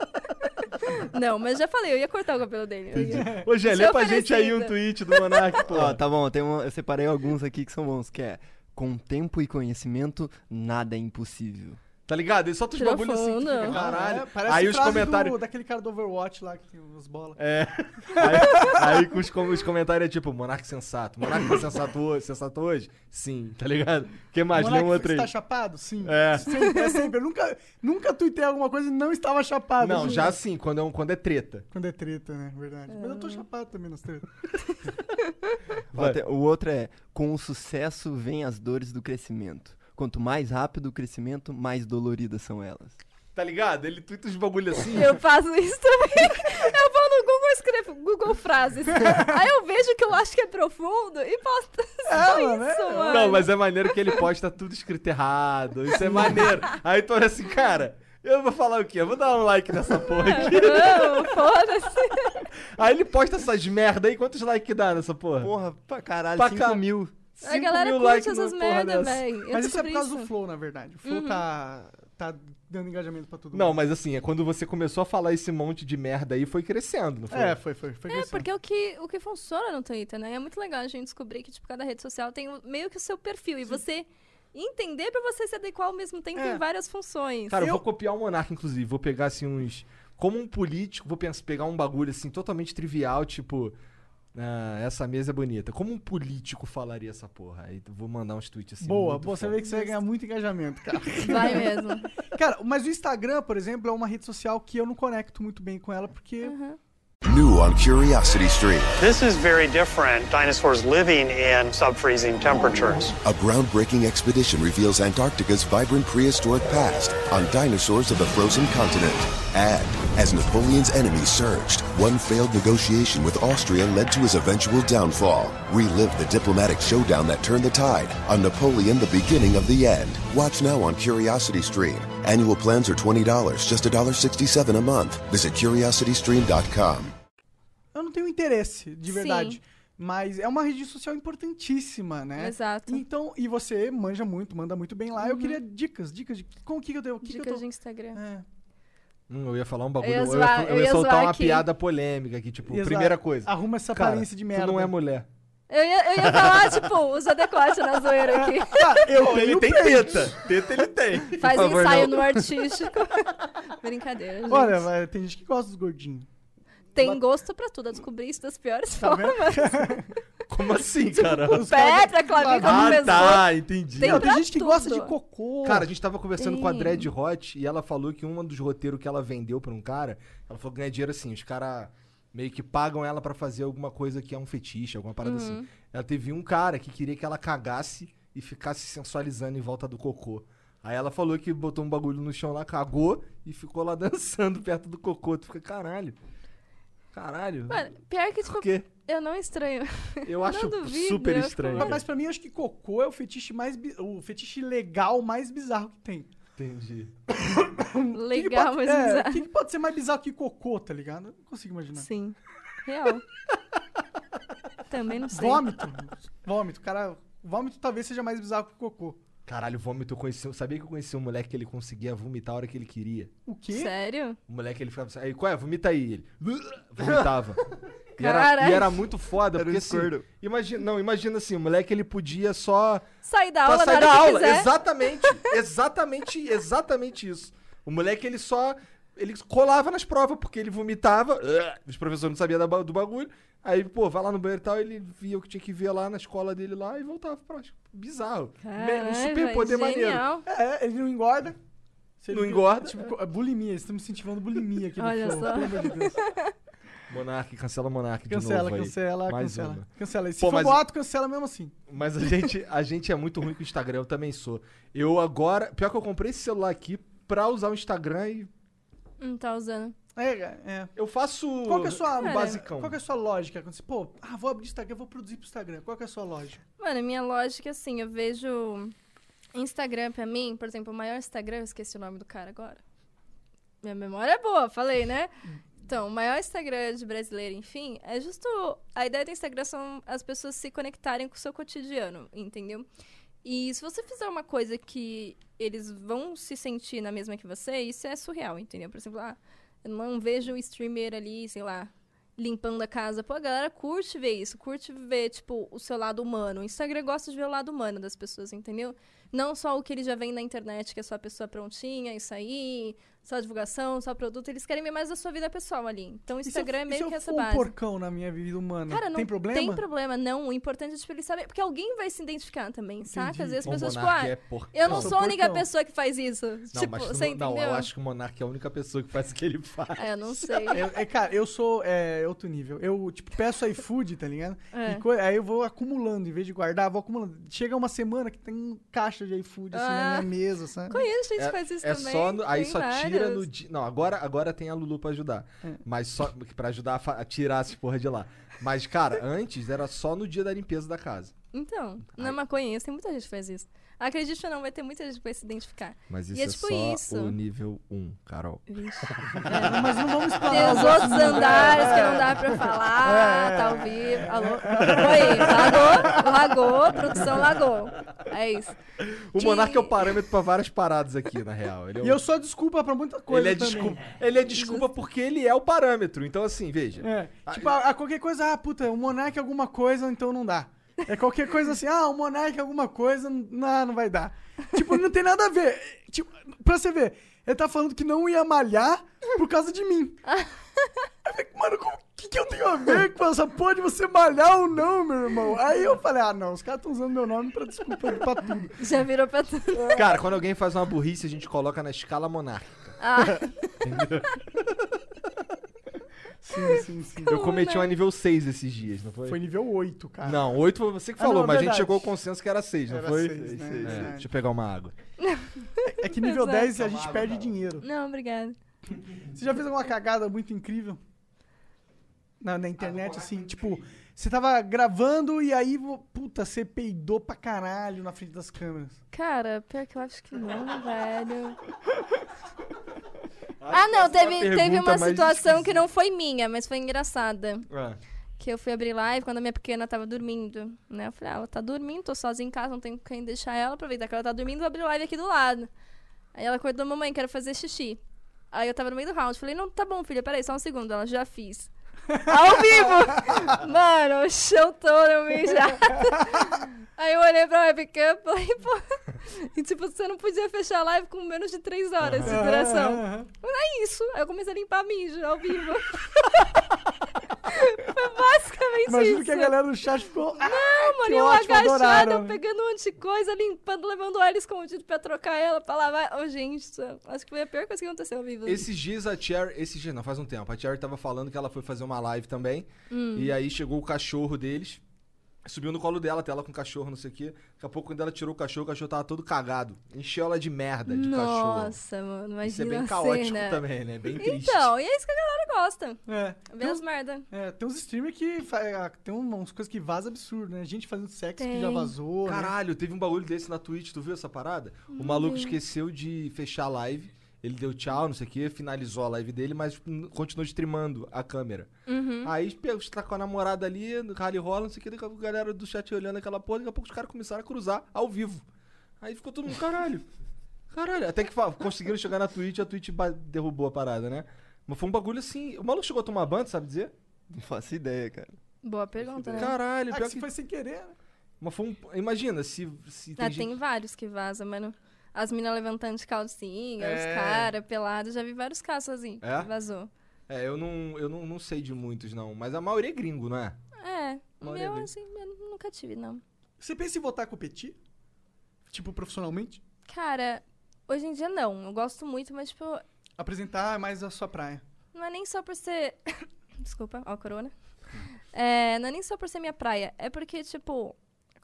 Não, mas já falei, eu ia cortar o cabelo dele. eu ia- Ô, Ser lê pra gente aí um tweet do Monark, pô. Ó, tá bom, tem uma, eu separei alguns aqui que são bons, que é com tempo e conhecimento, nada é impossível. Tá ligado? Ele solta os bagulhos assim, fica, Profundo. caralho. É, parece aí os comentários... do- daquele cara do Overwatch lá que tem as bolas. É. Aí, aí com os, com- os comentários é tipo, Monark sensato. Monark tá sensato hoje, sensato hoje? Sim, tá ligado? O que mais? Lê Monark, um outro você aí. tá chapado? Sim. É. Sempre, é sempre. Eu nunca, nunca tuitei alguma coisa e não estava chapado. Não, Assim, já assim, quando é, um, quando é treta. Quando é treta, né? Verdade. Mas eu tô chapado também nas tretas. O outro é com o sucesso vem as dores do crescimento. Quanto mais rápido o crescimento, mais doloridas são elas. Tá ligado? Ele twitta os bagulho assim. Eu faço isso também. Eu vou no Google e escrevo Google frases. Aí eu vejo que eu acho que é profundo e posto só mano, isso, é. mano. Não, mas é maneiro que ele posta tudo escrito errado. Isso é maneiro. Aí tu olha assim, cara, eu vou falar o quê? Eu vou dar um like nessa porra aqui. Não, foda-se. Aí ele posta essas merda aí. Quantos likes dá nessa porra? Porra, pra caralho, Pra 5 cá. mil. A galera curte likes essas merda, velho. Mas isso é por causa isso. do Flow, na verdade. O Flow tá, tá dando engajamento pra tudo. Não, mas assim, é quando você começou a falar esse monte de merda aí, foi crescendo, não foi? É, foi, foi. foi É, crescendo. porque o que, o que funciona no Twitter, né? É muito legal a gente descobrir que, tipo, cada rede social tem o- meio que o seu perfil. E você entender pra você se adequar ao mesmo tempo É. em várias funções. Cara, eu... Eu- vou copiar o Monark, inclusive. Vou pegar, assim, uns... Como um político, vou pensar, pegar um bagulho, assim, totalmente trivial, tipo... ah, essa mesa é bonita. Como um político falaria essa porra? Aí eu vou mandar uns tweets assim. Boa, você foda. vê que você vai ganhar muito engajamento, cara. Vai mesmo. cara, mas o Instagram, por exemplo, é uma rede social que eu não conecto muito bem com ela, porque New on Curiosity Stream. This is very different. Dinosaurs living in sub-freezing temperatures. A groundbreaking expedition reveals Antarctica's vibrant prehistoric past on dinosaurs of the frozen continent. And as Napoleon's enemies surged, one failed negotiation with Austria led to his eventual downfall. Relive the diplomatic showdown that turned the tide on Napoleon, the beginning of the end. Watch now on Curiosity Stream. Annual plans are $20, just $1.67 a month. Visit curiositystream.com. eu não tenho interesse, de Sim. Mas é uma rede social importantíssima, né? Exato. Então, e você manja muito, manda muito bem lá. Eu queria dicas, dicas de como que, que eu devo. Que que eu Dicas tô... de Instagram. É. Hum, eu ia falar um bagulho. Eu ia Eu ia, zoar- eu eu ia ia soltar zoar uma aqui. piada polêmica aqui, tipo, Exato. primeira coisa. Arruma essa Cara, aparência de merda. Tu não é mulher. Eu ia, eu ia falar, tipo, usa decote na zoeira aqui. Cara, eu ele tenho tem teta. Teta ele tem. Faz favor, ensaio não. no artístico. Brincadeira, gente. Olha, tem gente que gosta dos gordinhos. Tem gosto pra tudo. Eu descobri isso das piores Tá formas. Como assim, cara? Pedra, clavícula, Ah, tá, entendi. Tem Não, tem gente que tudo. gosta de cocô. Cara, a gente tava conversando com a Tem. Dread Hot e ela falou que um dos roteiros que ela vendeu pra um cara, ela falou que ganha dinheiro assim, os caras meio que pagam ela pra fazer alguma coisa que é um fetiche, alguma parada Uhum. assim. Ela teve um cara que queria que ela cagasse e ficasse sensualizando em volta do cocô. Aí ela falou que botou um bagulho no chão lá, cagou e ficou lá dançando perto do cocô. Tu fica, caralho. Caralho. Mano, pior que, tipo, Por quê? eu não estranho. Eu acho duvido, super eu estranho. Mas, mas pra mim, eu acho que cocô é o fetiche mais. bi- O fetiche legal mais bizarro que tem. Entendi. O que que Legal, pode- mas é, bizarro. O que, que pode ser mais bizarro que cocô, tá ligado? Eu não consigo imaginar. Sim. Real. Também não sei. Vômito. Vômito. Cara, vômito talvez seja mais bizarro que cocô. Caralho, vômito eu conheci. eu Sabia que eu conheci um moleque que ele conseguia vomitar a hora que ele queria. O quê? Sério? O moleque ele ficava assim, aí, qual é? Vomita aí. Ele vomitava. E era, Caralho. e era muito foda, Era um porque assim, escordo. imagina, não, imagina assim, o moleque ele podia só Sair da aula sair na da aula, quiser. exatamente, exatamente, exatamente isso. O moleque ele só ele colava nas provas porque ele vomitava, os professores não sabiam da do bagulho. Aí, pô, vai lá no banheiro e tal, ele via o que tinha que ver lá na escola dele lá e voltava pra Bizarro. Me- um Caralho, super poder velho, maneiro. genial. É, ele não engorda. Se Não ele- engorda. Tipo, co- bulimia, estamos incentivando bulimia aqui no Olha Flow, só. pelo amor de Deus. Monark, cancela Monark de Cancela, novo aí. cancela, Mais cancela. uma. Cancela. E se Pô, for mas- boato, cancela mesmo assim. Mas a gente, a gente é muito ruim com o Instagram, eu também sou. Eu agora. Pior que eu comprei esse celular aqui pra usar o Instagram e. Não tá usando. É, é. Eu faço. Qual que é a sua, o basicão. Qual que é a sua lógica? Quando você, pô, ah, vou abrir Instagram, vou produzir pro Instagram. Qual que é a sua lógica? Mano, a minha lógica é assim, eu vejo Instagram pra mim, por exemplo, o maior Instagram, eu esqueci o nome do cara agora. Minha memória é boa, falei, né? Então, o maior Instagram de brasileiro, enfim, é justo. A ideia do Instagram são as pessoas se conectarem com o seu cotidiano, entendeu? E se você fizer uma coisa que eles vão se sentir na mesma que você, isso é surreal, entendeu? Por exemplo, ah, eu não vejo o streamer ali, sei lá, limpando a casa. Pô, a galera curte ver isso, curte ver, tipo, o seu lado humano. O Instagram gosta de ver o lado humano das pessoas, entendeu? Não só o que eles já veem na internet, que é só a pessoa prontinha, isso aí, só divulgação, só produto. Eles querem ver mais da sua vida pessoal ali. Então o E se eu- Instagram é se meio eu que essa for base. um porcão na minha vida humana, Cara, não tem problema? Tem problema, não. O importante é, tipo, ele saber. Porque alguém vai se identificar também, saca? Às vezes as pessoas, tipo, ah, é eu não Eu sou sou a única porcão. pessoa que faz isso. Não, tipo, mas você não, entendeu? não, eu acho que o Monark é a única pessoa que faz o que ele faz. É, eu não sei. Eu- é, cara, eu sou é, outro nível. Eu, tipo, peço iFood, tá ligado? É. E aí eu vou acumulando, em vez de guardar, vou acumulando. Chega uma semana que tem caixa de iFood assim na Ah. minha mesa, sabe? Conheço gente que É, faz isso é também. só no- aí só tira vários. no dia. Não, agora, agora tem a Lulu pra ajudar. É. Mas só pra ajudar a, a tirar essa porra de lá. Mas, cara, antes era só no dia da limpeza da casa. Então, na maconha, tem muita gente que faz isso. Acredite ou não, vai ter muita gente que vai se identificar. Mas E isso é é, tipo só isso. o nível 1, Carol. Vixe. Mas não vamos Tem explorar. os outros andares que não dá pra falar, É, tá ao vivo. Alô? Oi, lagou, lagou, produção lagou. É isso. O Que- Monark é o parâmetro pra várias paradas aqui, na real. Ele é, o- E eu sou a desculpa pra muita coisa ele é também. desculpa, ele é desculpa porque ele é o parâmetro. Então, assim, veja. É. Tipo, a, a qualquer coisa, ah, puta, o Monark é alguma coisa, então não dá. É qualquer coisa assim, ah, o Monark é alguma coisa, não, não vai dar. tipo, não tem nada a ver. Tipo, pra você ver, ele tá falando que não ia malhar por causa de mim. Eu falei, Mano, o que, que eu tenho a ver com essa porra de você malhar ou não, meu irmão? Aí eu falei, ah, não, os caras estão usando meu nome pra desculpa pra tudo. Já virou pra tudo. Cara, quando alguém faz uma burrice, a gente coloca na escala monárquica. Ah, Sim, sim, sim. Eu cometi né? um a nível 6 esses dias, não foi? Foi nível 8, cara. Não, 8 foi você que Ah, falou, não, mas a gente verdade. chegou ao consenso que era 6, não Era foi? seis, né? É, Verdade. deixa eu pegar uma água. É que nível Exato. 10 a gente perde dinheiro. não, obrigada. Você já fez alguma cagada muito incrível? Na, na internet, assim, tipo, você tava gravando e aí, puta, você peidou pra caralho na frente das câmeras. Cara, pior que eu acho que não, velho. Ah, não, teve, teve pergunta uma situação que não foi minha, mas foi engraçada. Ah, Que eu fui abrir live quando a minha pequena tava dormindo, né? Eu falei, ah, ela tá dormindo, tô sozinha em casa, não tenho quem deixar ela, aproveitar que ela tá dormindo, vou abrir live aqui do lado. Aí ela acordou, mamãe, quero fazer xixi. Aí eu tava no meio do round, falei, não, tá bom, filha, peraí, só um segundo. Ela, já fiz. Ao vivo! Mano, o chão todo eu mijado. Aí eu olhei pra webcam e falei, pô... E tipo, você não podia fechar a live com menos de três horas de duração. Aham. É isso. Aí eu comecei a limpar mijo ao vivo. Foi basicamente Imagino isso. que a galera do chat ficou. Ah, Não, mano, que eu ótimo, agachada, adoraram. eu pegando um monte de coisa, limpando, levando ela escondido pra trocar ela, pra lavar. Ô, gente, isso- acho que foi a pior coisa que aconteceu ao vivo. Esses dias a Cherry. Esses dias, não, faz um tempo. A Cherry tava falando que ela foi fazer uma live também. Hum. E aí chegou o cachorro deles. Subiu no colo dela, até ela com o cachorro, não sei o quê. Daqui a pouco, quando ela tirou o cachorro, o cachorro tava todo cagado. Encheu ela de merda de cachorro. Nossa, mano, imagina Isso é bem caótico cena. também, né? Bem triste. Então, e é isso que a galera gosta. É. Tem, as merda. é, tem uns streamers que. ah, Tem umas coisas que vaza absurdo, né? Gente fazendo sexo que Tem. já vazou. né? Caralho, teve um bagulho desse na Twitch, tu viu essa parada? O maluco esqueceu de fechar a live. Ele deu tchau, não sei o que, finalizou a live dele, mas hum, continuou streamando a câmera. Uhum. Aí pegou, tá com a namorada ali, no rally rola, não sei o que, daqui a pouco a galera do chat olhando aquela porra, daqui a pouco os caras começaram a cruzar ao vivo. Aí ficou todo mundo, caralho. Caralho, até que conseguiram chegar na Twitch a Twitch derrubou a parada, né? Mas foi um bagulho assim. O maluco chegou a tomar ban, sabe dizer? Não faço ideia, cara. Boa pergunta, né? Caralho, Ah, pior que que. foi sem querer, né? Mas foi um. Imagina, se, se tem Ah, gente- tem vários que vazam, mano. As minas levantando de calcinha, É. os caras pelados. Já vi vários casos assim. É? que Vazou. É, eu não, eu não, não sei de muitos, não. Mas a maioria é gringo, não é? É, meu, bem. assim, eu nunca tive, não. Você pensa em voltar a competir? Tipo, profissionalmente? Cara, hoje em dia não. Eu gosto muito, mas, tipo, Apresentar é mais a sua praia. não é nem só por ser. Desculpa, ó, a corona. É, não é nem só por ser minha praia. É porque, tipo,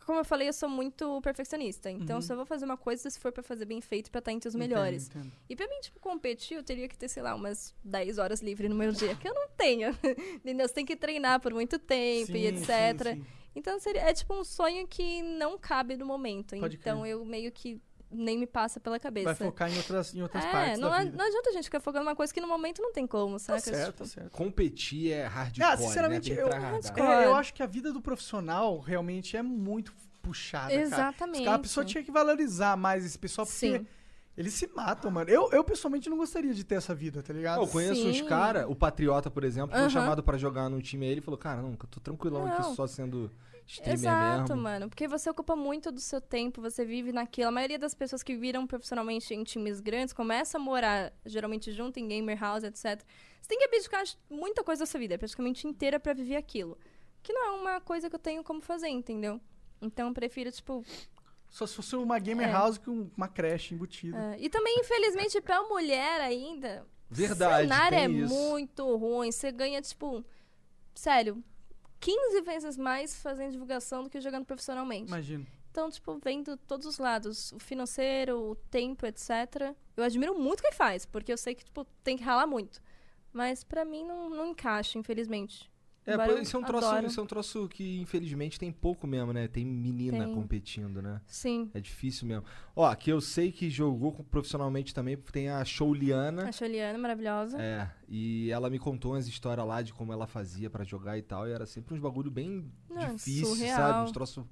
como eu falei, eu sou muito perfeccionista. Então, se eu vou fazer uma coisa, se for pra fazer bem feito, pra estar entre os melhores. Entendo. E pra mim, tipo, competir, eu teria que ter, sei lá, umas 10 horas livre no meu dia, que eu não tenho. Entendeu? Você tem que treinar por muito tempo e Sim, etc. sim, sim. Então, seria, é tipo um sonho que não cabe no momento. Pode então, crer. eu meio que nem me passa pela cabeça. Vai focar em outras, em outras é, partes não, da a- vida. não adianta a gente ficar focando numa coisa que no momento não tem como, Tá saca? certo, Tipo, tá certo. Competir é hardcore, Ah, né? sinceramente, que eu, é, eu acho que a vida do profissional realmente é muito puxada, cara. Exatamente. Os caras- A pessoa tinha que valorizar mais esse pessoal, porque Sim. eles se matam, mano. Eu, eu, pessoalmente, não gostaria de ter essa vida, tá ligado? Eu conheço uns Sim. caras, o Patriota, por exemplo, foi chamado pra jogar num time aí, ele falou, cara, não, eu tô tranquilão aqui Não. só sendo streamer Exato, mesmo. mano. Porque você ocupa muito do seu tempo, você vive naquilo. A maioria das pessoas que viram profissionalmente em times grandes começa a morar, geralmente junto em gamer house, etc. Você tem que abdicar de muita coisa da sua vida, praticamente inteira, pra viver aquilo. Que não é uma coisa que eu tenho como fazer, entendeu? Então eu prefiro, tipo. Só se fosse uma gamer É. house com uma creche embutida. é, E também, infelizmente, pra mulher ainda. Verdade, O cenário tem é isso. muito ruim. Você ganha, tipo. Sério. 15 vezes mais fazendo divulgação do que jogando profissionalmente. Imagino. Então, tipo, vendo todos os lados, o financeiro, o tempo, etc. Eu admiro muito quem faz, porque eu sei que, tipo, tem que ralar muito. Mas pra mim não, não encaixa, infelizmente. É, Embora isso é, um troço, adoro. isso é um troço que infelizmente tem pouco mesmo, né? Tem menina Tem. competindo, né? Sim. É difícil mesmo. Ó, que eu sei que jogou profissionalmente também, tem a Shouliana. A Juliana, maravilhosa. É, e ela me contou umas histórias lá de como ela fazia pra jogar e tal, e era sempre uns bagulho bem Não, difícil, surreal. sabe? Uns troços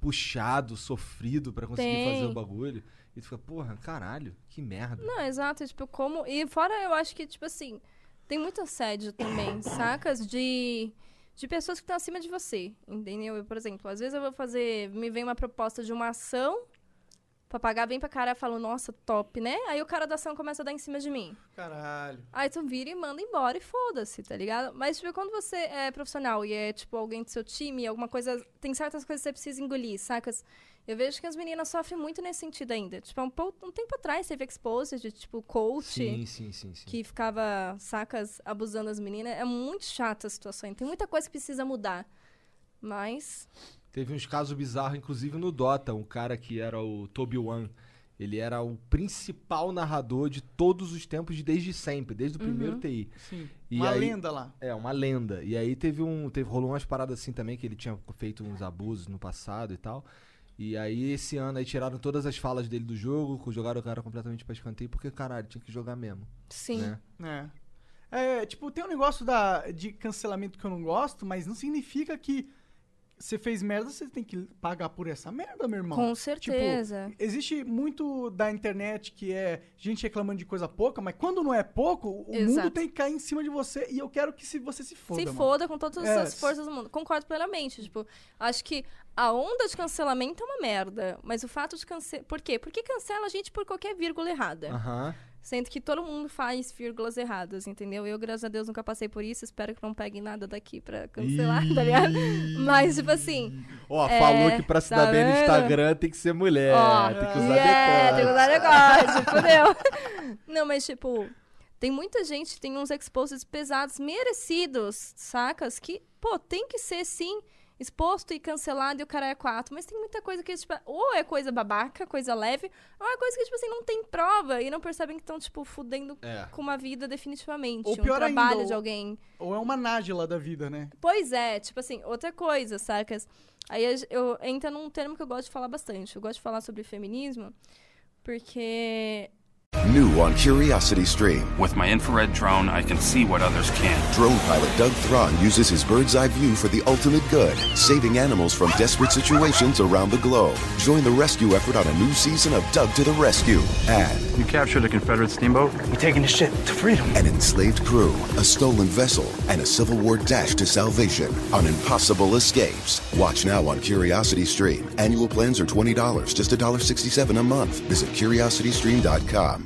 puxado, sofrido pra conseguir Tem. fazer o bagulho. E tu fica, porra, caralho, que merda. Não, exato, tipo, como. E fora eu acho que, tipo assim, tem muito assédio também, sacas? De. De pessoas que estão acima de você, entendeu? Eu, por exemplo, às vezes eu vou fazer. Me vem uma proposta de uma ação pra pagar bem pra cara, eu falo, nossa, top, né? Aí o cara da ação começa a dar em cima de mim. Caralho. Aí tu vira e manda embora e foda-se, tá ligado? Mas, tipo, quando você é profissional e é, tipo, alguém do seu time, alguma coisa. Tem certas coisas que você precisa engolir, sacas? Eu vejo que as meninas sofrem muito nesse sentido ainda. Tipo, um, um tempo atrás teve exposed de, tipo, coach Sim, sim, sim, sim. que ficava, sacas, abusando das meninas. É muito chata a situação. Tem muita coisa que precisa mudar. Mas. Teve uns casos bizarros, inclusive no Dota, um cara que era o Toby One. Ele era o principal narrador de todos os tempos, de desde sempre, desde o primeiro TI. Sim. E uma aí- lenda lá. É, uma lenda. E aí teve um. Teve, rolou umas paradas assim também, que ele tinha feito uns abusos no passado e tal. E aí esse ano aí tiraram todas as falas dele do jogo, jogaram o cara completamente pra escanteio, porque, caralho, tinha que jogar mesmo. Sim. Né? É. É, tipo, tem um negócio da, de cancelamento que eu não gosto, mas não significa que você fez merda, você tem que pagar por essa merda, meu irmão. Com certeza. Tipo, existe muito da internet que é gente reclamando de coisa pouca, mas quando não é pouco, o mundo Exato. tem que cair em cima de você e eu quero que se você se foda. se mano. foda com todas É, as forças do mundo. Concordo plenamente. Tipo, acho que a onda de cancelamento é uma merda. Mas o fato de cancelar. Por quê? Porque cancela a gente por qualquer vírgula errada. Aham. Sendo que todo mundo faz vírgulas erradas, entendeu? Eu, graças a Deus, nunca passei por isso. Espero que não peguem nada daqui pra cancelar, tá ligado? Mas, tipo assim. Ó, É, falou que pra se tá dar bem no? Instagram tem que ser mulher, Ó, tem que usar yeah, tem que decote. usar negócio, fudeu. Não, mas tipo, tem muita gente, tem uns exposes pesados, merecidos, sacas? Que, pô, tem que ser sim exposto e cancelado e o cara é quatro. Mas tem muita coisa que, tipo, ou é coisa babaca, coisa leve, ou é coisa que, tipo assim, não tem prova e não percebem que estão, tipo, fudendo É. com uma vida definitivamente. Ou um pior ainda, trabalho ou- de alguém. Ou é uma nájila da vida, né? Pois é, tipo assim, outra coisa, sacas? Aí eu entra num termo que eu gosto de falar bastante. Eu gosto de falar sobre feminismo, porque New on Curiosity Stream. With my infrared drone, I can see what others can't. Drone pilot Doug Thron uses his bird's eye view for the ultimate good, saving animals from desperate situations around the globe. Join the rescue effort on a new season of Doug to the Rescue. And You captured a Confederate steamboat? We're taking the ship to freedom. an enslaved crew, a stolen vessel, and a Civil War dash to salvation on impossible escapes. Watch now on Curiosity Stream. Annual plans are $20, just $1.67 a month. Visit curiositystream.com.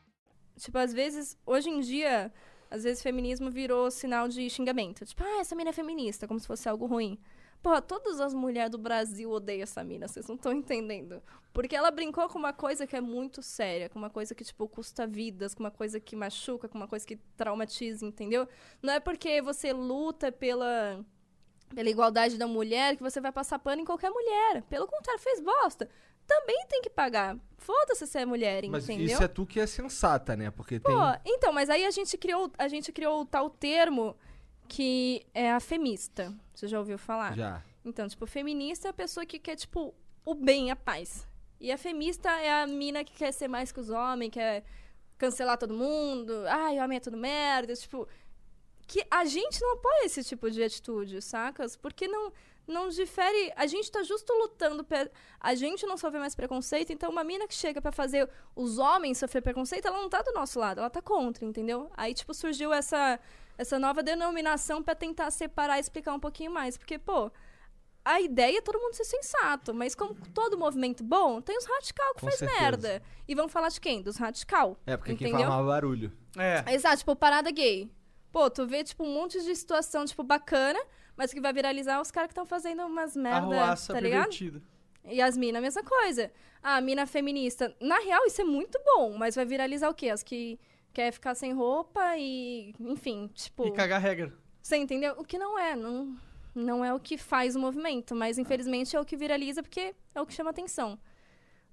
Tipo, às vezes, hoje em dia, às vezes feminismo virou sinal de xingamento. Tipo, ah, essa menina é feminista, como se fosse algo ruim. Porra, todas as mulheres do Brasil odeiam essa mina, vocês não estão entendendo. Porque ela brincou com uma coisa que é muito séria, com uma coisa que, tipo, custa vidas, com uma coisa que machuca, com uma coisa que traumatiza, entendeu? Não é porque você luta pela, pela igualdade da mulher que você vai passar pano em qualquer mulher. Pelo contrário, fez bosta. Também tem que pagar. Foda-se se é mulher, Mas entendeu? isso é tu que é sensata, né? Porque Pô, tem. então, mas aí a gente criou, a gente criou o tal termo que é a femista. Você já ouviu falar? Já. Então, tipo, feminista é a pessoa que quer, tipo, o bem, a paz. E a femista é a mina que quer ser mais que os homens, quer cancelar todo mundo. Ai, homem é tudo merda. Tipo, que a gente não apoia esse tipo de atitude, sacas? Porque não, não difere. A gente tá justo lutando. pe- A gente não sofre mais preconceito, então uma mina que chega pra fazer os homens sofrer preconceito, ela não tá do nosso lado, ela tá contra, entendeu? Aí, tipo, surgiu essa, essa nova denominação pra tentar separar e explicar um pouquinho mais. Porque, pô. A ideia é todo mundo ser sensato, mas como todo movimento bom, tem os radical que Com faz certeza. merda. E vão falar de quem? Dos radical. É, porque quem entendeu? faz mais barulho. É. Exato, tipo, parada gay. Pô, tu vê, tipo, um monte de situação, tipo, bacana, mas que vai viralizar os caras que estão fazendo umas merda, Arruaça tá ligado? E as minas, a mesma coisa. Ah, a mina feminista. Na real, isso é muito bom, mas vai viralizar o quê? As que quer ficar sem roupa e, enfim, tipo... E cagar regra. Você entendeu? O que não é, não, não é o que faz o movimento, mas infelizmente é o que viraliza porque é o que chama atenção.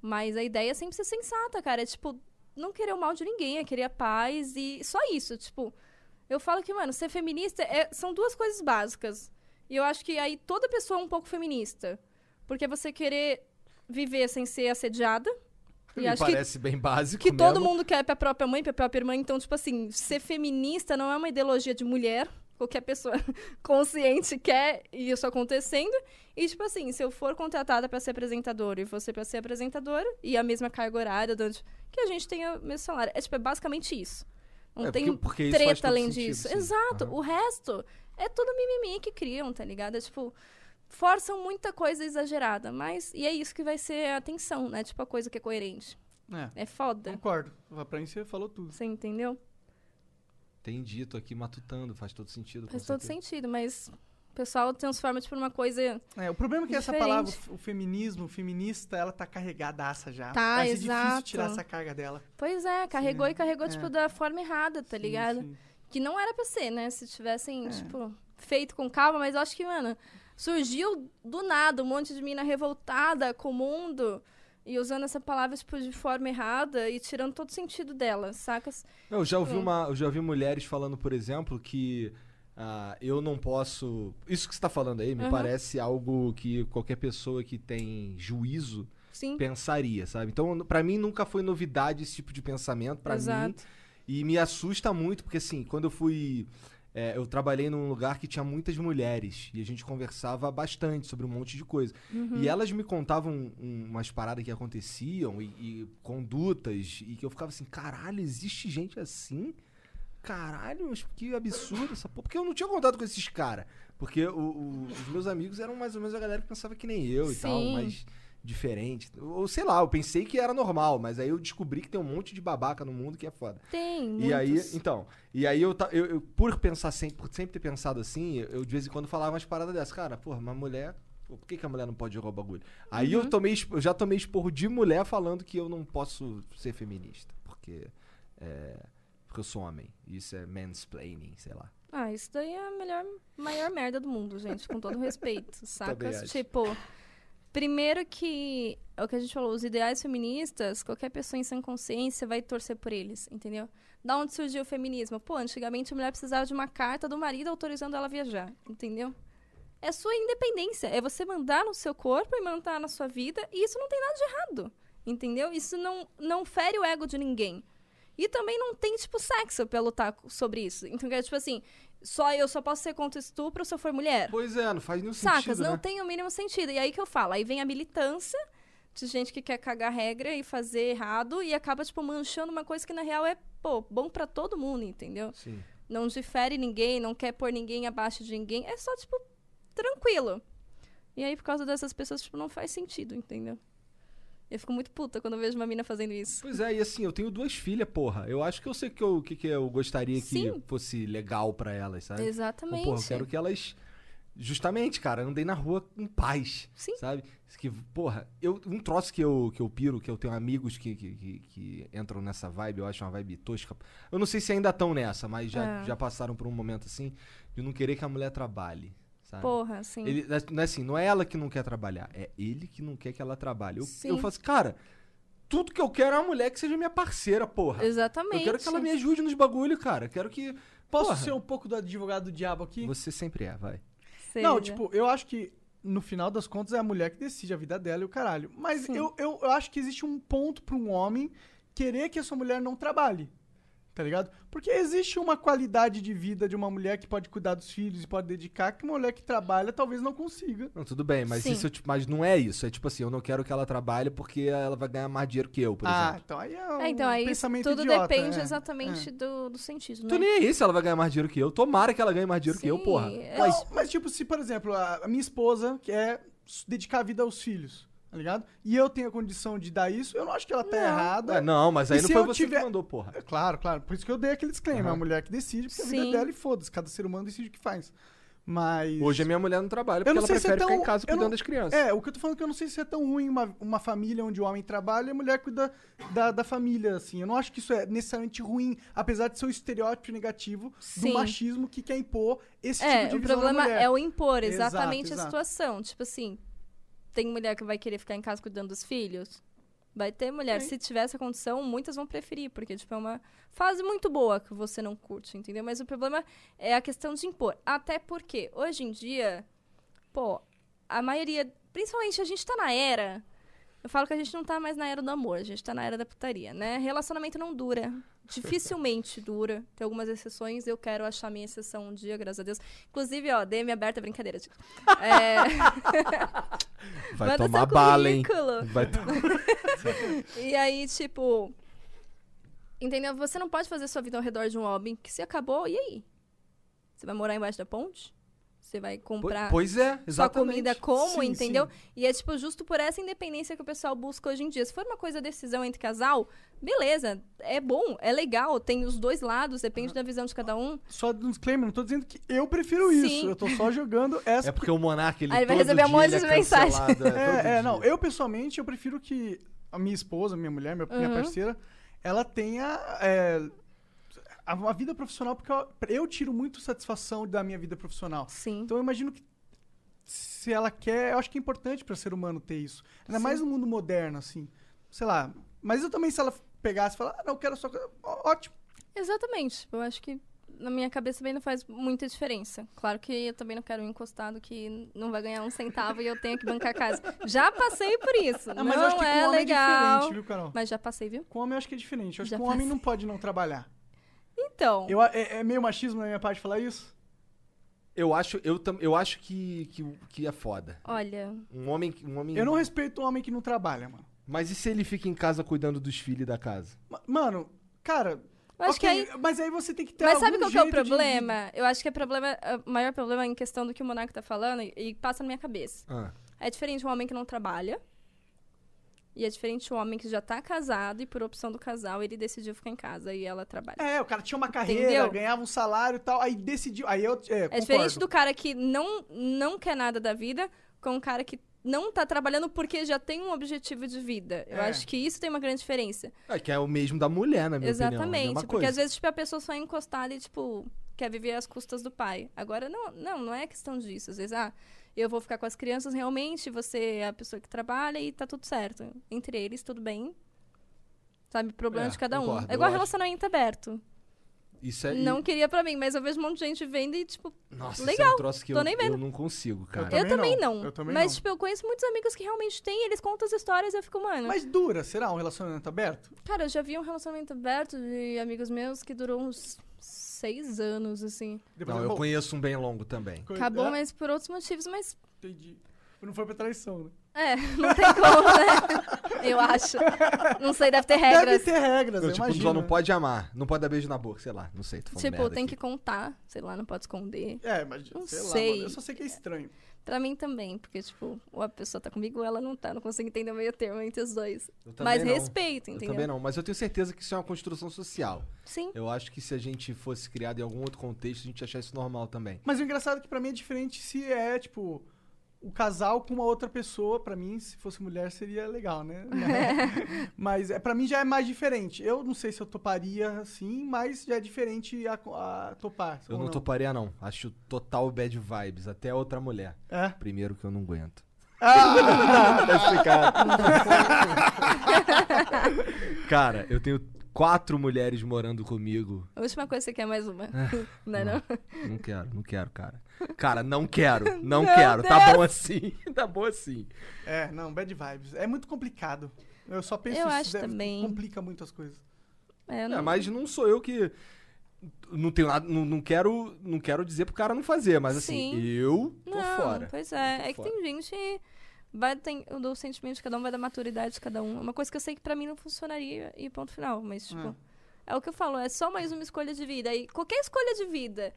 Mas a ideia é sempre ser sensata, cara. É tipo, não querer o mal de ninguém, é querer a paz e só isso. Tipo, eu falo que, mano, ser feminista é- são duas coisas básicas. E eu acho que aí toda pessoa é um pouco feminista. Porque é você querer viver sem ser assediada. E Me acho que parece bem básico que todo mesmo. mundo quer pra própria mãe, pra própria irmã. Então, tipo assim, ser feminista não é uma ideologia de mulher. Qualquer pessoa consciente quer isso acontecendo. E, tipo assim, se eu for contratada pra ser apresentadora e você pra ser apresentadora, e a mesma carga horária, que a gente tenha o mesmo salário. É, tipo, é basicamente isso. Não É, tem porque- porque treta além sentido, disso. sim. Exato. Aham. O resto é tudo mimimi que criam, tá ligado? É tipo forçam muita coisa exagerada, mas e é isso que vai ser a atenção, né? Tipo a coisa que é coerente. É. É foda. Concordo. Pra mim você falou tudo. Você entendeu? Entendi, tô aqui matutando, faz todo sentido. Faz todo certeza. sentido, mas pessoal transforma, tipo, numa coisa. É, o problema é que essa Diferente. palavra, o feminismo, o feminista, ela tá carregadaça já. Tá, Vai ser difícil exato. tirar essa carga dela. Pois é, carregou né? e carregou, É. tipo, da forma errada, tá Sim, ligado? sim. Que não era pra ser, né? Se tivessem, É. tipo, feito com calma, mas eu acho que, mano, surgiu do nada um monte de mina revoltada com o mundo e usando essa palavra, tipo, de forma errada e tirando todo o sentido dela, sacas? Eu já ouvi Hum. uma, eu já ouvi mulheres falando, por exemplo, que ah, eu não posso. Isso que você tá falando aí me Aham. parece algo que qualquer pessoa que tem juízo Sim. pensaria, sabe? Então, pra mim nunca foi novidade esse tipo de pensamento pra mim. E me assusta muito porque assim, quando eu fui é, eu trabalhei num lugar que tinha muitas mulheres e a gente conversava bastante sobre um monte de coisa. Uhum. E elas me contavam um- umas paradas que aconteciam e, e condutas e que eu ficava assim, caralho, existe gente assim? Caralho, mas que absurdo essa porra. Porque eu não tinha contato com esses caras. Porque o- o- os meus amigos eram mais ou menos a galera que pensava que nem eu e tal, Sim. mas diferente. Ou sei lá, eu pensei que era normal, mas aí eu descobri que tem um monte de babaca no mundo que é foda. Tem, E aí, muitos. então, e aí eu, eu, eu- por pensar sempre, por sempre ter pensado assim, eu, eu de vez em quando falava umas paradas dessas. Cara, porra, uma mulher. Por que, que a mulher não pode jogar o bagulho? Aí Uhum. eu tomei, eu já tomei esporro de mulher falando que eu não posso ser feminista. Porque. É, porque eu sou homem. Isso é mansplaining, sei lá. Ah, isso daí é a melhor, maior merda do mundo, gente, com todo respeito, acho. Tipo, primeiro que é o que a gente falou, os ideais feministas, qualquer pessoa em sã consciência vai torcer por eles, entendeu? Da onde surgiu o feminismo? Pô, antigamente a mulher precisava de uma carta do marido autorizando ela a viajar, entendeu? É sua independência, é você mandar no seu corpo e mandar na sua vida, e isso não tem nada de errado, entendeu? Isso não, não fere o ego de ninguém. E também não tem, tipo, sexo pra lutar sobre isso. Então, é tipo assim, só eu só posso ser contra estupro se eu for mulher. Pois é, não faz nenhum Sacas? sentido. não né? tem o mínimo sentido. E aí que eu falo, aí vem a militância de gente que quer cagar regra e fazer errado e acaba, tipo, manchando uma coisa que na real é, pô, bom pra todo mundo, entendeu? Sim. Não difere ninguém, não quer pôr ninguém abaixo de ninguém. É só, tipo, tranquilo. E aí, por causa dessas pessoas, tipo, não faz sentido, entendeu? Eu fico muito puta quando eu vejo uma mina fazendo isso. Pois é, e assim, eu tenho duas filhas, porra. Eu acho que eu sei que o que, que eu gostaria Sim. que fosse legal pra elas, sabe? Então, Exatamente. porra, eu quero que elas Justamente, cara, andei na rua em paz. Sim. Sabe? Que, porra, eu, um troço que eu, que eu piro, que eu tenho amigos que, que, que- que entram nessa vibe, eu acho uma vibe tosca. Eu não sei se ainda estão nessa, mas já, É. já passaram por um momento assim de não querer que a mulher trabalhe. Sabe? Porra, assim. Ele, não é assim, não é ela que não quer trabalhar, é ele que não quer que ela trabalhe. Eu, Sim. eu falo assim, cara, tudo que eu quero é uma mulher que seja minha parceira, porra. Exatamente. Eu quero que ela me ajude nos bagulho, cara. Eu quero que. Posso porra, ser um pouco do advogado do diabo aqui? Você sempre é, vai. Não, Seja. tipo, eu acho que no final das contas é a mulher que decide a vida dela e o caralho. Mas Sim. eu, eu, eu acho que existe um ponto pra um homem querer que a sua mulher não trabalhe. Tá ligado? Porque existe uma qualidade de vida de uma mulher que pode cuidar dos filhos e pode dedicar que uma mulher que trabalha talvez não consiga. Não, tudo bem, mas Sim. isso tipo, mas não é isso. É tipo assim, eu não quero que ela trabalhe porque ela vai ganhar mais dinheiro que eu, por ah, exemplo. então aí é um É, então aí pensamento tudo idiota, depende é. exatamente É. do, do sentido, né? Tô nem aí se ela vai ganhar mais dinheiro que eu. Tomara que ela ganhe mais dinheiro que eu, Sim, porra. é. Mas, Não, mas tipo, se por exemplo, a, minha esposa quer dedicar a vida aos filhos, tá ligado? E eu tenho a condição de dar isso, eu não acho que ela tá errada. É, não, mas aí E não foi você tiver- que mandou, porra. É Claro, claro. Por isso que eu dei aquele disclaimer. É Aham. a mulher que decide, porque a Sim. vida dela e foda-se. Cada ser humano decide o que faz. Mas. Hoje a minha mulher não trabalha porque não ela sei se é prefere tão. ficar em casa eu cuidando não- das crianças. É, o que eu tô falando é que eu não sei se é tão ruim uma, uma família onde o homem trabalha e a mulher cuida da, da família, assim. Eu não acho que isso é necessariamente ruim, apesar de ser um estereótipo negativo Sim. do machismo que quer impor esse É, tipo de o visão problema da mulher. é o impor Exato, exatamente exato. a situação. Tipo assim, tem mulher que vai querer ficar em casa cuidando dos filhos? Vai ter mulher. Sim. Se tiver essa condição, muitas vão preferir, porque tipo, é uma fase muito boa que você não curte, entendeu? Mas o problema é a questão de impor. Até porque, hoje em dia, pô, a maioria, principalmente a gente tá na era. Eu falo que a gente não tá mais na era do amor, a gente tá na era da putaria, né? Relacionamento não dura. Dificilmente dura. Tem algumas exceções, eu quero achar minha exceção um dia, graças a Deus. Inclusive, ó, DM aberta, brincadeira. gente. É... Vai Manda tomar bala, hein? Vai to- E aí, tipo. Entendeu? Você não pode fazer sua vida ao redor de um homem que se acabou, e aí? Você vai morar embaixo da ponte? Você vai comprar Pois é, sua comida como, Sim, entendeu? sim. E é, tipo, justo por essa independência que o pessoal busca hoje em dia. Se for uma coisa decisão entre casal, beleza, é bom, é legal, tem os dois lados, depende da visão de cada um. Só um disclaimer, não tô dizendo que eu prefiro Sim. isso. Eu tô só jogando essa É porque o Monark, ele Aí ele vai receber um monte de é mensagem. é, todo É, é, não. Eu, pessoalmente, eu prefiro que a minha esposa, minha mulher, minha, minha Uhum. parceira, ela tenha é, a, a vida profissional, porque eu, eu tiro muito satisfação da minha vida profissional. Sim. Então eu imagino que se ela quer, eu acho que é importante para ser humano ter isso. Ainda Sim. mais no mundo moderno, assim. Sei lá. Mas eu também, se ela pegasse e falar, ah, não, eu quero só. Ótimo. Exatamente. Eu acho que na minha cabeça também não faz muita diferença. Claro que eu também não quero um encostado que não vai ganhar um centavo e eu tenho que bancar a casa. Já passei por isso. Ah, não mas eu acho que com é homem é legal. diferente, viu? Mas já passei, viu? Com homem eu acho que é diferente. Eu acho Já que um homem passei. não pode não trabalhar. Então. Eu, é, é meio machismo na minha parte falar isso? Eu acho, eu, tam- eu acho que, que, que é foda. Olha, Um homem, um homem. Eu não respeito um homem que não trabalha, mano. Mas e se ele fica em casa cuidando dos filhos da casa? Ma- Mano, cara. eu acho ok, que aí. Mas aí você tem que ter Mas sabe algum qual que é o jeito de- de- problema? Eu acho que é problema, o maior problema em questão do que o Monarca tá falando e, e passa na minha cabeça. Ah. É diferente um homem que não trabalha. E é diferente um homem que já tá casado e por opção do casal ele decidiu ficar em casa e ela trabalha. É, o cara tinha uma carreira, Entendeu? ganhava um salário e tal, aí decidiu. Aí eu. É, É diferente do cara que não, não quer nada da vida com um cara que não tá trabalhando porque já tem um objetivo de vida. Eu É. acho que isso tem uma grande diferença. É que é o mesmo da mulher, na minha opinião. é Exatamente. Porque coisa. às vezes, tipo, a pessoa só é encostada e, tipo, quer viver às custas do pai. Agora, não, não, não é questão disso. Às vezes, ah, eu vou ficar com as crianças realmente, você é a pessoa que trabalha e tá tudo certo. Entre eles, tudo bem. Sabe, problema É, de cada um. concordo, É igual eu acho. relacionamento aberto. Isso é. Não queria pra mim, mas eu vejo um monte de gente vendo e, tipo, Nossa, isso é legal, um troço que tô eu, nem vendo. eu não consigo, cara. também eu também não, não. eu também mas, não. tipo, eu conheço muitos amigos que realmente têm, eles contam as histórias e eu fico, mano. Mas dura, será um relacionamento aberto? Cara, eu já vi um relacionamento aberto de amigos meus que durou uns seis anos, assim. Depois Não, eu- eu conheço um bem longo também. Acabou, é, mas por outros motivos, mas Entendi. Não foi pra traição, né? É, não tem como, né? Eu acho. Não sei, deve ter regras. Deve ter regras, Eu, eu tipo, imagino. só não pode amar. Não pode dar beijo na boca, sei lá. Não sei, Tipo, merda tem aqui. que contar, sei lá, não pode esconder. É, mas Não sei, lá, sei. mano. Eu só sei que é estranho. Pra mim também, porque, tipo, ou a pessoa tá comigo ou ela não tá. Não consigo entender o meio termo entre os dois. Eu Mas não. respeito, Eu entendeu? também não, mas eu tenho certeza que isso é uma construção social. Sim. Eu acho que se a gente fosse criado em algum outro contexto, a gente ia achar isso normal também. Mas o engraçado é que pra mim é diferente se é, tipo, o casal com uma outra pessoa. Pra mim, se fosse mulher, seria legal, né? mas é, pra mim já é mais diferente. Eu não sei se eu toparia assim, mas já é diferente a, a topar. Eu ou não, toparia, não. Acho total bad vibes. Até outra mulher. É? Primeiro que eu não aguento. Ah! tá explicado. Cara, eu tenho quatro mulheres morando comigo. A última coisa que você quer é mais uma. não é não? Não quero, não quero, cara. Cara, não quero, não Meu quero. Tá Deus. bom assim, tá bom assim. É, não, bad vibes. É muito complicado. Eu só penso Eu isso, acho deve- também. complica muito as coisas. É, É, não... mas não sou eu que. Não tenho nada. Não, não quero, não quero dizer pro cara não fazer, mas assim, Sim. eu tô Não, fora. Pois é. Tô É que fora. tem gente. Vai tem, do sentimento de cada um, vai da maturidade de cada um. É uma coisa que eu sei que pra mim não funcionaria e ponto final. Mas, tipo, é. o que eu falo, é só mais uma escolha de vida. E qualquer escolha de vida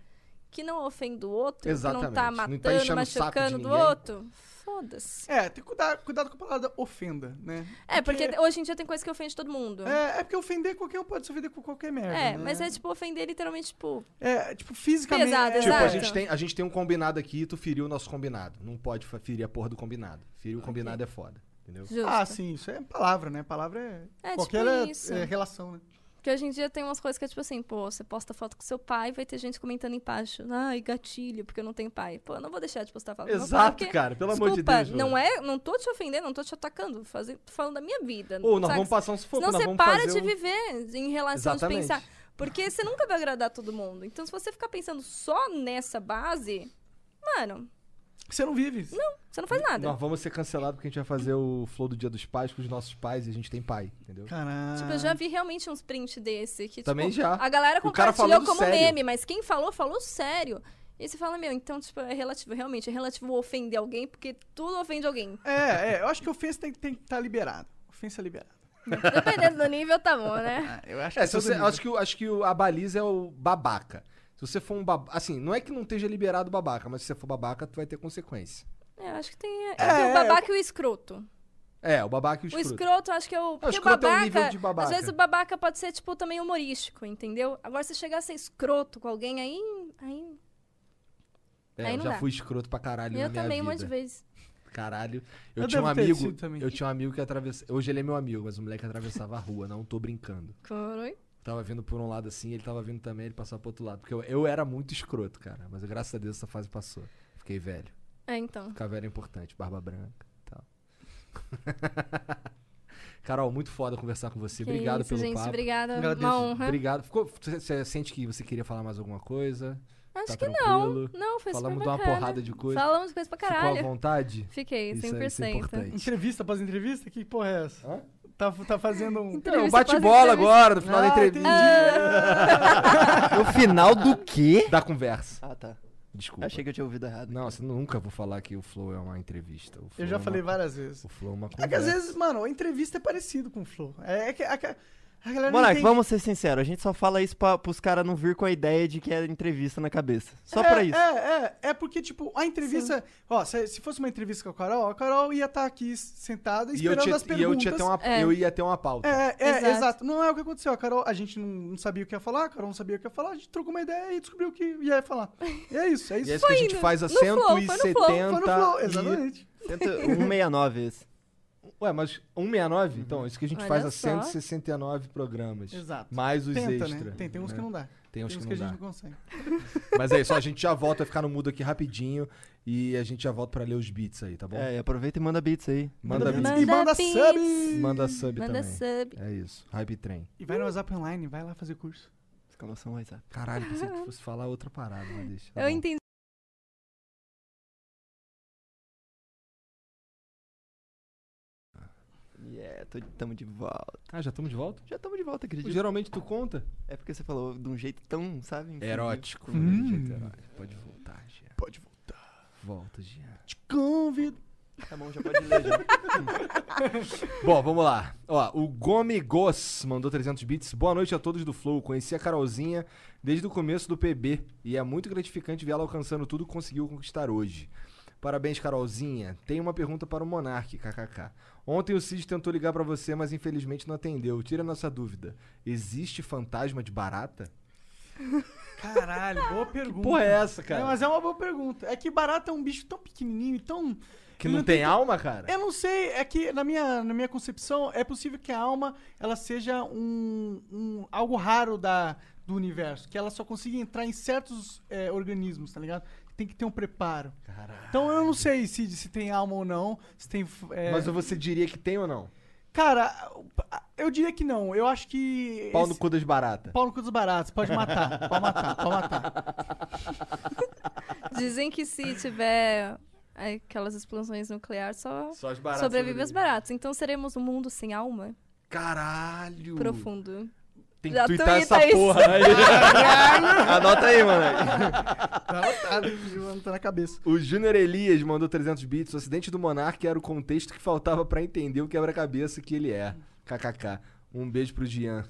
que não ofende o outro, que não Exatamente. tá Não tá matando, enchendo o saco de machucando do outro, foda-se. É, tem que cuidar, cuidado com a palavra ofenda, né? É, porque hoje em dia tem coisa que ofende todo mundo. É, é porque ofender qualquer um pode se ofender com qualquer merda. É, né? mas é tipo ofender literalmente, tipo. É, tipo, fisicamente. Pesado, é, Tipo, a Exato. gente, tem, a gente tem um combinado aqui e tu feriu o nosso combinado. Não pode ferir a porra do combinado. Ferir o combinado é foda. Entendeu? Justo. Ah, sim, isso é palavra, né? Palavra é. É, qualquer tipo isso. é, relação, né? Porque hoje em dia tem umas coisas que é tipo assim, pô, você posta foto com seu pai, vai ter gente comentando embaixo. Ai, gatilho, porque eu não tenho pai. Pô, eu não vou deixar de postar foto com meu pai, Exato, porque, cara, pelo amor de desculpa, Deus, Não é, não tô te ofendendo, não tô te atacando. Fazer, tô falando da minha vida. Ô, nós sabe? vamos passar um sufoco, Senão nós você para de um- viver em relação Exatamente. de pensar. Porque você nunca vai agradar todo mundo. Então, se você ficar pensando só nessa base, mano, Você não vive. não, você não faz nada. Nós vamos ser cancelados porque a gente vai fazer o flow do Dia dos Pais com os nossos pais e a gente tem pai, entendeu? Caralho. Tipo, eu já vi realmente uns print desse. Que, Também tipo, já. A galera compartilhou como sério. meme, mas quem falou, falou sério. E você fala, meu, então, tipo, é relativo, realmente, é relativo ofender alguém, porque tudo ofende alguém. É, é, eu acho que ofensa tem, tem que estar liberado. Ofensa é liberada. Dependendo do nível, tá bom, né? Eu acho É, que se todo você, acho que, acho que a baliza é o babaca. Se você for um babaca. Assim, não é que não esteja liberado o babaca, mas se você for babaca, tu vai ter consequência. É, eu acho que tem, É, tem o é, babaca e o escroto. É, o babaca e o O escroto. escroto, eu acho que é o. Porque o escroto é um babaca, nível de babaca. Às vezes o babaca pode ser, tipo, também humorístico, entendeu? Agora, se chegar a ser escroto com alguém, aí. aí É, aí eu não já dá. fui escroto pra caralho eu na minha também, um vida. monte de vezes. Caralho. Eu, Eu tinha um amigo. Eu tinha um amigo que atravessava. Hoje ele é meu amigo, mas o moleque atravessava a rua, não tô brincando. Coroi. Tava vindo por um lado assim, ele tava vindo também, ele passava pro outro lado. Porque eu, eu era muito escroto, cara. Mas graças a Deus essa fase passou. Fiquei velho. É, então. Ficar velho é importante, barba branca e tal. Carol, muito foda conversar com você. Que Obrigado isso, pelo gente. papo. Obrigada. Agradeço. Uma honra. Obrigado. Ficou, você, você sente que você queria falar mais alguma coisa? Acho Tá que tranquilo? não. Não, foi Falamos super de uma bacana. porrada de coisa. Falamos de coisa pra Ficou à caralho. vontade? Fiquei, Isso é- 100%. isso é importante. Entrevista após entrevista? Que porra é essa? Hã? Tá, tá fazendo um. É, um Entrevista bate-bola agora, no final da Ah, entrevista. No final do quê? Da conversa. Ah, tá. Desculpa. Achei que eu tinha ouvido errado. Não, você nunca vou falar que o Flow é uma entrevista. O Flow Eu já é uma- falei várias vezes. O Flow é uma É que conversa. às vezes, mano, a entrevista é parecido com o Flow. É, é que galera não Monark, vamos ser sinceros, a gente só fala isso pra, pros caras não vir com a ideia de que é entrevista na cabeça. Só é, pra isso. É, é, é porque, tipo, a entrevista. Ó, se, se fosse uma entrevista com a Carol, a Carol ia estar aqui sentada E eu, esperando tinha, as e perguntas. eu, tinha ter uma, É. eu ia ter uma pauta. É, é, Exato. exato. Não é o que aconteceu. A Carol, a gente não, não sabia o que ia falar, a Carol não sabia o que ia falar, a gente trocou uma ideia e descobriu o que ia falar. E é isso, é E isso. é isso que a gente faz a No flow, foi no flow. 170 Foi no flow, e- exatamente. 169 esse. Ué, mas 169? Então, isso que a gente Olha faz a só. 169 programas. Exato. Mais os Tenta, extras. né? Tem, tem uns né? que não dá. Tem uns que a não gente dá. não consegue. Mas é isso, a gente já volta, vai ficar no mudo aqui rapidinho e a gente já volta pra ler os beats aí, tá bom? É, e aproveita e manda beats aí. Manda beats. E manda beats. subs. Manda sub Manda também. sub. É isso, Hype Trem. E vai no WhatsApp Online, vai lá fazer curso. Exclamação WhatsApp. Caralho, pensei que fosse falar outra parada, mas deixa. tá Eu bom. entendi. Yeah, tô, tamo de volta. Ah, já estamos de volta? Já tamo de volta, acredito. Geralmente tu conta? É porque você falou de um jeito tão, sabe? infantil. Erótico. Hum. de jeito erótico. Pode voltar, Jean. Pode voltar. Volta, Jean. Te convido. Tá bom, já pode ler já. Bom, vamos lá. Ó, o Gomi Gos mandou 300 bits. Boa noite a todos do Flow. Conheci a Carolzinha desde o começo do PB e é muito gratificante ver ela alcançando tudo que conseguiu conquistar hoje. Parabéns, Carolzinha. Tenho uma pergunta para o Monark, kkk. Ontem o Cid tentou ligar pra você, mas infelizmente não atendeu. Tira nossa dúvida. Existe fantasma de barata? Caralho, boa pergunta. porra é essa, cara? É, mas é uma boa pergunta. É que barata é um bicho tão pequenininho e tão... Que não tem alma, cara? Eu não sei, é que na minha, na minha concepção é possível que a alma ela seja um, um- algo raro da, do universo, que ela só consiga entrar em certos é, organismos, tá ligado? Tem que ter um preparo. Então eu não sei se, se tem alma ou não, se tem. é, Mas você diria que tem ou não? Cara, eu diria que não. Eu acho que. Pau no esse- cu das baratas. Pau no cu dos baratos, pode matar, pode matar, pode matar. Dizem que se tiver aquelas explosões nucleares, só, Só as baratas sobrevive os sobrevivem. baratos. Então seremos um mundo sem alma? Caralho! Profundo. Tem que twittar essa isso. porra aí. Anota aí, mano. Tá anotado mano, tá na cabeça. O Júnior Elias mandou 300 bits. O acidente do Monark era o contexto que faltava pra entender o quebra-cabeça que ele é. KKK. Um beijo pro Gian.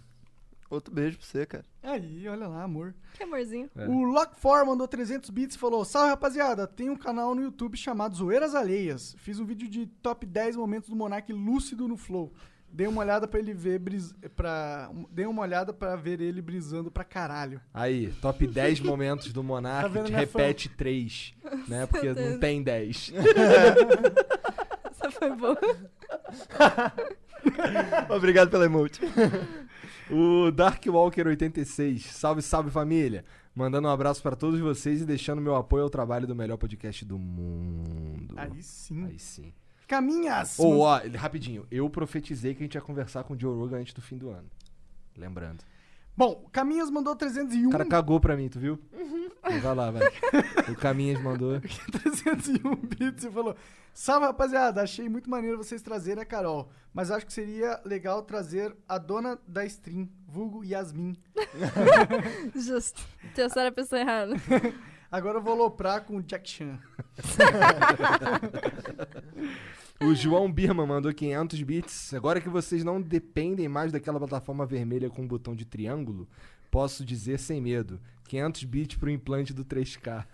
Outro beijo pra você, cara. Aí, olha lá, amor. Que amorzinho. É. O Lock4 mandou 300 bits e falou: Salve rapaziada, tem um canal no YouTube chamado Zoeiras Alheias. Fiz um vídeo de top 10 momentos do Monark lúcido no Flow. Dei uma olhada pra ele ver bris... pra... Dei uma olhada pra ver ele brisando pra caralho. Aí, top 10 momentos do Monark. Tá repete 3. Né? Porque não tem 10. Essa foi boa. Obrigado pela emote. O Darkwalker86. Salve, salve família. Mandando um abraço pra todos vocês e deixando meu apoio ao trabalho do melhor podcast do mundo. Aí sim. Aí sim. Caminhas! Ou, ó, rapidinho. Eu profetizei que a gente ia conversar com o Joe Rogan antes do fim do ano. Lembrando. Bom, Caminhas mandou 301. O cara cagou pra mim, tu viu? Vai lá, vai. O Caminhas mandou. 301 bits e falou: Salve rapaziada, achei muito maneiro vocês trazerem a Carol, mas acho que seria legal trazer a dona da stream, vulgo Yasmin. Justo. Testaram a pessoa errada. Agora eu vou loprar com o Jack Chan. O João Birman mandou 500 bits. Agora que vocês não dependem mais daquela plataforma vermelha com um botão de triângulo, posso dizer sem medo. 500 bits pro implante do 3K.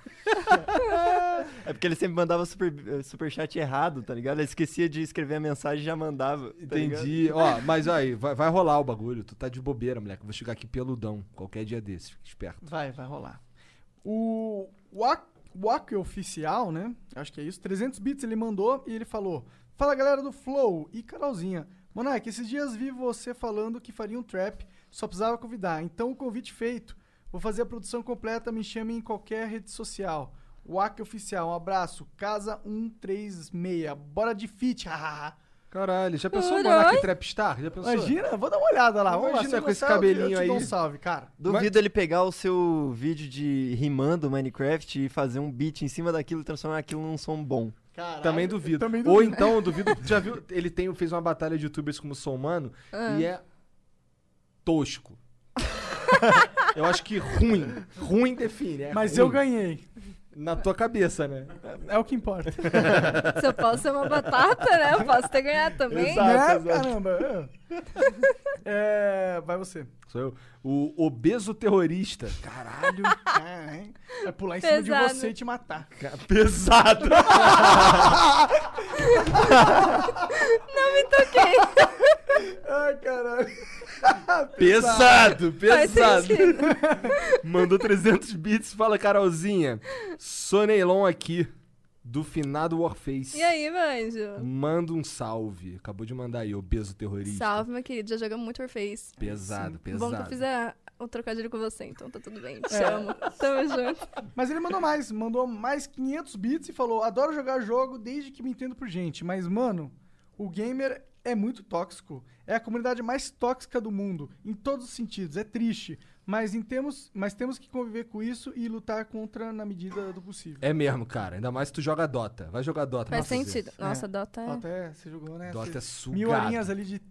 É porque ele sempre mandava super, eh, superchat errado, tá ligado? Ele esquecia de escrever a mensagem e já mandava. tá ligado? Entendi. Ó, mas aí, vai, vai rolar o bagulho. Tu tá de bobeira, moleque. Eu vou chegar aqui peludão. Qualquer dia desses. Fica esperto. Vai, vai rolar. O Wak, Wak Oficial, né? Acho que é isso. 300 bits ele mandou e ele falou: Fala galera do Flow e Carolzinha. Monark, esses dias vi você falando que faria um trap, só precisava convidar. Então o convite feito. Vou fazer a produção completa, me chame em qualquer rede social. Wak Oficial, um abraço. Casa 136. Bora de fit. Caralho, já pensou o Caralho. Monark Trapstar? Já pensou? Imagina, vou dar uma olhada lá. Vamos lá, Imagina se com esse eu cabelinho eu aí. um salve, cara. Duvido ele pegar o seu vídeo de rimando Minecraft e fazer um beat em cima daquilo e transformar aquilo num som bom. Caralho, Também duvido. Também Ou duvido. então, eu duvido. Já viu? Ele tem, fez uma batalha de youtubers como Sou Humano Ah. e é tosco. eu acho que ruim. Ruim define. é Mas ruim. eu ganhei. Na tua cabeça, né? É o que importa. Se eu posso ser uma batata, né? Eu posso ter ganhado também. Exato. né? exato. Caramba. É, vai você. Sou eu. O obeso terrorista. Caralho. É? Vai pular em cima de Pesado. você e te matar. Pesado. Não me toquei. Ai, caralho. Pesado, pesado. Mandou 300 bits. Fala, Carolzinha. Soneilon aqui, do finado Warface. E aí, manjo? Manda um salve. Acabou de mandar aí, obeso terrorista. Salve, meu querido. Já jogamos muito Warface. Pesado, pesado. Bom que eu fiz a- o trocadilho com você, então tá tudo bem. Te É. amo. Tamo junto. Mas ele mandou mais. Mandou mais 500 bits e falou: Adoro jogar jogo desde que me entendo por gente. Mas, mano, o gamer é muito tóxico. É a comunidade mais tóxica do mundo. Em todos os sentidos. É triste. Mas, em temos, mas temos que conviver com isso e lutar contra na medida do possível. É mesmo, cara. Ainda mais se tu joga Dota. Vai jogar Dota. Faz Nossa, sentido. Nossa, Dota é... Dota é, você jogou, né? Dota Você- é sugado. Mil horinhas ali de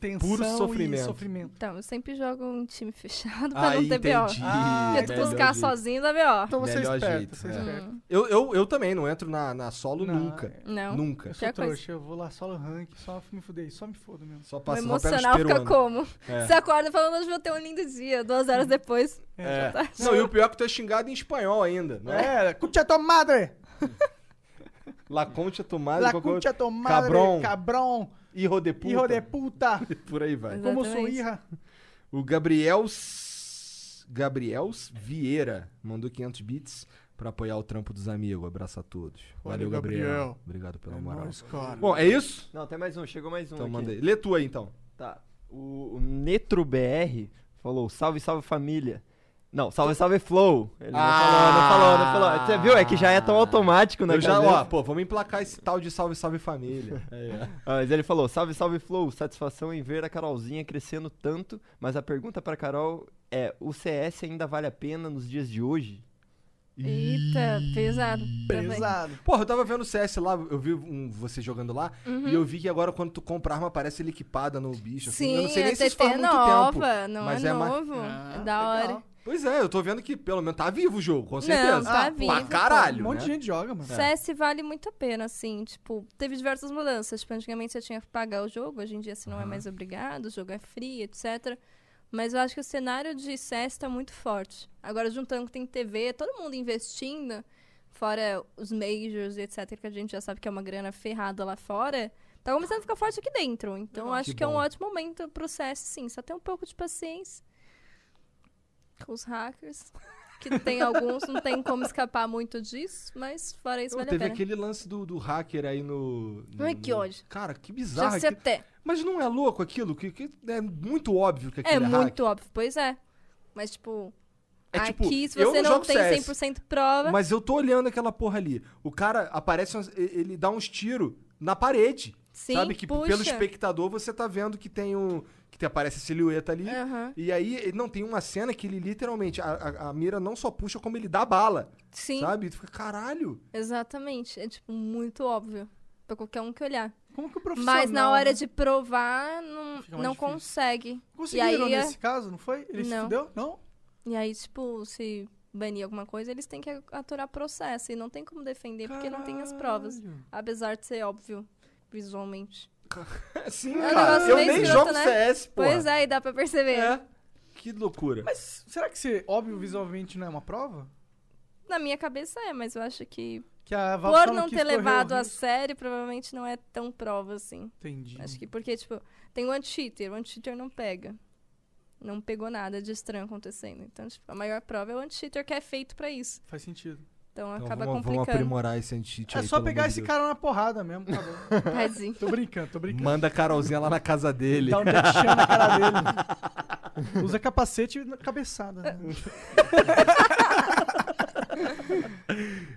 Tensão Puro e sofrimento. sofrimento. Então, eu sempre jogo em time fechado pra Aí não ter BO. entendi. Ah, Porque tu buscar jeito. sozinho dá BO. Então você é Melhor esperto, jeito, você é é. esperto. Eu, eu, eu também não entro na, na solo Não, nunca. Não. Nunca. Eu sou Pior coisa. trouxa, eu vou lá solo rank, só me fudei, só me fodo mesmo. Só O passa, só os emocional fica como? É. Você acorda falando, hoje vou ter um lindo dia. Duas horas depois. É. tá. Não, e o pior é que tu é xingado em espanhol ainda. Não é? É, cucha tua madre! La concha tomada. La tua madre! Cabrão. Cabrão! Hijo de puta. Hijo de puta! Por aí vai. Como sou Exatamente. irra? O Gabriel Gabriels Vieira mandou 500 bits pra apoiar o trampo dos amigos. Abraço a todos. Valeu, Valeu, Gabriel. Gabriel. Obrigado pela É moral. nóis, cara. Bom, é isso? Não, tem mais um, chegou mais um Então aqui. manda aí. Lê tu aí, então. Tá. O, o NetroBR falou: salve, salve família. Não, salve, salve Flow. Ele não falou, não falou, não falou. Você viu? É que já é tão automático, né? Eu já, ó, pô, vamos emplacar esse tal de salve, salve família. É. Ah, mas ele falou: salve, salve Flow. Satisfação em ver a Carolzinha crescendo tanto. Mas a pergunta pra Carol é: o CS ainda vale a pena nos dias de hoje? Eita, pesado. também. Pesado. Porra, eu tava vendo o CS lá, eu vi um, você jogando lá, Uhum. e eu vi que agora quando tu compra arma aparece ele equipada no bicho. Assim. Sim, eu não sei nem se isso TT faz muito nova, tempo. não mas é, é mais- novo. Ah, é da hora. Pois é, eu tô vendo que pelo menos tá vivo o jogo, com certeza. Não, tá Ah, vivo. Pra caralho, Um monte né? de gente joga, mano. CS vale muito a pena, assim, tipo, teve diversas mudanças. Tipo, antigamente você tinha que pagar o jogo, hoje em dia você não é mais obrigado, o jogo é free, etc. Mas eu acho que o cenário de CS tá muito forte. Agora, juntando que tem TV, todo mundo investindo, fora os majors e etc., que a gente já sabe que é uma grana ferrada lá fora, tá começando a ficar forte aqui dentro. Então, eu acho Que que, é um ótimo momento pro CS, sim. Só tem um pouco de paciência os hackers. Que tem alguns, não tem como escapar muito disso, mas fora isso, Pô, vale a teve pena. aquele lance do, do hacker aí no. no- Ai, que no- ódio. Cara, que Já bizarro. se aquilo. até. Mas não é louco aquilo? Que, que é muito óbvio que É aquilo é, muito óbvio, pois é. Mas, tipo, É tipo, aqui, se você não não tem CS, 100% prova. Mas eu tô olhando aquela porra ali. O cara aparece, ele dá uns tiros na parede. Sim, sabe? Que puxa. pelo espectador você tá vendo que tem um. Que aparece a silhueta ali. Aham. E aí, ele- não, tem uma cena que ele literalmente. A, a- a mira não só puxa, como ele dá bala. Sim, Sabe? Tu fica, caralho. exatamente. É, tipo, muito óbvio. Pra qualquer um que olhar. Como que o profissional... Mas na hora né? de provar, não, não difícil. consegue. Conseguiram e aí, é- nesse caso, não foi? Ele se Não. fudeu? Não? E aí, tipo, se banir alguma coisa, eles têm que aturar processo. E não tem como defender, porque não tem as provas. Apesar de ser óbvio, visualmente. Sim, É um cara. Eu meio nem escroto, jogo né? CS, pô. Pois é, e dá pra perceber. É. Que loucura. Mas será que ser óbvio visualmente não é uma prova? Na minha cabeça é, mas eu acho que Que por não quis ter levado a sério, provavelmente não é tão prova assim. Entendi. Acho que porque, tipo, tem o anti-cheater, o anti-cheater não pega. Não pegou nada de estranho acontecendo. Então, tipo, a maior prova é o anti-cheater que é feito pra isso. Faz sentido. Então, Então acaba vamos, vamos complicando. aprimorar esse anti-cheat É aí, só pegar esse Deus. cara na porrada mesmo, tá bom. Tadinho. tô brincando, tô brincando. Manda a Carolzinha lá na casa dele. Dá um na cara dele. Usa capacete na cabeçada. Né?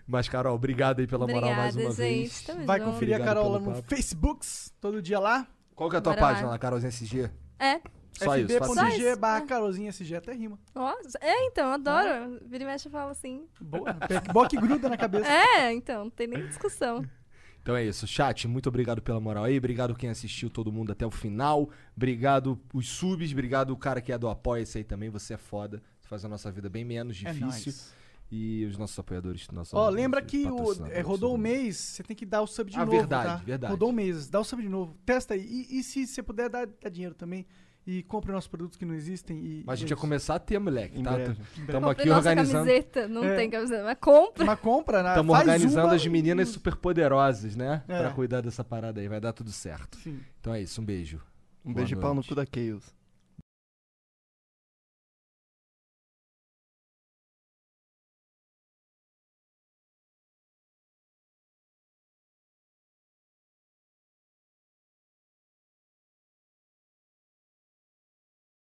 Mas, Carol, obrigado aí pela moral mais Obrigada, uma gente. vez. Tamo Vai junto. conferir a Obrigado Carol lá no. Facebooks, todo dia lá. Qual que é a tua Bora lá. página lá, Carolzinha SG? É. Só isso, tá fb.g isso. barra É. Carolzinha SG, até rima. Ó, é, então, adoro. Vira e mexe eu falo assim. Boa. Boa que gruda na cabeça. É, então, não tem nem discussão. Então é isso. Chat, muito obrigado pela moral aí. Obrigado quem assistiu, todo mundo até o final. Obrigado os subs. Obrigado o cara que é do Apoia-se aí também. Você é foda. Você faz a nossa vida bem menos É difícil. nóis. E os nossos apoiadores. Nossos Ó, lembra que o, é, rodou um mês, você tem que dar o sub de Ah, novo, verdade, tá? verdade. Rodou um mês, dá o sub de novo. Testa aí. E, e se você puder, dá, dá dinheiro também. E compre nossos produtos que não existem. E, Mas a gente é ia começar a ter, moleque. Em Tá? Estamos aqui nossa organizando. camiseta. Não É. tem camiseta, mas compra. Uma compra, né? Estamos organizando uma as meninas super poderosas, né? É. Pra cuidar dessa parada aí. Vai dar tudo certo. Sim. Então é isso. Um beijo. Um Boa beijo de pau no noite. cu da Chaos.